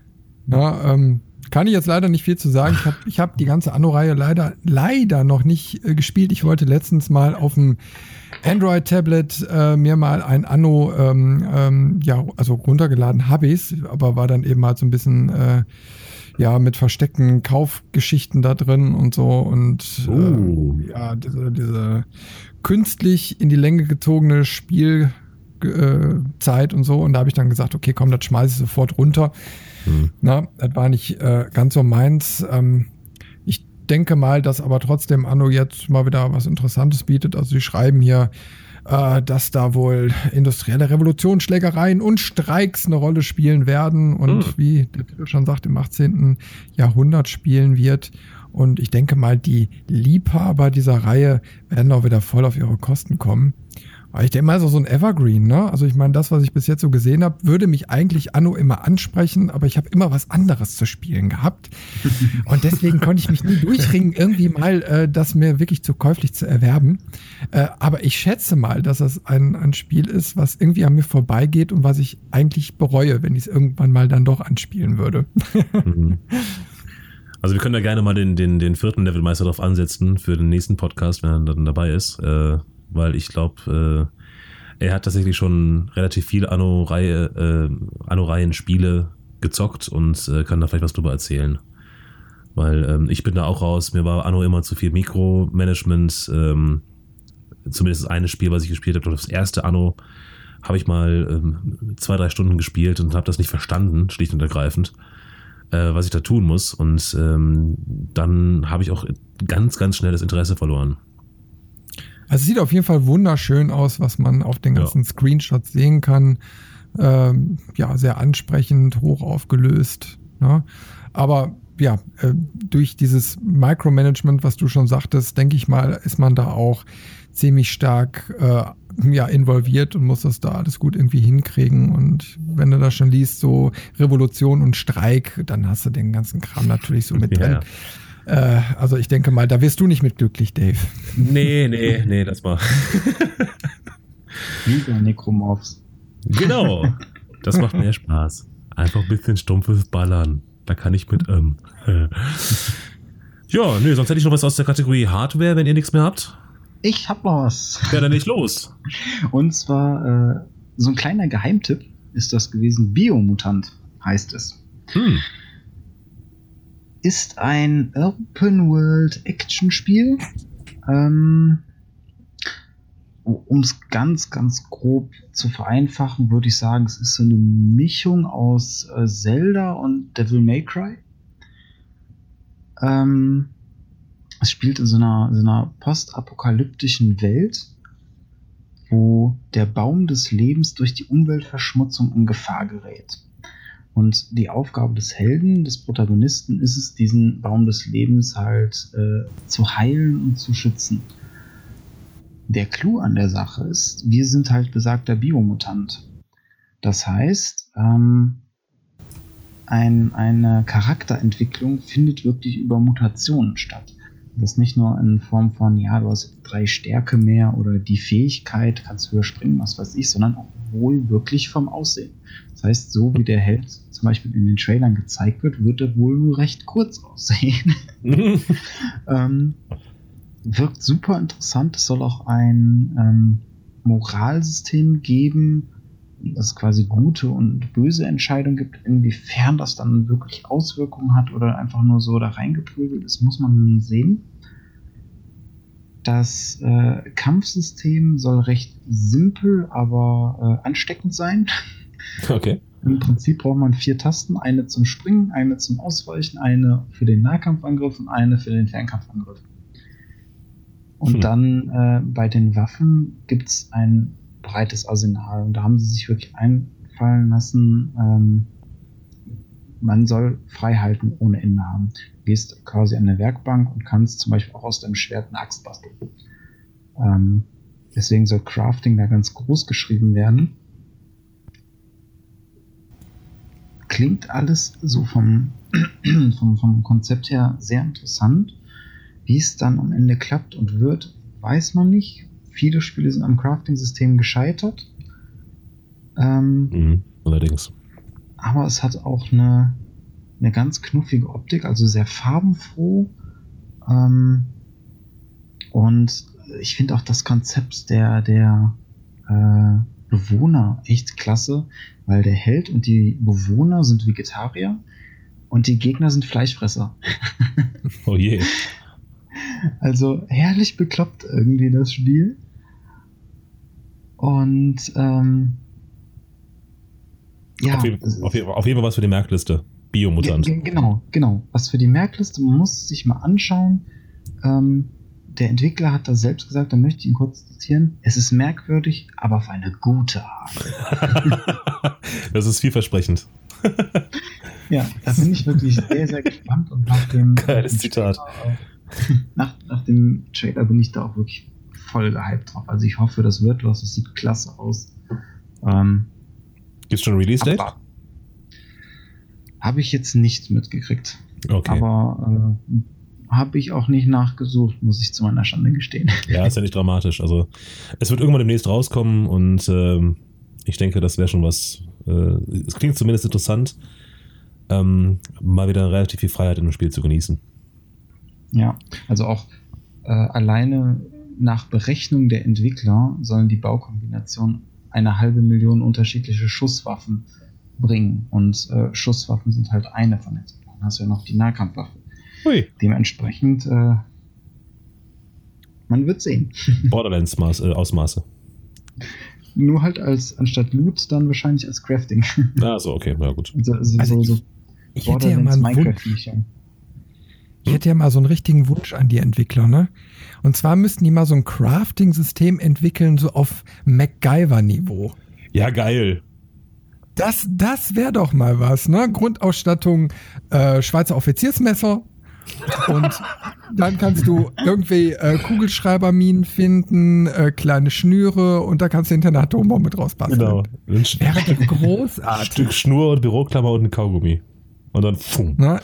Ja, ähm, kann ich jetzt leider nicht viel zu sagen. Ich habe ich hab die ganze Anno-Reihe leider, leider noch nicht äh, gespielt. Ich wollte letztens mal auf dem Android-Tablet äh, mir mal ein Anno, ähm, ähm, ja, also runtergeladen habe ich aber war dann eben halt so ein bisschen, äh, ja, mit versteckten Kaufgeschichten da drin und so und Oh. äh, ja, diese, diese künstlich in die Länge gezogene Spielzeit äh, und so. Und da habe ich dann gesagt, okay, komm, das schmeiße ich sofort runter. Hm. Na, das war nicht äh, ganz so meins. Ähm, ich denke mal, dass aber trotzdem Anno jetzt mal wieder was Interessantes bietet. Also sie schreiben hier, äh, dass da wohl industrielle Revolutionsschlägereien und Streiks eine Rolle spielen werden und Hm. wie der Titel schon sagt, im 18. Jahrhundert spielen wird. Und ich denke mal, die Liebhaber dieser Reihe werden auch wieder voll auf ihre Kosten kommen. Aber ich denke mal, so so ein Evergreen, ne? Also ich meine, das, was ich bis jetzt so gesehen habe, würde mich eigentlich Anno immer ansprechen, aber ich habe immer was anderes zu spielen gehabt. *laughs* Und deswegen konnte ich mich nie durchringen, irgendwie mal äh, das mir wirklich zu käuflich zu erwerben. Äh, aber ich schätze mal, dass das ein, ein Spiel ist, was irgendwie an mir vorbeigeht und was ich eigentlich bereue, wenn ich es irgendwann mal dann doch anspielen würde. Mhm. *laughs* Also wir können da gerne mal den, den, den vierten Levelmeister drauf ansetzen für den nächsten Podcast, wenn er dann dabei ist. Äh, weil ich glaube, äh, er hat tatsächlich schon relativ viel Anno-Reihe, äh, Anno-Reihen-Spiele gezockt und äh, kann da vielleicht was drüber erzählen. Weil ähm, ich bin da auch raus, mir war Anno immer zu viel Mikromanagement. Ähm, zumindest das eine Spiel, was ich gespielt habe, das erste Anno, habe ich mal ähm, zwei, drei Stunden gespielt und habe das nicht verstanden, schlicht und ergreifend äh, was ich da tun muss. Und ähm, dann habe ich auch ganz, ganz schnell das Interesse verloren. Also es sieht auf jeden Fall wunderschön aus, was man auf den Ja. ganzen Screenshots sehen kann. Ähm, ja, sehr ansprechend, hoch aufgelöst. Ne? Aber ja, äh, durch dieses Micromanagement, was du schon sagtest, denke ich mal, ist man da auch ziemlich stark äh, ja, involviert und muss das da alles gut irgendwie hinkriegen. Und wenn du da schon liest, so Revolution und Streik, dann hast du den ganzen Kram natürlich so mit Ja, drin. Äh, also ich denke mal, da wirst du nicht mit glücklich, Dave. Nee, nee, nee, das war. Liebe Necromorphs. genau. Das macht mehr Spaß. Einfach ein bisschen stumpfes Ballern. Da kann ich mit ähm. Ja, nö, sonst hätte ich noch was aus der Kategorie Hardware, wenn ihr nichts mehr habt. Ich hab noch was. Ja, dann nicht los. Und zwar äh, so ein kleiner Geheimtipp ist das gewesen. Biomutant heißt es. Hm. Ist ein Open World Action Spiel. Ähm, um es ganz, ganz grob zu vereinfachen, würde ich sagen, es ist so eine Mischung aus äh, Zelda und Devil May Cry. Ähm, es spielt in so einer, so einer postapokalyptischen Welt, wo der Baum des Lebens durch die Umweltverschmutzung in Gefahr gerät. Und die Aufgabe des Helden, des Protagonisten, ist es, diesen Baum des Lebens halt äh, zu heilen und zu schützen. Der Clou an der Sache ist, wir sind halt besagter Biomutant. Das heißt, ähm, ein, eine Charakterentwicklung findet wirklich über Mutationen statt. Das nicht nur in Form von, ja, du hast drei Stärke mehr oder die Fähigkeit, kannst höher springen, was weiß ich, sondern auch wohl wirklich vom Aussehen. Das heißt, so wie der Held zum Beispiel in den Trailern gezeigt wird, wird er wohl nur recht kurz aussehen. *laughs* ähm, wirkt super interessant. Es soll auch ein ähm, Moralsystem geben, dass es quasi gute und böse Entscheidungen gibt. Inwiefern das dann wirklich Auswirkungen hat oder einfach nur so da reingeprügelt ist, muss man sehen. Das äh, Kampfsystem soll recht simpel, aber äh, ansteckend sein. *laughs* Okay. Im Prinzip braucht man vier Tasten, eine zum Springen, eine zum Ausweichen, eine für den Nahkampfangriff und eine für den Fernkampfangriff. Und Hm. dann äh, bei den Waffen gibt es ein breites Arsenal und da haben sie sich wirklich einfallen lassen, ähm, man soll Freihalten ohne Ende haben. Du gehst quasi an eine Werkbank und kannst zum Beispiel auch aus deinem Schwert eine Axt basteln. Ähm, deswegen soll Crafting da ganz groß geschrieben werden. Klingt alles so vom, *clears throat* vom, vom Konzept her sehr interessant. Wie es dann am Ende klappt und wird, weiß man nicht. Viele Spiele sind am Crafting-System gescheitert. Ähm, Mhm. Allerdings. aber es hat auch eine, eine ganz knuffige Optik, also sehr farbenfroh. Ähm, und ich finde auch das Konzept der, der äh, Bewohner echt klasse, weil der Held und die Bewohner sind Vegetarier und die Gegner sind Fleischfresser. Oh je. *laughs* Also herrlich bekloppt irgendwie das Spiel. Und ähm, ja, auf, jeden, auf, jeden, auf jeden Fall was für die Merkliste. Biomutant. ge- ge- genau, genau. Was für die Merkliste, man muss sich mal anschauen. Ähm, der Entwickler hat das selbst gesagt, da möchte ich ihn kurz zitieren. Es ist merkwürdig, aber auf eine gute Art. *laughs* das ist vielversprechend. *laughs* Ja, da bin ich wirklich sehr, sehr gespannt und nach dem, Geiles Zitat. *laughs* Nach, nach dem Trailer bin ich da auch wirklich voll gehypt drauf. Also ich hoffe, das wird was, es sieht klasse aus. Ähm, Gibt's schon ein Release-Date? Habe ich jetzt nicht mitgekriegt. Okay. Aber äh, habe ich auch nicht nachgesucht, muss ich zu meiner Schande gestehen. *laughs* Ja, ist ja nicht dramatisch. Also es wird irgendwann demnächst rauskommen und ähm, ich denke, das wäre schon was. Äh, es klingt zumindest interessant, ähm, mal wieder relativ viel Freiheit in dem Spiel zu genießen. Ja, also auch äh, alleine nach Berechnung der Entwickler sollen die Baukombinationen eine halbe Million unterschiedliche Schusswaffen bringen. Und äh, Schusswaffen sind halt eine von den. Dann hast du ja noch die Nahkampfwaffe. Hui. Dementsprechend, äh, man wird sehen. *laughs* Borderlands äh, Ausmaße. Nur halt als anstatt Loot dann wahrscheinlich als Crafting. Ah, so, okay, na gut. Also, also, Also so, ich- so Ich hätte ja mal einen Wunsch. Ich hätte ja mal so einen richtigen Wunsch an die Entwickler, ne? Und zwar müssten die mal so ein Crafting-System entwickeln, so auf MacGyver-Niveau. Ja, geil. Das, das wäre doch mal was, ne? Grundausstattung, äh, Schweizer Offiziersmesser. Und dann kannst du irgendwie äh, Kugelschreiberminen finden, äh, kleine Schnüre und da kannst du hinter eine Atombombe draus basteln. Genau. Wäre *laughs* großartig. Stück Schnur und Büroklammer und ein Kaugummi. Und dann pfum. Ne?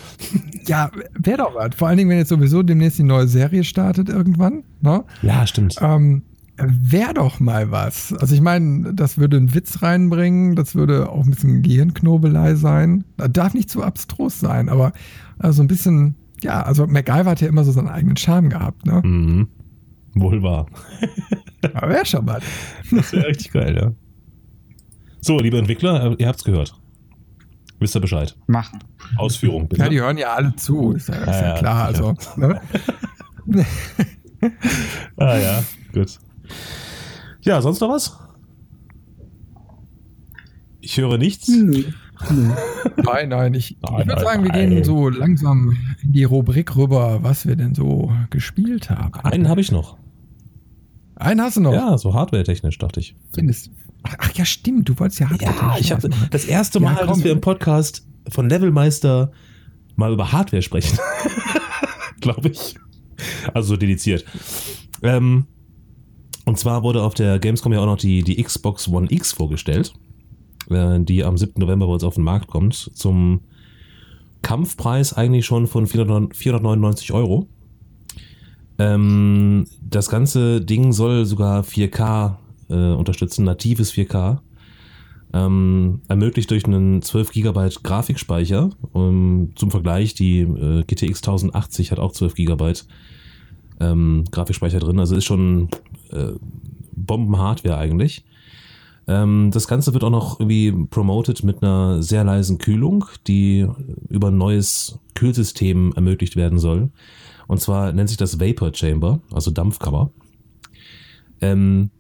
Ja, wäre doch was. Vor allen Dingen, wenn jetzt sowieso demnächst die neue Serie startet irgendwann. Ne? Ja, stimmt. Ähm, wäre doch mal was. Also ich meine, das würde einen Witz reinbringen, das würde auch ein bisschen Gehirnknobelei sein. Das darf nicht zu abstrus sein, aber so ein bisschen, ja, also MacGyver hat ja immer so seinen eigenen Charme gehabt, ne? Mhm. Wohl wahr. Aber wäre schon mal. Das wäre richtig geil, ja. So, liebe Entwickler, ihr habt's gehört. Wisst ihr Bescheid? Machen. Ausführung, bitte. Ja, die hören ja alle zu, ist ja, ist ja, Ja, klar. Also, ne? *laughs* ah ja, gut. Ja, sonst noch was? Ich höre nichts. Nö. Nein, nein, ich, Nein, ich würde sagen, wir nein. gehen so langsam in die Rubrik rüber, was wir denn so gespielt haben. Einen habe ich noch. Einen hast du noch? Ja, so hardware-technisch, dachte ich. Findest. Ach ja, stimmt, du wolltest ja Hardware. Ja, ich habe das erste Ja, Mal, komm. dass wir im Podcast von Levelmeister mal über Hardware sprechen. *laughs* Glaube ich. Also so dediziert. Ähm, und zwar wurde auf der Gamescom ja auch noch die, die Xbox One X vorgestellt, äh, die am 7. November bei uns auf den Markt kommt, zum Kampfpreis eigentlich schon von 400 499 Euro. Ähm, das ganze Ding soll sogar 4K äh, unterstützen, natives 4K. Ähm, ermöglicht durch einen 12 GB Grafikspeicher. Ähm, zum Vergleich, die äh, GTX 1080 hat auch 12 GB ähm, Grafikspeicher drin. Also ist schon äh, Bomben-Hardware eigentlich. Ähm, das Ganze wird auch noch irgendwie promoted mit einer sehr leisen Kühlung, die über ein neues Kühlsystem ermöglicht werden soll. Und zwar nennt sich das Vapor Chamber, also Dampfkammer. Ähm,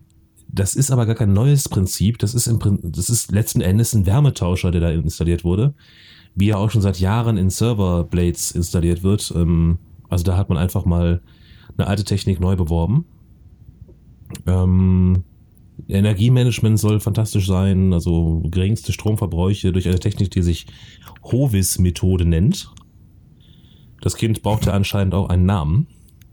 das ist aber gar kein neues Prinzip. Das ist, im, das ist letzten Endes ein Wärmetauscher, der da installiert wurde. Wie er auch schon seit Jahren in Serverblades installiert wird. Ähm, also da hat man einfach mal eine alte Technik neu beworben. Ähm, Energiemanagement soll fantastisch sein, also geringste Stromverbräuche durch eine Technik, die sich Hovis-Methode nennt. Das Kind brauchte anscheinend auch einen Namen.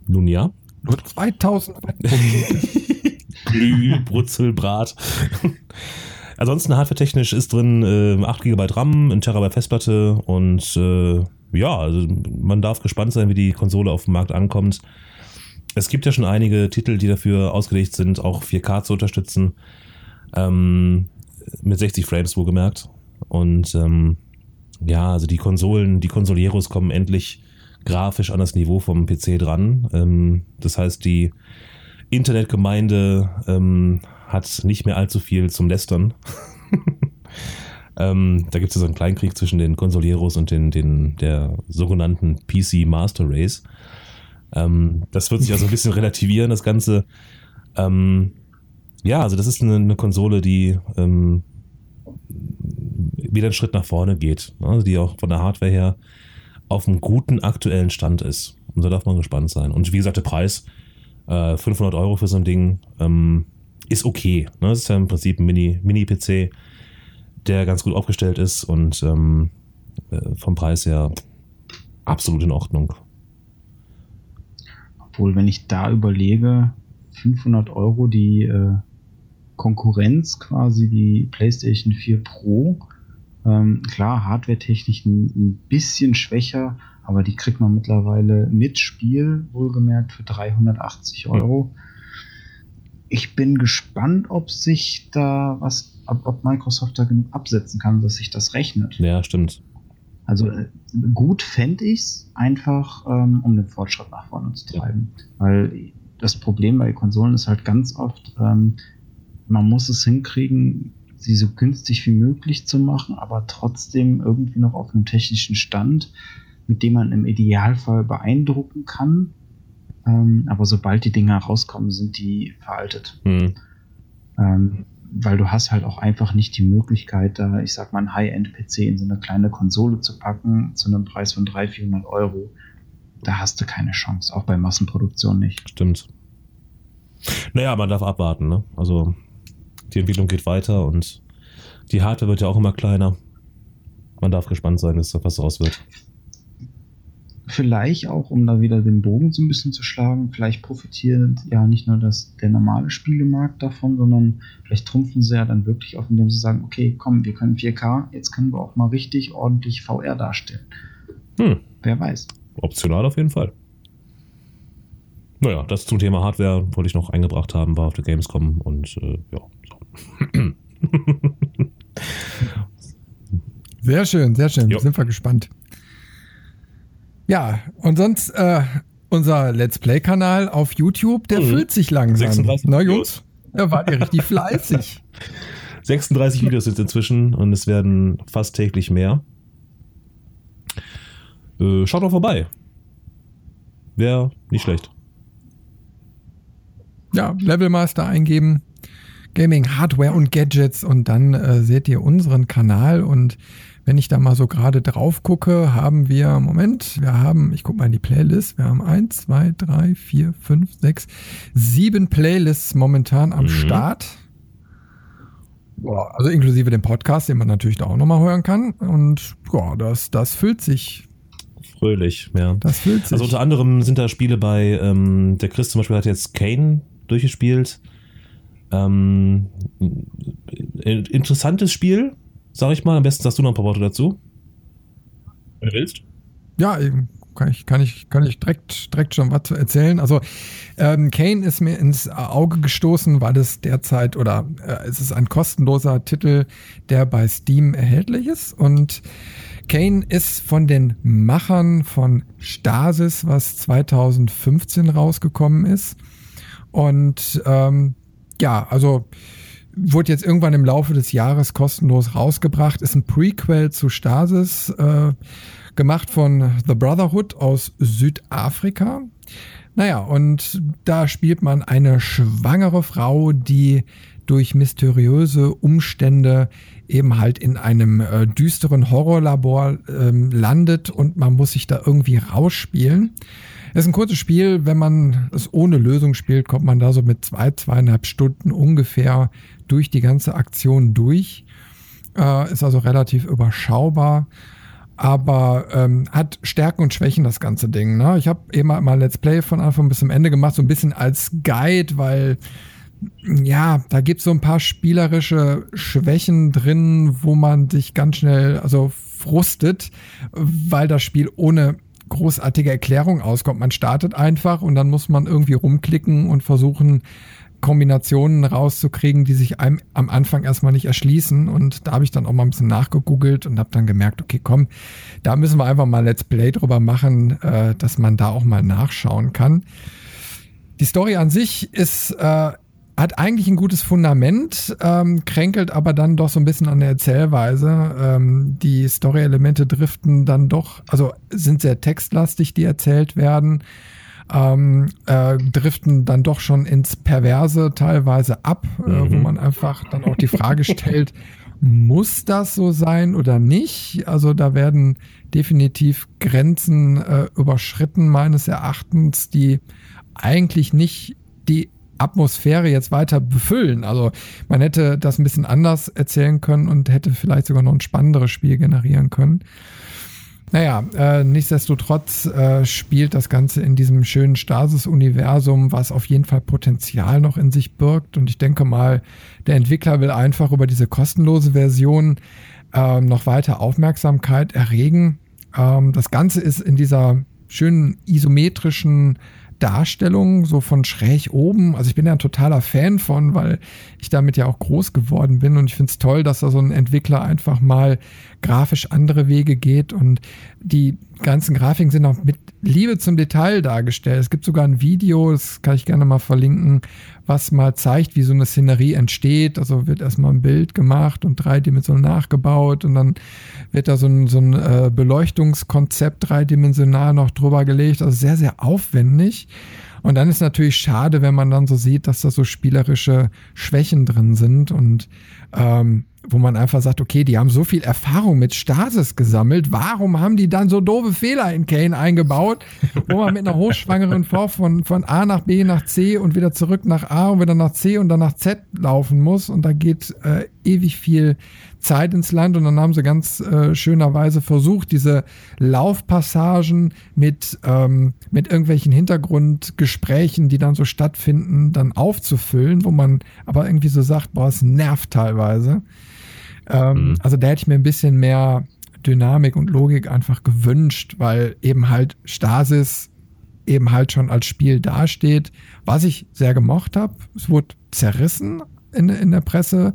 Nun ja. Nur 2000 Watt *laughs* pro Minute. Glüh, Brutzelbrat. *laughs* Ansonsten hardware-technisch ist drin äh, 8 GB RAM, 1 Terabyte Festplatte und äh, ja, also man darf gespannt sein, wie die Konsole auf dem Markt ankommt. Es gibt ja schon einige Titel, die dafür ausgelegt sind, auch 4K zu unterstützen. Ähm, mit 60 Frames wohlgemerkt. Und ähm, ja, also die Konsolen, die Konsolieros kommen endlich grafisch an das Niveau vom PC dran. Ähm, das heißt, die Internetgemeinde ähm, hat nicht mehr allzu viel zum Lästern. *laughs* ähm, da gibt es ja so einen Kleinkrieg zwischen den Konsolieros und den, den, der sogenannten PC Master Race. Ähm, das wird sich also ein bisschen relativieren, das Ganze. Ähm, ja, also das ist eine, eine Konsole, die ähm, wieder einen Schritt nach vorne geht, ne? die auch von der Hardware her auf einem guten aktuellen Stand ist. Und da darf man gespannt sein. Und wie gesagt, der Preis, äh, 500 Euro für so ein Ding, ähm, ist okay. Ne? Das ist ja im Prinzip ein Mini-PC, Mini der ganz gut aufgestellt ist und ähm, äh, vom Preis her absolut in Ordnung. Obwohl, wenn ich da überlege, 500 Euro die äh, Konkurrenz quasi, die PlayStation 4 Pro, ähm, klar, hardware-technisch ein, ein, bisschen schwächer, aber die kriegt man mittlerweile mit Spiel, wohlgemerkt, für 380 Euro. Ich bin gespannt, ob sich da was, ob, ob Microsoft da genug absetzen kann, dass sich das rechnet. Ja, stimmt. Also äh, gut fände ich es einfach, ähm, um den Fortschritt nach vorne zu treiben. Ja. Weil das Problem bei Konsolen ist halt ganz oft, ähm, man muss es hinkriegen, sie so günstig wie möglich zu machen, aber trotzdem irgendwie noch auf einem technischen Stand, mit dem man im Idealfall beeindrucken kann. Ähm, aber sobald die Dinger rauskommen, sind die veraltet. Mhm. Ähm, weil du hast halt auch einfach nicht die Möglichkeit, da, ich sag mal, ein High-End-PC in so eine kleine Konsole zu packen, zu einem Preis von 300, 400 Euro. Da hast du keine Chance, auch bei Massenproduktion nicht. Stimmt. Naja, man darf abwarten, ne? Also die Entwicklung geht weiter und die Hardware wird ja auch immer kleiner. Man darf gespannt sein, was daraus wird. Vielleicht auch, um da wieder den Bogen so ein bisschen zu schlagen, vielleicht profitiert ja nicht nur das, der normale Spielemarkt davon, sondern vielleicht trumpfen sie ja dann wirklich auf, indem sie sagen, okay, komm, wir können 4K, jetzt können wir auch mal richtig ordentlich VR darstellen. Hm. Wer weiß. Optional auf jeden Fall. Naja, das zum Thema Hardware wollte ich noch eingebracht haben, war auf der Gamescom und äh, ja, sehr schön, sehr schön. Jo. Sind wir gespannt. Ja, und sonst äh, unser Let's Play-Kanal auf YouTube, der mhm. füllt sich langsam. 36 Na Jungs, da wart ihr richtig fleißig. *laughs* 36 Videos sind inzwischen und es werden fast täglich mehr. Äh, schaut doch vorbei. Wäre nicht schlecht. Ja, Levelmaster eingeben. Gaming, Hardware und Gadgets und dann äh, seht ihr unseren Kanal und wenn ich da mal so gerade drauf gucke, haben wir, Moment, wir haben, ich gucke mal in die Playlist, wir haben eins, zwei, drei, vier, fünf, sechs, sieben Playlists momentan am mhm. Start. Also inklusive dem Podcast, den man natürlich da auch nochmal hören kann. Und ja, das, das füllt sich fröhlich, ja. Das füllt sich. Also unter anderem sind da Spiele bei, ähm, der Chris zum Beispiel hat jetzt Kane durchgespielt. Ähm, interessantes Spiel, sag ich mal. Am besten sagst du noch ein paar Worte dazu. Wenn du willst. Ja, kann ich, kann ich, kann ich direkt, direkt schon was erzählen. Also, ähm, Kane ist mir ins Auge gestoßen, weil es derzeit oder äh, es ist ein kostenloser Titel, der bei Steam erhältlich ist. Und Kane ist von den Machern von Stasis, was 2015 rausgekommen ist. Und ähm, ja, also wurde jetzt irgendwann im Laufe des Jahres kostenlos rausgebracht. Ist ein Prequel zu Stasis, äh, gemacht von The Brotherhood aus Südafrika. Naja, und da spielt man eine schwangere Frau, die durch mysteriöse Umstände eben halt in einem äh, düsteren Horrorlabor ähm, landet und man muss sich da irgendwie rausspielen. Es ist ein kurzes Spiel. Wenn man es ohne Lösung spielt, kommt man da so mit zwei, zweieinhalb Stunden ungefähr durch die ganze Aktion durch. Äh, ist also relativ überschaubar. Aber ähm, hat Stärken und Schwächen das ganze Ding. Ne? Ich habe eben mal Let's Play von Anfang bis zum Ende gemacht, so ein bisschen als Guide, weil ja, da gibt es so ein paar spielerische Schwächen drin, wo man sich ganz schnell also frustet, weil das Spiel ohne großartige Erklärung auskommt. Man startet einfach und dann muss man irgendwie rumklicken und versuchen, Kombinationen rauszukriegen, die sich einem am Anfang erstmal nicht erschließen. Und da habe ich dann auch mal ein bisschen nachgegoogelt und habe dann gemerkt, okay, komm, da müssen wir einfach mal Let's Play drüber machen, äh, dass man da auch mal nachschauen kann. Die Story an sich ist, äh, hat eigentlich ein gutes Fundament, ähm, kränkelt aber dann doch so ein bisschen an der Erzählweise. Ähm, die Story-Elemente driften dann doch, also sind sehr textlastig, die erzählt werden ähm, äh, driften dann doch schon ins Perverse teilweise ab, äh, wo Mhm. man einfach dann auch die Frage stellt, *laughs* muss das so sein oder nicht? Also da werden definitiv Grenzen äh, überschritten meines Erachtens, die eigentlich nicht die Atmosphäre jetzt weiter befüllen. Also man hätte das ein bisschen anders erzählen können und hätte vielleicht sogar noch ein spannenderes Spiel generieren können. Naja, äh, nichtsdestotrotz äh, spielt das Ganze in diesem schönen Stasis-Universum, was auf jeden Fall Potenzial noch in sich birgt. Und ich denke mal, der Entwickler will einfach über diese kostenlose Version ähm, noch weiter Aufmerksamkeit erregen. Ähm, das Ganze ist in dieser schönen isometrischen Darstellung, so von schräg oben. Also ich bin ja ein totaler Fan von, weil ich damit ja auch groß geworden bin und ich finde es toll, dass da so ein Entwickler einfach mal grafisch andere Wege geht und die ganzen Grafiken sind auch mit Liebe zum Detail dargestellt. Es gibt sogar ein Video, das kann ich gerne mal verlinken, was mal zeigt, wie so eine Szenerie entsteht. Also wird erstmal ein Bild gemacht und dreidimensional nachgebaut und dann wird da so ein, so ein äh, Beleuchtungskonzept dreidimensional noch drüber gelegt. Also sehr, sehr aufwendig. Und dann ist natürlich schade, wenn man dann so sieht, dass da so spielerische Schwächen drin sind und ähm, wo man einfach sagt, okay, die haben so viel Erfahrung mit Stasis gesammelt, warum haben die dann so doofe Fehler in Kane eingebaut, wo man mit einer hochschwangeren Frau von, von A nach B nach C und wieder zurück nach A und wieder nach C und dann nach Z laufen muss? Und da geht äh, ewig viel Zeit ins Land. Und dann haben sie ganz äh, schönerweise versucht, diese Laufpassagen mit, ähm, mit irgendwelchen Hintergrundgesprächen, die dann so stattfinden, dann aufzufüllen, wo man aber irgendwie so sagt, boah, es nervt teilweise. Ähm, Mhm. Also da hätte ich mir ein bisschen mehr Dynamik und Logik einfach gewünscht, weil eben halt Stasis eben halt schon als Spiel dasteht, was ich sehr gemocht habe. Es wurde zerrissen in, in der Presse,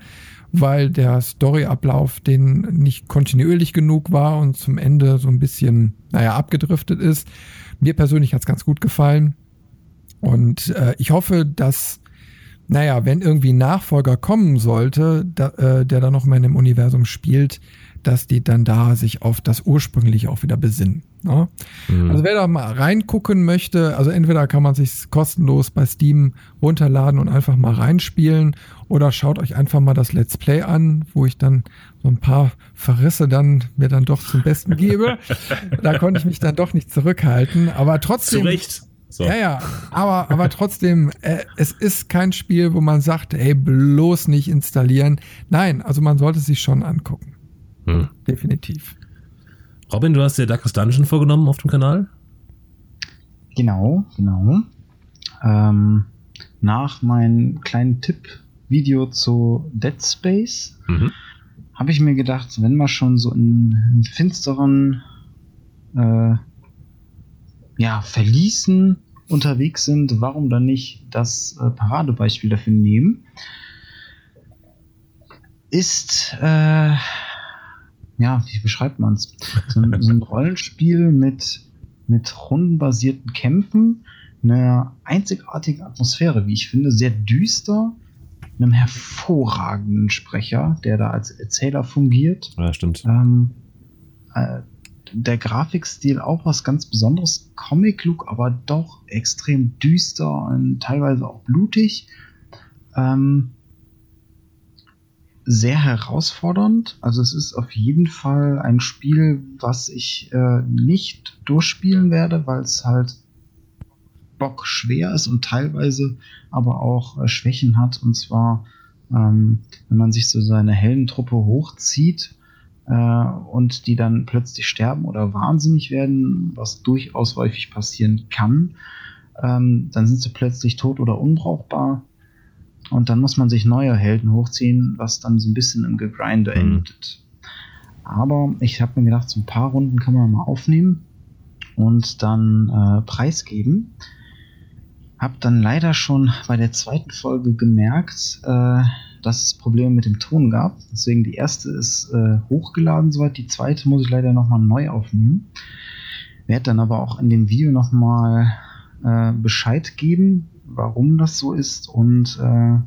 weil der Storyablauf den nicht kontinuierlich genug war und zum Ende so ein bisschen, naja, abgedriftet ist. Mir persönlich hat es ganz gut gefallen. Und äh, ich hoffe, dass, naja, wenn irgendwie ein Nachfolger kommen sollte, da, äh, der dann noch mal in dem Universum spielt, dass die dann da sich auf das ursprüngliche auch wieder besinnen. Ne? Mhm. Also wer da mal reingucken möchte, also entweder kann man sich kostenlos bei Steam runterladen und einfach mal reinspielen oder schaut euch einfach mal das Let's Play an, wo ich dann so ein paar Verrisse dann mir dann doch zum Besten gebe. *laughs* da konnte ich mich dann doch nicht zurückhalten, aber Zu trotzdem Recht. So. ja, ja, aber, aber trotzdem, äh, es ist kein Spiel, wo man sagt, ey, bloß nicht installieren. Nein, also man sollte es sich schon angucken. Hm. Definitiv. Robin, du hast dir Darkest Dungeon vorgenommen auf dem Kanal? Genau, genau. Ähm, nach meinem kleinen Tipp-Video zu Dead Space Mhm. habe ich mir gedacht, wenn wir schon so in, in finsteren äh, ja, Verließen unterwegs sind, warum dann nicht das äh, Paradebeispiel dafür nehmen? Ist, äh, ja, wie beschreibt man es? So, ein- so ein *laughs* Rollenspiel mit, mit rundenbasierten Kämpfen, einer einzigartigen Atmosphäre, wie ich finde, sehr düster, einem hervorragenden Sprecher, der da als Erzähler fungiert. Ja, stimmt. Ähm, äh, der Grafikstil auch was ganz Besonderes. Comic-Look, aber doch extrem düster und teilweise auch blutig. Ähm, sehr herausfordernd. Also es ist auf jeden Fall ein Spiel, was ich äh, nicht durchspielen werde, weil es halt bock schwer ist und teilweise aber auch äh, Schwächen hat. Und zwar, ähm, wenn man sich so seine Heldentruppe hochzieht äh, und die dann plötzlich sterben oder wahnsinnig werden, was durchaus häufig passieren kann, ähm, dann sind sie plötzlich tot oder unbrauchbar. Und dann muss man sich neue Helden hochziehen, was dann so ein bisschen im Gegrinde Mhm. endet. Aber ich habe mir gedacht, so ein paar Runden kann man mal aufnehmen und dann äh, preisgeben. habe dann leider schon bei der zweiten Folge gemerkt, äh, dass es Probleme mit dem Ton gab. Deswegen die erste ist äh, hochgeladen soweit, die zweite muss ich leider nochmal neu aufnehmen. Werde dann aber auch in dem Video nochmal äh, Bescheid geben, warum das so ist und äh,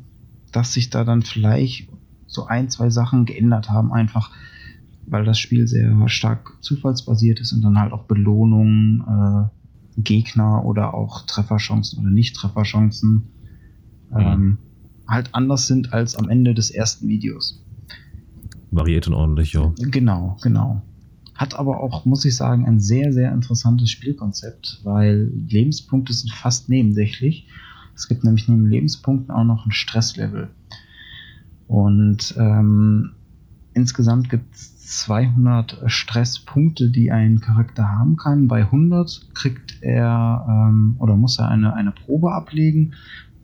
dass sich da dann vielleicht so ein, zwei Sachen geändert haben, einfach weil das Spiel sehr stark zufallsbasiert ist und dann halt auch Belohnungen, äh, Gegner oder auch Trefferchancen oder Nicht-Trefferchancen ähm, halt anders sind als am Ende des ersten Videos. Variiert und ordentlich, ja. Genau, genau. Hat aber auch, muss ich sagen, ein sehr, sehr interessantes Spielkonzept, weil Lebenspunkte sind fast nebensächlich. Es gibt nämlich neben Lebenspunkten auch noch ein Stresslevel. Und ähm, insgesamt gibt es 200 Stresspunkte, die ein Charakter haben kann. Bei 100 kriegt er ähm, oder muss er eine, eine Probe ablegen,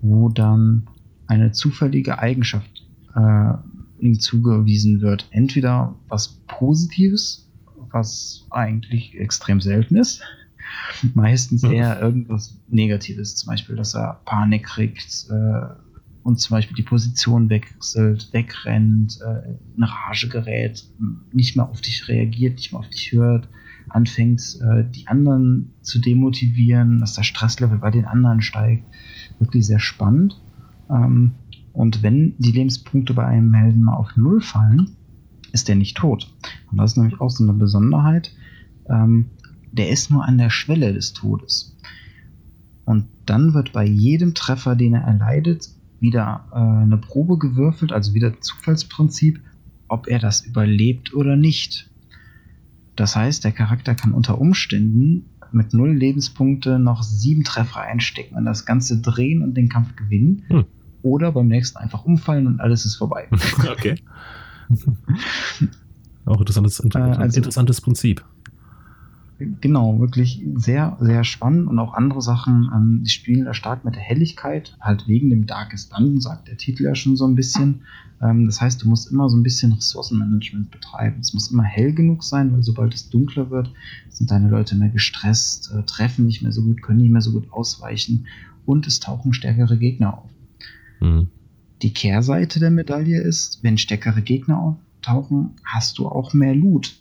wo dann eine zufällige Eigenschaft äh, ihm zugewiesen wird. Entweder was Positives, was eigentlich extrem selten ist, *laughs* meistens eher irgendwas Negatives, zum Beispiel, dass er Panik kriegt äh, und zum Beispiel die Position wechselt, wegrennt, äh, in Rage gerät, nicht mehr auf dich reagiert, nicht mehr auf dich hört, anfängt, äh, die anderen zu demotivieren, dass das Stresslevel bei den anderen steigt. Wirklich sehr spannend. Ähm, und wenn die Lebenspunkte bei einem Helden mal auf Null fallen, ist der nicht tot. Und das ist nämlich auch so eine Besonderheit. Ähm, der ist nur an der Schwelle des Todes. Und dann wird bei jedem Treffer, den er erleidet, wieder äh, eine Probe gewürfelt, also wieder Zufallsprinzip, ob er das überlebt oder nicht. Das heißt, der Charakter kann unter Umständen mit null Lebenspunkte noch sieben Treffer einstecken und das Ganze drehen und den Kampf gewinnen. Hm. Oder beim nächsten einfach umfallen und alles ist vorbei. *laughs* okay. Auch interessantes, inter Äh, also- interessantes Prinzip. Genau, wirklich sehr, sehr spannend und auch andere Sachen. Ähm, die spielen da stark mit der Helligkeit, halt wegen dem Darkest Dungeon, sagt der Titel ja schon so ein bisschen. Ähm, das heißt, du musst immer so ein bisschen Ressourcenmanagement betreiben. Es muss immer hell genug sein, weil sobald es dunkler wird, sind deine Leute mehr gestresst, äh, treffen nicht mehr so gut, können nicht mehr so gut ausweichen und es tauchen stärkere Gegner auf. Hm. Die Kehrseite der Medaille ist, wenn stärkere Gegner auftauchen, hast du auch mehr Loot.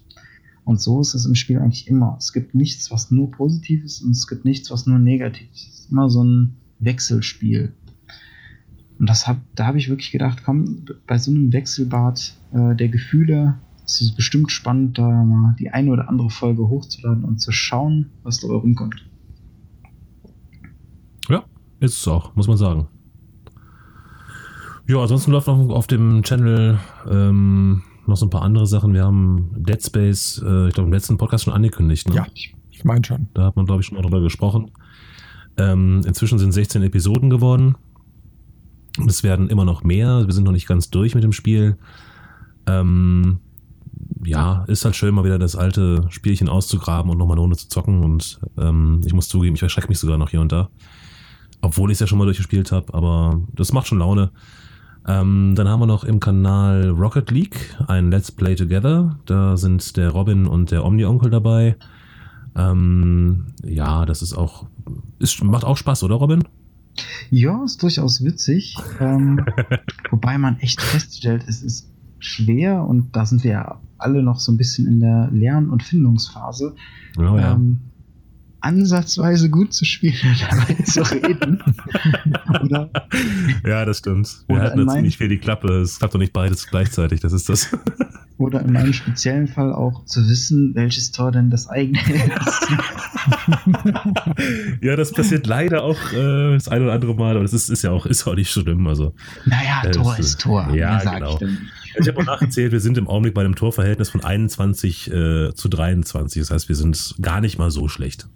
Und so ist es im Spiel eigentlich immer. Es gibt nichts, was nur positiv ist und es gibt nichts, was nur negativ ist. Es ist immer so ein Wechselspiel. Und das hab, da habe ich wirklich gedacht, komm, bei so einem Wechselbad äh, der Gefühle ist es bestimmt spannend, da mal die eine oder andere Folge hochzuladen und zu schauen, was dabei rumkommt. Ja, ist es auch, muss man sagen. Ja, ansonsten läuft noch auf dem Channel ähm, noch so ein paar andere Sachen. Wir haben Dead Space, äh, ich glaube, im letzten Podcast schon angekündigt. Ne? Ja, ich meine schon. Da hat man, glaube ich, schon mal drüber gesprochen. Ähm, inzwischen sind 16 Episoden geworden. Es werden immer noch mehr. Wir sind noch nicht ganz durch mit dem Spiel. Ähm, ja, ist halt schön, mal wieder das alte Spielchen auszugraben und nochmal eine Runde zu zocken. Und ähm, ich muss zugeben, ich erschrecke mich sogar noch hier und da. Obwohl ich es ja schon mal durchgespielt habe, aber das macht schon Laune. Ähm, dann haben wir noch im Kanal Rocket League ein Let's Play Together. Da sind der Robin und der Omni-Onkel dabei. Ähm, ja, das ist auch, ist, macht auch Spaß, oder Robin? Ja, ist durchaus witzig. Ähm, *laughs* wobei man echt feststellt, es ist schwer und da sind wir ja alle noch so ein bisschen in der Lern- und Findungsphase. Oh, ja. ähm, ansatzweise gut zu spielen *laughs* dabei zu reden. Oder ja, das stimmt. Wir in jetzt nicht viel die Klappe. Es klappt doch nicht beides gleichzeitig. Das ist das. Oder in meinem speziellen Fall auch zu wissen, welches Tor denn das eigene *laughs* ist. ja, das passiert leider auch äh, das eine oder andere Mal, aber das ist, ist ja auch, ist auch nicht schlimm. Also, Naja, Ja, Tor ist ist- Tor. ja, genau. ich ich habe mal nachgezählt, wir sind im Augenblick bei einem Torverhältnis von 21 äh, zu 23. Das heißt, wir sind gar nicht mal so schlecht.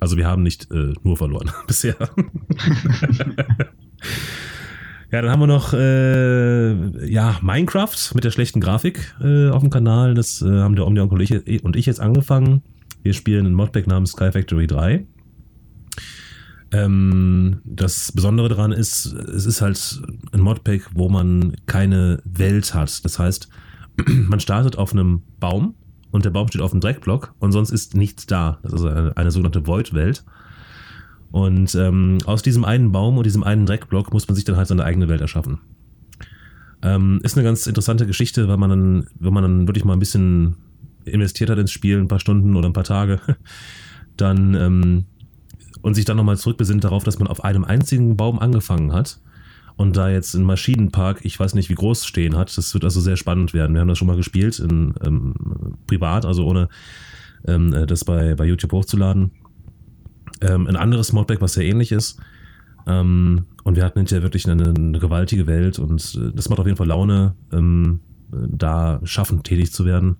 Also wir haben nicht äh, nur verloren *laughs* bisher. *laughs* ja, dann haben wir noch äh, ja, Minecraft mit der schlechten Grafik äh, auf dem Kanal. Das äh, haben der Omni Onkel und ich, und ich jetzt angefangen. Wir spielen ein Modpack namens Sky Factory 3. Ähm, das Besondere daran ist, es ist halt ein Modpack, wo man keine Welt hat. Das heißt, *clears throat* man startet auf einem Baum und der Baum steht auf einem Dreckblock und sonst ist nichts da. Das ist eine, eine sogenannte Void-Welt. Und ähm, aus diesem einen Baum und diesem einen Dreckblock muss man sich dann halt seine eigene Welt erschaffen. Ähm, ist eine ganz interessante Geschichte, weil man dann, wenn man dann wirklich mal ein bisschen investiert hat ins Spiel, ein paar Stunden oder ein paar Tage, *laughs* dann ähm, und sich dann nochmal zurückbesinnt darauf, dass man auf einem einzigen Baum angefangen hat und da jetzt ein Maschinenpark, ich weiß nicht, wie groß stehen hat. Das wird also sehr spannend werden. Wir haben das schon mal gespielt, in, ähm, privat, also ohne ähm, das bei, bei YouTube hochzuladen. Ähm, ein anderes Modpack, was sehr ähnlich ist. Ähm, und wir hatten hinterher wirklich eine, eine, gewaltige Welt und äh, das macht auf jeden Fall Laune, ähm, da schaffend tätig zu werden.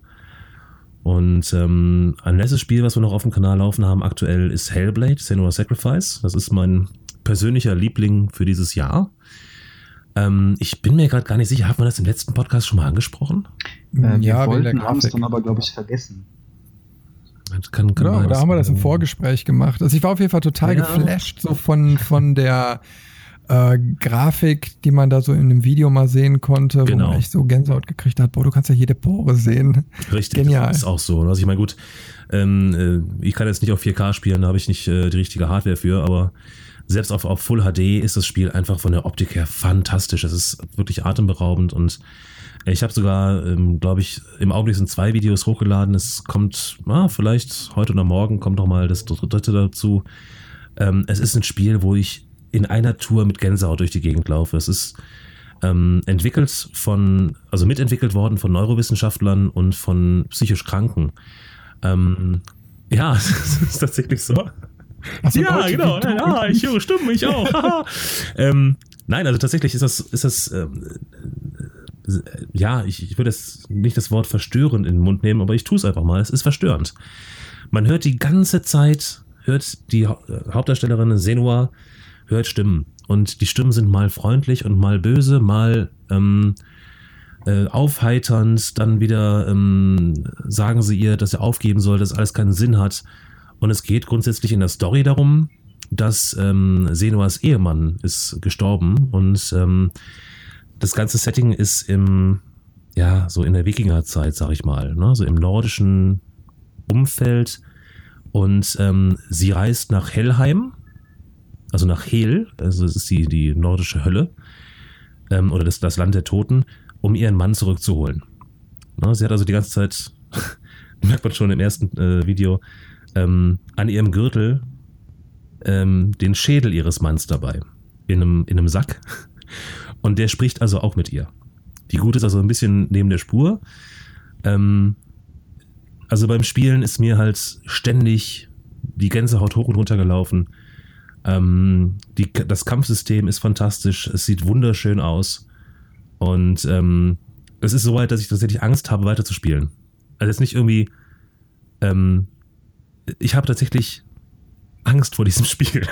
Und ähm, ein letztes Spiel, was wir noch auf dem Kanal laufen haben aktuell, ist Hellblade, Senua Sacrifice. Das ist mein persönlicher Liebling für dieses Jahr. Ähm, ich bin mir gerade gar nicht sicher, haben wir das im letzten Podcast schon mal angesprochen? Äh, ja, wir wollten, haben es dann aber, glaube ich, vergessen. Kann, kann ja, da haben wir das im Vorgespräch gemacht. Also ich war auf jeden Fall total ja. geflasht so von, von der äh, Grafik, die man da so in einem Video mal sehen konnte, genau. wo man echt so Gänsehaut gekriegt hat. Boah, du kannst ja jede Pore sehen. Richtig, Genial. das ist auch so. Also ich meine, gut, ähm, äh, ich kann jetzt nicht auf 4K spielen, da habe ich nicht äh, die richtige Hardware für, aber selbst auf, auf Full HD ist das Spiel einfach von der Optik her fantastisch. Es ist wirklich atemberaubend und ich habe sogar, ähm, glaube ich, im Augenblick sind zwei Videos hochgeladen. Es kommt, ah, vielleicht heute oder morgen kommt noch mal das dritte dazu. Ähm, es ist ein Spiel, wo ich in einer Tour mit Gänsehaut durch die Gegend laufe. Es ist ähm, entwickelt von, also mitentwickelt worden von Neurowissenschaftlern und von psychisch Kranken. Ähm, ja, *laughs* es ist tatsächlich so. So, ja, genau. Ja, ich höre Stimmen, ich auch. *laughs* ähm, nein, also tatsächlich ist das, ist das ähm, ja, ich, ich würde jetzt nicht das Wort verstörend in den Mund nehmen, aber ich tue es einfach mal. Es ist verstörend. Man hört die ganze Zeit, hört die Hauptdarstellerin Senua, hört Stimmen. Und die Stimmen sind mal freundlich und mal böse, mal ähm, äh, aufheiternd, dann wieder ähm, sagen sie ihr, dass sie aufgeben soll, dass alles keinen Sinn hat. Und es geht grundsätzlich in der Story darum, dass ähm, Senuas Ehemann ist gestorben und ähm, das ganze Setting ist im, ja, so in der Wikingerzeit, sag ich mal, ne? so im nordischen Umfeld. Und ähm, sie reist nach Hellheim, also nach Hel, also das ist die, die nordische Hölle, ähm, oder das, das Land der Toten, um ihren Mann zurückzuholen. Ne? Sie hat also die ganze Zeit, *laughs* merkt man schon im ersten äh, Video, ähm, an ihrem Gürtel ähm, den Schädel ihres Manns dabei. In einem, in einem Sack. *laughs* Und der spricht also auch mit ihr. Die Gute ist also ein bisschen neben der Spur. Ähm, also beim Spielen ist mir halt ständig die Gänsehaut hoch und runter gelaufen. Ähm, die, das Kampfsystem ist fantastisch. Es sieht wunderschön aus. Und ähm, es ist so weit, dass ich tatsächlich Angst habe, weiterzuspielen. Also jetzt nicht irgendwie. Ähm, ich habe tatsächlich Angst vor diesem *laughs* Spiel.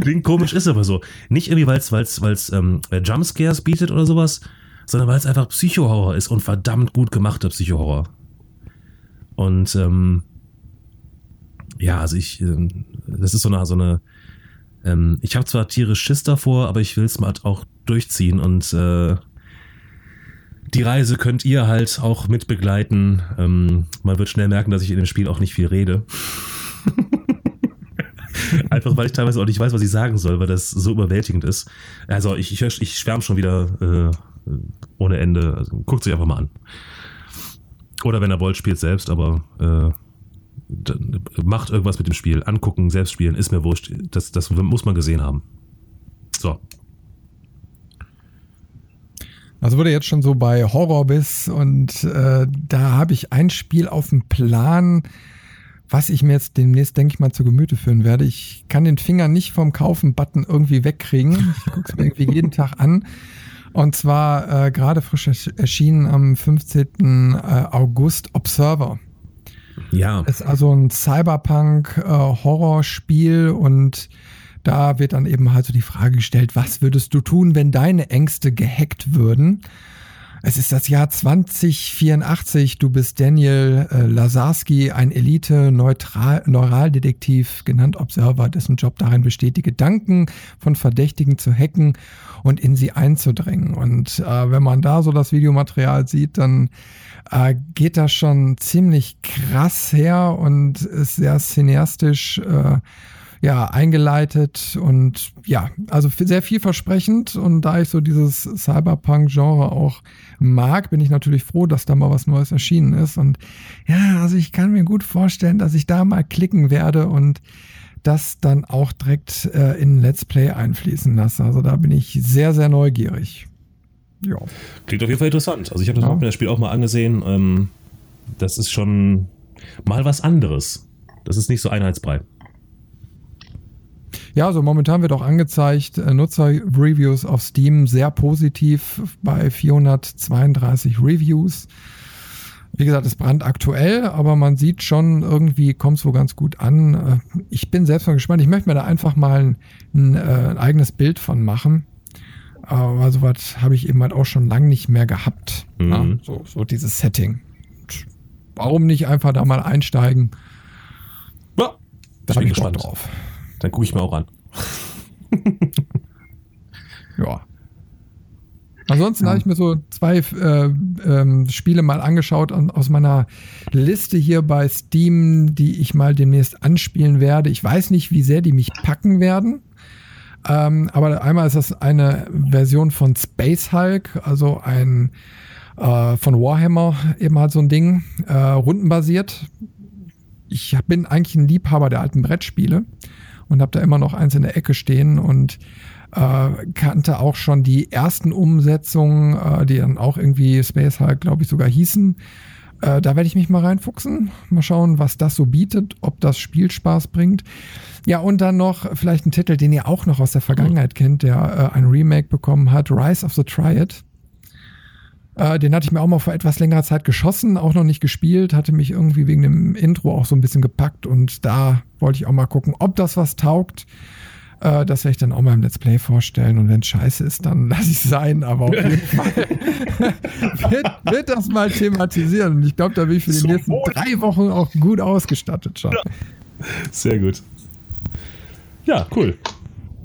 Klingt komisch, ist aber so. Nicht irgendwie, weil es weil's, weil's, ähm, Jumpscares bietet oder sowas, sondern weil es einfach Psychohorror ist und verdammt gut gemachter Psychohorror. Und ähm, ja, also ich, ähm, das ist so eine, so eine ähm, ich habe zwar tierisch Schiss davor, aber ich will es mal auch durchziehen und äh, die Reise könnt ihr halt auch mit begleiten. Ähm, man wird schnell merken, dass ich in dem Spiel auch nicht viel rede. *laughs* Einfach weil ich teilweise auch nicht weiß, was ich sagen soll, weil das so überwältigend ist. Also ich, ich, ich schwärme schon wieder äh, ohne Ende. Also, guckt sich einfach mal an. Oder wenn er wollt, spielt selbst, aber äh, macht irgendwas mit dem Spiel. Angucken, selbst spielen, ist mir wurscht. Das, das muss man gesehen haben. So. Also wurde jetzt schon so bei Horror bis und äh, da habe ich ein Spiel auf dem Plan, was ich mir jetzt demnächst, denke ich mal, zu Gemüte führen werde. Ich kann den Finger nicht vom Kaufen-Button irgendwie wegkriegen. Ich gucke es mir irgendwie jeden Tag an. Und zwar äh, gerade frisch erschienen am 15. Äh, August Observer. Ja. Ist also ein Cyberpunk-Horrorspiel äh, und da wird dann eben halt so die Frage gestellt, was würdest du tun, wenn deine Ängste gehackt würden? Es ist das Jahr 2084. Du bist Daniel äh, Lazarski, ein Elite-Neuraldetektiv, genannt Observer, dessen Job darin besteht, die Gedanken von Verdächtigen zu hacken und in sie einzudrängen. Und äh, wenn man da so das Videomaterial sieht, dann äh, geht das schon ziemlich krass her und ist sehr cineastisch. Äh, ja, eingeleitet und ja, also sehr vielversprechend. Und da ich so dieses Cyberpunk-Genre auch mag, bin ich natürlich froh, dass da mal was Neues erschienen ist. Und ja, also ich kann mir gut vorstellen, dass ich da mal klicken werde und das dann auch direkt äh, in Let's Play einfließen lasse. Also da bin ich sehr, sehr neugierig. Ja. Klingt auf jeden Fall interessant. Also ich habe das, ja. mir das Spiel auch mal angesehen. Ähm, das ist schon mal was anderes. Das ist nicht so einheitsbrei. Ja, also momentan wird auch angezeigt, äh, Nutzer-Reviews auf Steam sehr positiv bei 432 Reviews. Wie gesagt, es brandaktuell, aber man sieht schon, irgendwie kommt es wohl ganz gut an. Äh, ich bin selbst mal gespannt. Ich möchte mir da einfach mal ein, ein, äh, ein eigenes Bild von machen. Aber sowas habe ich eben halt auch schon lange nicht mehr gehabt. Mhm. Ja, so, so dieses Setting. Und warum nicht einfach da mal einsteigen? Ja, da bin ich gespannt drauf. Dann gucke ich mir auch an. *laughs* ja. Ansonsten ja. habe ich mir so zwei äh, ähm, Spiele mal angeschaut aus meiner Liste hier bei Steam, die ich mal demnächst anspielen werde. Ich weiß nicht, wie sehr die mich packen werden. Ähm, aber einmal ist das eine Version von Space Hulk, also ein äh, von Warhammer, eben halt so ein Ding, äh, rundenbasiert. Ich bin eigentlich ein Liebhaber der alten Brettspiele und habe da immer noch eins in der Ecke stehen und äh, kannte auch schon die ersten Umsetzungen, äh, die dann auch irgendwie Space Hulk, glaube ich, sogar hießen. Äh, da werde ich mich mal reinfuchsen, mal schauen, was das so bietet, ob das Spielspaß bringt. Ja, und dann noch vielleicht ein Titel, den ihr auch noch aus der Vergangenheit kennt, der äh, ein Remake bekommen hat, Rise of the Triad. Äh, den hatte ich mir auch mal vor etwas längerer Zeit geschossen, auch noch nicht gespielt, hatte mich irgendwie wegen dem Intro auch so ein bisschen gepackt und da wollte ich auch mal gucken, ob das was taugt. Äh, das werde ich dann auch mal im Let's Play vorstellen und wenn es scheiße ist, dann *laughs* lasse ich es sein, aber auf jeden Fall *laughs* wird, wird, das mal thematisieren und ich glaube, da bin ich für die so nächsten wohl. drei Wochen auch gut ausgestattet schon. Sehr gut. Ja, cool.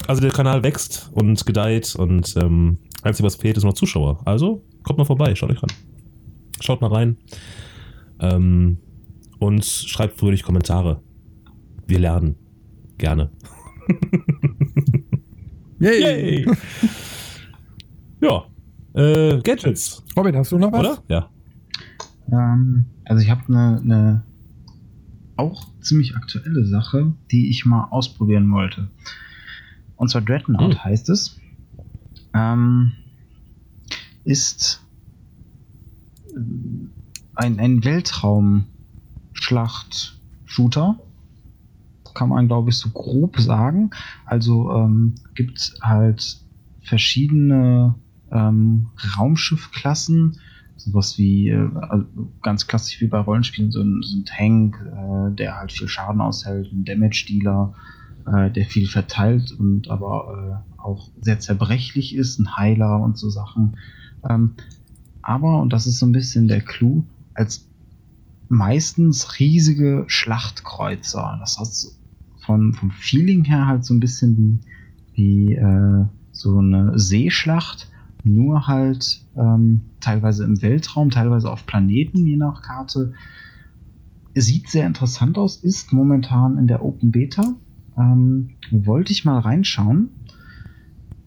Also der Kanal wächst und gedeiht und ähm, einzig was fehlt, ist noch Zuschauer. Also kommt mal vorbei, schaut euch ran. Schaut mal rein. Ähm, und schreibt fröhlich Kommentare. Wir lernen. Gerne. *laughs* Yay! Yay. ja. Äh, Gadgets. Robin, hast du noch was? Oder? Ja. Ähm, also ich habe eine ne auch ziemlich aktuelle Sache, die ich mal ausprobieren wollte. Und zwar Dreadnought hm. heißt es. Ähm, ist äh, ein, ein Weltraum-Schlacht-Shooter. Kann man, glaube ich, so grob sagen. Also ähm, gibt halt verschiedene ähm, Raumschiffklassen. Sowas wie, äh, also ganz klassisch wie bei Rollenspielen, so ein, so ein Tank, äh, der halt viel Schaden aushält, ein Damage-Dealer, äh, der viel verteilt und aber äh, auch sehr zerbrechlich ist, ein Heiler und so Sachen. Ähm, aber, und das ist so ein bisschen der Clou, als meistens riesige Schlachtkreuzer. Das heißt, von, vom Feeling her halt so ein bisschen wie, wie äh, so eine Seeschlacht, nur halt ähm, teilweise im Weltraum, teilweise auf Planeten, je nach Karte. Sieht sehr interessant aus, ist momentan in der Open Beta. Ähm, wollte ich mal reinschauen.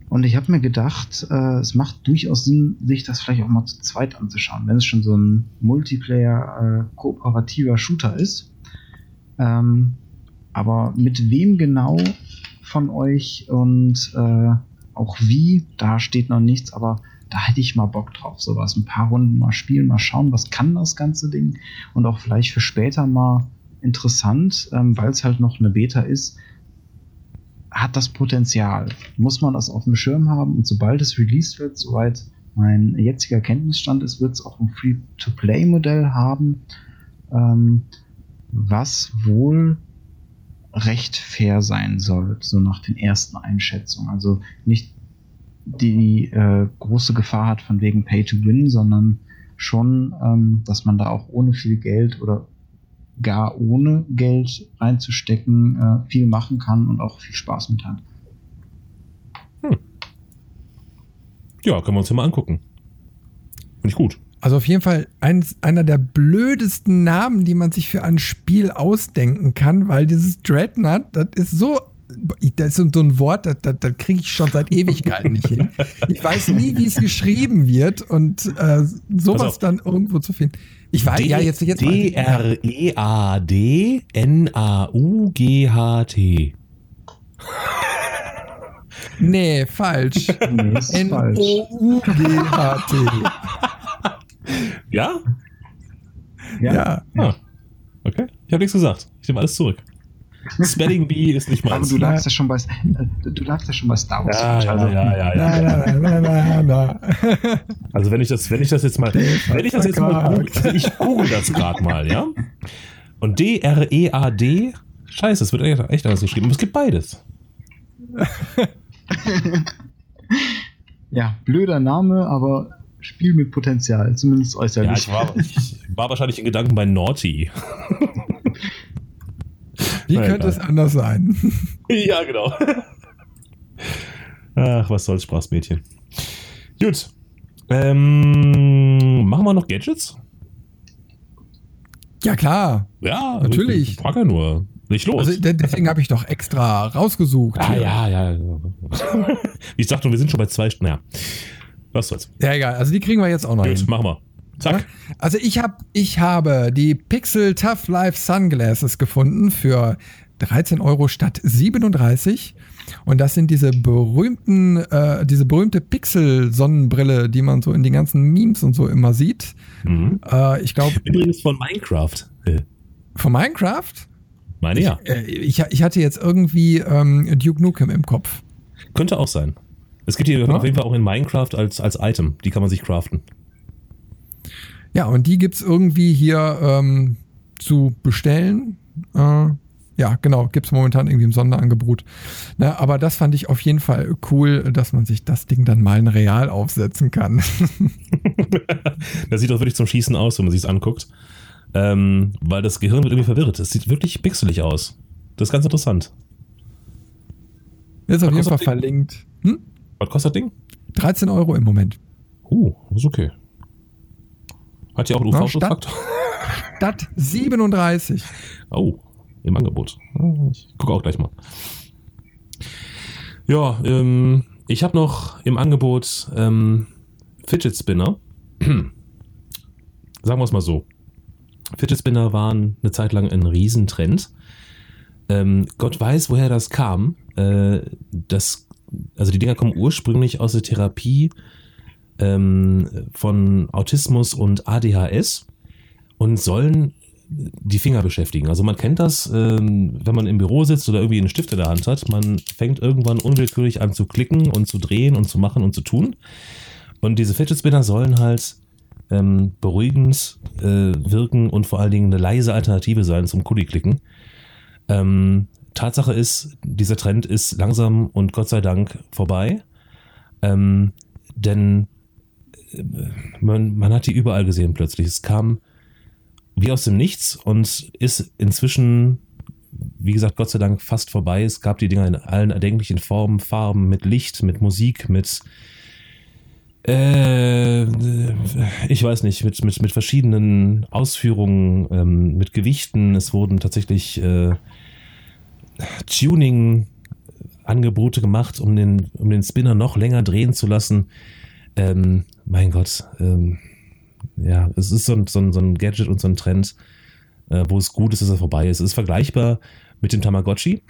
Und ich habe mir gedacht, äh, es macht durchaus Sinn, sich das vielleicht auch mal zu zweit anzuschauen, wenn es schon so ein Multiplayer-kooperativer äh, Shooter ist. Ähm, aber mit wem genau von euch und äh, auch wie, da steht noch nichts, aber da hätte ich mal Bock drauf, sowas. Ein paar Runden mal spielen, mal schauen, was kann das ganze Ding und auch vielleicht für später mal interessant, ähm, weil es halt noch eine Beta ist, hat das Potenzial. Muss man das auf dem Schirm haben und sobald es released wird, soweit mein jetziger Kenntnisstand ist, wird es auch ein Free-to-Play-Modell haben, ähm, was wohl recht fair sein soll, so nach den ersten Einschätzungen. Also nicht die äh, große Gefahr hat von wegen Pay to Win, sondern schon, ähm, dass man da auch ohne viel Geld oder gar ohne Geld reinzustecken äh, viel machen kann und auch viel Spaß mit hat. Ja, können wir uns ja mal angucken. Finde ich gut. Also auf jeden Fall eins, einer der blödesten Namen, die man sich für ein Spiel ausdenken kann, weil dieses Dreadnought, das ist so, das ist so ein Wort, das, das, das kriege ich schon seit Ewigkeiten nicht hin. Ich weiß nie, wie es geschrieben wird und äh, sowas auf. dann irgendwo zu finden. Ich weiß, ja, jetzt, jetzt. E D-R-E-A-D-N-A-U-G-H-T. Nee, falsch. *laughs* Nee, ist falsch. N-O-U-G-H-T. Ja? Ja. Ah. Okay. Ich habe nichts gesagt. Ich nehme alles zurück. Spelling Bee ist nicht Aber meins. du lagst ja schon bei, äh, du lagst ja schon bei Star Wars. ja, ja, also, ja, ja, ja. Na, na, na, na, na. Also wenn ich das, wenn ich das jetzt mal, wenn ich das jetzt mal also ich google das gerade mal, ja? Und D-R-E-A-D, scheiße, es wird echt echt anders geschrieben. Aber es gibt beides. ja, blöder Name, aber Spiel mit Potenzial, zumindest Ja, äußerlich. ich war, ich war wahrscheinlich in Gedanken bei Naughty. *laughs* Wie Na, könnte egal. es anders sein? *laughs* ja, genau. Ach, was soll's, Spaßmädchen. Gut. Ähm, machen wir noch Gadgets? Ja, klar. Ja, Natürlich. Ich frage ja nur. Nicht los. Also de- deswegen habe ich doch extra rausgesucht. ah, ja, ja. Wie *laughs* ich sagte, wir sind schon bei zwei Stunden. Ja. Was soll's. Ja, egal. Also die kriegen wir jetzt auch noch Gut, hin. machen wir. Zack. Also ich habe ich habe die Pixel Tough Life Sunglasses gefunden für 13 Euro statt 37. Und das sind diese berühmten, äh, diese berühmte Pixel-Sonnenbrille, die man so in den ganzen Memes und so immer sieht. Mhm. Äh, ich glaube, Übrigens von Minecraft. Äh, von Minecraft. Meine ja. Äh, ich, ich hatte jetzt irgendwie ähm, Duke Nukem im Kopf. Könnte auch sein. Es gibt die Ja. auf jeden Fall auch in Minecraft als, als Item. Die kann man sich craften. Ja, und die gibt's irgendwie hier ähm, zu bestellen. Äh, ja, genau, gibt's momentan irgendwie im Sonderangebot. Na, aber das fand ich auf jeden Fall cool, dass man sich das Ding dann mal in real aufsetzen kann. *laughs* das sieht doch wirklich zum Schießen aus, wenn man sich anguckt. Ähm, weil das Gehirn wird irgendwie verwirrt. Es sieht wirklich pixelig aus. Das ist ganz interessant. Ist auf jeden Fall verlinkt. Hm? Was kostet das Ding? 13 Euro im Moment. Uh, ist okay. Hat ja auch einen UV-Schutzfaktor. Statt 37. Oh, im Angebot. Ah, Ich gucke auch gleich mal. Ja, ähm, ich habe noch im Angebot ähm, Fidget Spinner. *clears throat* Sagen wir es mal so. Fidget Spinner waren eine Zeit lang ein Riesentrend. Ähm, Gott weiß, woher das kam. Äh, das, also die Dinger kommen ursprünglich aus der Therapie ähm, von Autismus und ADHS und sollen die Finger beschäftigen. Also man kennt das, ähm, wenn man im Büro sitzt oder irgendwie einen Stift in der Hand hat. Man fängt irgendwann unwillkürlich an zu klicken und zu drehen und zu machen und zu tun. Und diese Fidget Spinner sollen halt ähm, beruhigend äh, wirken und vor allen Dingen eine leise Alternative sein zum Kuli-Klicken. Ähm, Tatsache ist, dieser Trend ist langsam und Gott sei Dank vorbei. Ähm, denn man, man hat die überall gesehen plötzlich. Es kam wie aus dem Nichts und ist inzwischen, wie gesagt, Gott sei Dank fast vorbei. Es gab die Dinger in allen erdenklichen Formen, Farben, mit Licht, mit Musik, mit äh, ich weiß nicht, mit, mit, mit verschiedenen Ausführungen, ähm, mit Gewichten. Es wurden tatsächlich äh, Tuning-Angebote gemacht, um den, um den Spinner noch länger drehen zu lassen. Ähm, mein Gott, ähm, ja, es ist so ein, so, ein, so ein Gadget und so ein Trend, äh, wo es gut ist, dass er vorbei ist. Es ist vergleichbar mit dem Tamagotchi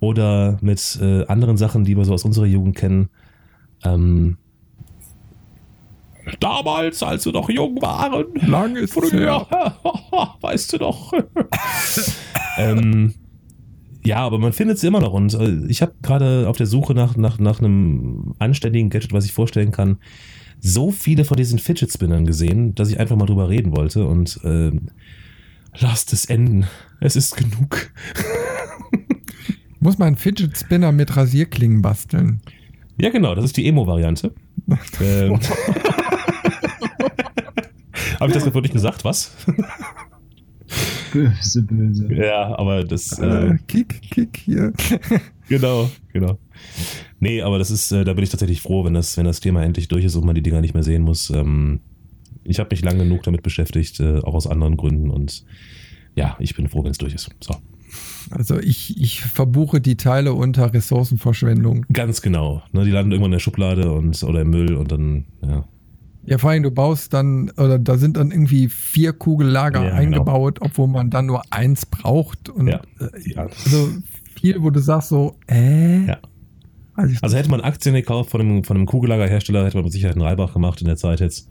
oder mit äh, anderen Sachen, die wir so aus unserer Jugend kennen. Ähm, damals, als wir noch jung waren. Lang ist es her. *laughs* weißt du doch. *laughs* ähm, ja, aber man findet es immer noch. Und äh, ich habe gerade auf der Suche nach, nach, nach einem anständigen Gadget, was ich vorstellen kann, so viele von diesen Fidget Spinnern gesehen, dass ich einfach mal drüber reden wollte. Und äh, lasst es enden. Es ist genug. Muss man einen Fidget Spinner mit Rasierklingen basteln. Ja, genau, das ist die Emo-Variante. *laughs* ähm. Habe ich das gerade nicht gesagt? Was? *laughs* Böse, böse. ja, aber das. Äh, Äh, kick, kick hier. *laughs* genau, genau. Nee, aber das ist, äh, da bin ich tatsächlich froh, wenn das, wenn das Thema endlich durch ist und man die Dinger nicht mehr sehen muss. Ähm, ich habe mich lange genug damit beschäftigt, äh, auch aus anderen Gründen und ja, ich bin froh, wenn es durch ist. So. Also ich, ich verbuche die Teile unter Ressourcenverschwendung. Ganz genau. Ne, die landen irgendwann in der Schublade und oder im Müll und dann, ja. Ja, vor allem, du baust dann, oder da sind dann irgendwie vier Kugellager Ja, genau. eingebaut, obwohl man dann nur eins braucht. Und Ja. äh, Ja. also viel, wo du sagst so, äh? Ja. Also Also hätte man Aktien gekauft von einem, von einem Kugellagerhersteller, hätte man mit Sicherheit einen Reibach gemacht in der Zeit jetzt.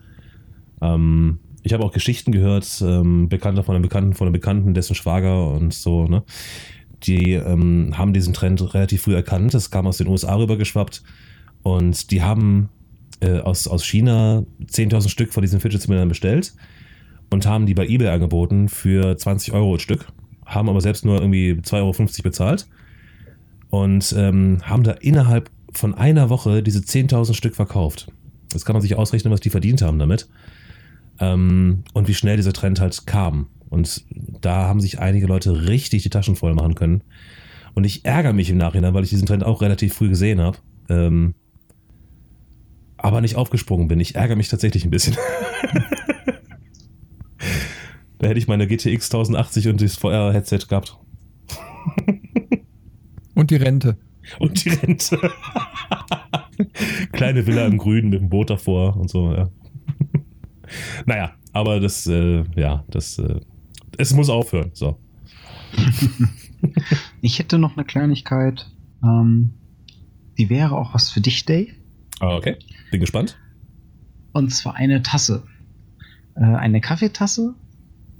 Ähm, ich habe auch Geschichten gehört, ähm, Bekannter von einem Bekannten, von einem Bekannten, dessen Schwager und so, ne? Die ähm, haben diesen Trend relativ früh erkannt. Das kam aus den USA rübergeschwappt. Und die haben äh, aus, aus China 10.000 Stück von diesen Fidget Spinnern bestellt und haben die bei eBay angeboten für 20 Euro ein Stück. Haben aber selbst nur irgendwie 2,50 Euro bezahlt und ähm, haben da innerhalb von einer Woche diese 10.000 Stück verkauft. Jetzt kann man sich ausrechnen, was die verdient haben damit. Ähm, und wie schnell dieser Trend halt kam. Und da haben sich einige Leute richtig die Taschen voll machen können. Und ich ärgere mich im Nachhinein, weil ich diesen Trend auch relativ früh gesehen habe. Ähm, aber nicht aufgesprungen bin. Ich ärgere mich tatsächlich ein bisschen. *laughs* da hätte ich meine GTX 1080 und das VR-Headset gehabt. und die Rente. Und die Rente. Kleine Villa im Grünen mit dem Boot davor und so, ja. naja, aber das, äh, ja, das, äh, es muss aufhören, so. *laughs* Ich hätte noch eine Kleinigkeit. Ähm, die wäre auch was für dich, Dave. Ah, okay, bin gespannt. Und zwar eine Tasse. Äh, eine Kaffeetasse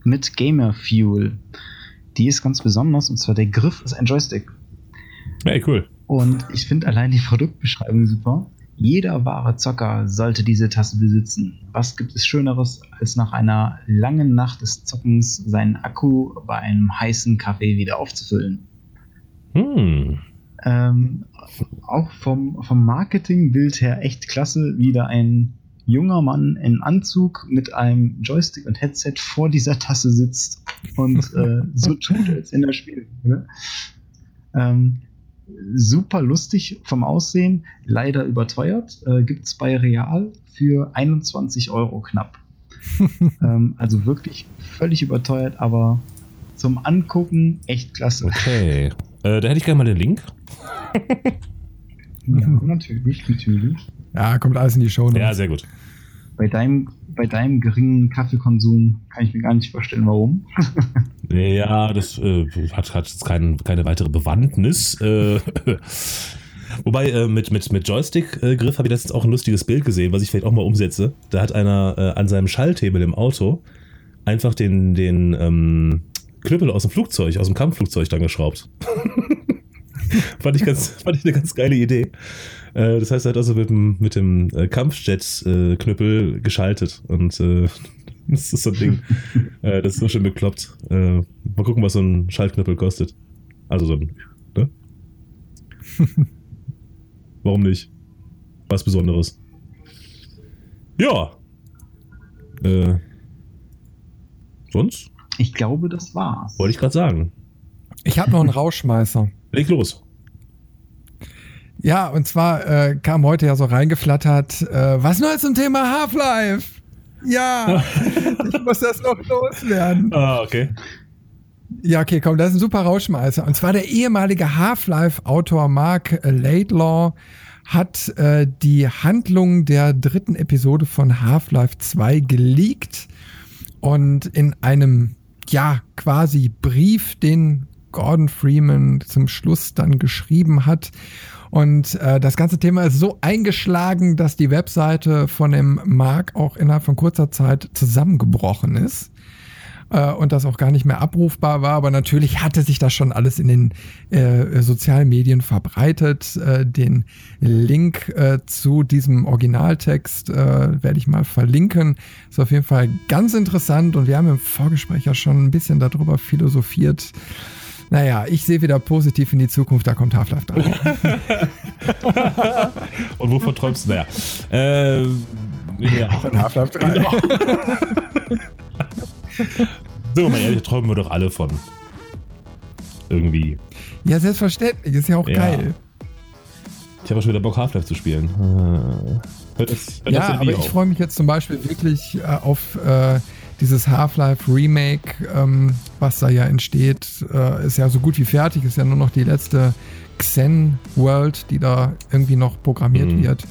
mit Gamer Fuel. Die ist ganz besonders und zwar der Griff ist ein Joystick. Hey, cool. Und ich finde allein die Produktbeschreibung super. Jeder wahre Zocker sollte diese Tasse besitzen. Was gibt es Schöneres, als nach einer langen Nacht des Zockens seinen Akku bei einem heißen Kaffee wieder aufzufüllen? Hm. Ähm, auch vom, vom Marketingbild her echt klasse, wie da ein junger Mann in Anzug mit einem Joystick und Headset vor dieser Tasse sitzt und *laughs* äh, so tut, als wenn er spielt. Ne? Ähm, super lustig vom Aussehen, leider überteuert. Äh, Gibt es bei Real für 21 Euro knapp. *laughs* ähm, also wirklich völlig überteuert, aber zum Angucken echt klasse. Okay. Äh, da hätte ich gerne mal den Link. Ja, natürlich, natürlich. Ja, kommt alles in die Show. Ja, sehr gut. Bei deinem, bei deinem geringen Kaffeekonsum kann ich mir gar nicht vorstellen, warum. *laughs* Ja, das äh, hat, hat jetzt kein, keine weitere Bewandtnis. Äh, *laughs* wobei, äh, mit, mit, mit Joystick-Griff habe ich letztens auch ein lustiges Bild gesehen, was ich vielleicht auch mal umsetze. Da hat einer äh, an seinem Schalthebel im Auto einfach den, den ähm, Knüppel aus dem Flugzeug, aus dem Kampfflugzeug dann geschraubt. *laughs* *laughs* fand, ich ganz, *laughs* fand ich eine ganz geile Idee. Äh, das heißt, er hat also mit dem, mit dem äh, Kampfjet-Knüppel geschaltet und äh, *laughs* das ist so ein Ding. äh, das ist so schön bekloppt. Äh, mal gucken, was so ein Schaltknüppel kostet. Also so ein, ne? Warum nicht? Was Besonderes. Ja. Äh, sonst? Ich glaube, das war's. Wollte ich gerade sagen. Ich habe noch einen Rauschmeißer. Leg los. Ja, und zwar äh, kam heute ja so reingeflattert, äh, was Neues zum Thema Half-Life? Ja, *laughs* ich muss das noch loswerden. Ah, okay. Ja, okay, komm, das ist ein super Rauschmeißer. Und zwar der ehemalige Half-Life-Autor Mark Laidlaw hat äh, die Handlung der dritten Episode von Half-Life 2 geleakt und in einem, ja, quasi Brief, den Gordon Freeman zum Schluss dann geschrieben hat. Und äh, das ganze Thema ist so eingeschlagen, dass die Webseite von dem Mark auch innerhalb von kurzer Zeit zusammengebrochen ist äh, und das auch gar nicht mehr abrufbar war. Aber natürlich hatte sich das schon alles in den äh, sozialen Medien verbreitet. Äh, den Link äh, zu diesem Originaltext äh, werde ich mal verlinken. Ist auf jeden Fall ganz interessant und wir haben im Vorgespräch ja schon ein bisschen darüber philosophiert Naja, ich sehe wieder positiv in die Zukunft, da kommt Half-Life 3. *laughs* Und wovon träumst du? Naja. Äh, ja. Von Half-Life 3. Genau. Sind wir mal ehrlich, träumen wir doch alle von. Irgendwie. Ja, selbstverständlich, ist ja auch Ja. geil. Ich habe auch schon wieder Bock, Half-Life zu spielen. Äh, Hört das, hört Ja, aber ich freue mich jetzt zum Beispiel wirklich äh, auf äh, dieses Half-Life Remake, ähm, was da ja entsteht. Äh, ist ja so gut wie fertig, ist ja nur noch die letzte Xen World, die da irgendwie noch programmiert Mhm. wird.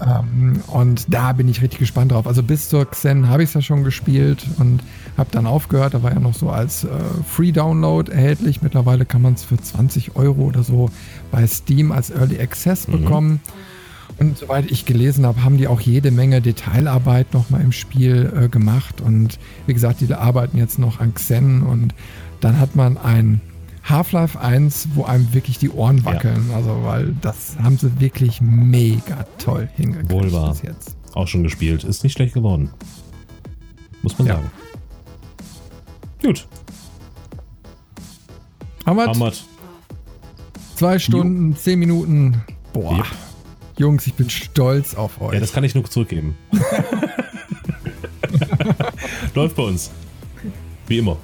Ähm, und da bin ich richtig gespannt drauf. Also bis zur Xen habe ich es ja schon gespielt und habe dann aufgehört. Da war ja noch so als äh, Free-Download erhältlich. Mittlerweile kann man es für 20 Euro oder so bei Steam als Early Access Mhm. Und soweit ich gelesen habe, haben die auch jede Menge Detailarbeit nochmal im Spiel äh, gemacht. Und wie gesagt, die arbeiten jetzt noch an Xen. Und dann hat man ein Half-Life 1, wo einem wirklich die Ohren wackeln. Also, weil das haben sie wirklich mega toll hingekriegt Wohl bis jetzt. Auch schon gespielt. Ist nicht schlecht geworden. Muss man Ja. sagen. Gut. Wir Hamad. zwei Stunden, zehn Minuten. Boah. Yep. Jungs, ich bin stolz auf euch. Ja, das kann ich nur zurückgeben. *laughs* Läuft bei uns. Wie immer.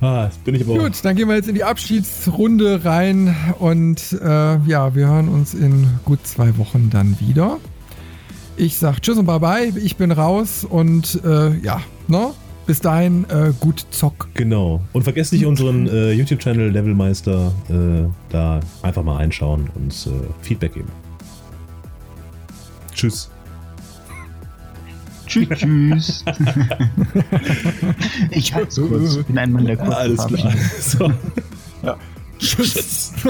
Ah, bin ich aber. Gut, dann gehen wir jetzt in die Abschiedsrunde rein und äh, ja, wir hören uns in gut zwei Wochen dann wieder. Ich sag Tschüss und Bye Bye, ich bin raus und äh, ja, ne? bis dahin äh, gut zock. Genau. Und vergesst nicht unseren äh, YouTube-Channel Levelmeister äh, da einfach mal einschauen und äh, Feedback geben. Tschüss. Tschüss, *laughs* tschüss. ich halte so kurz. Ich bin ein Mann der Kurve. ja, Alles klar. *laughs* So. Ja. Tschüss. *laughs*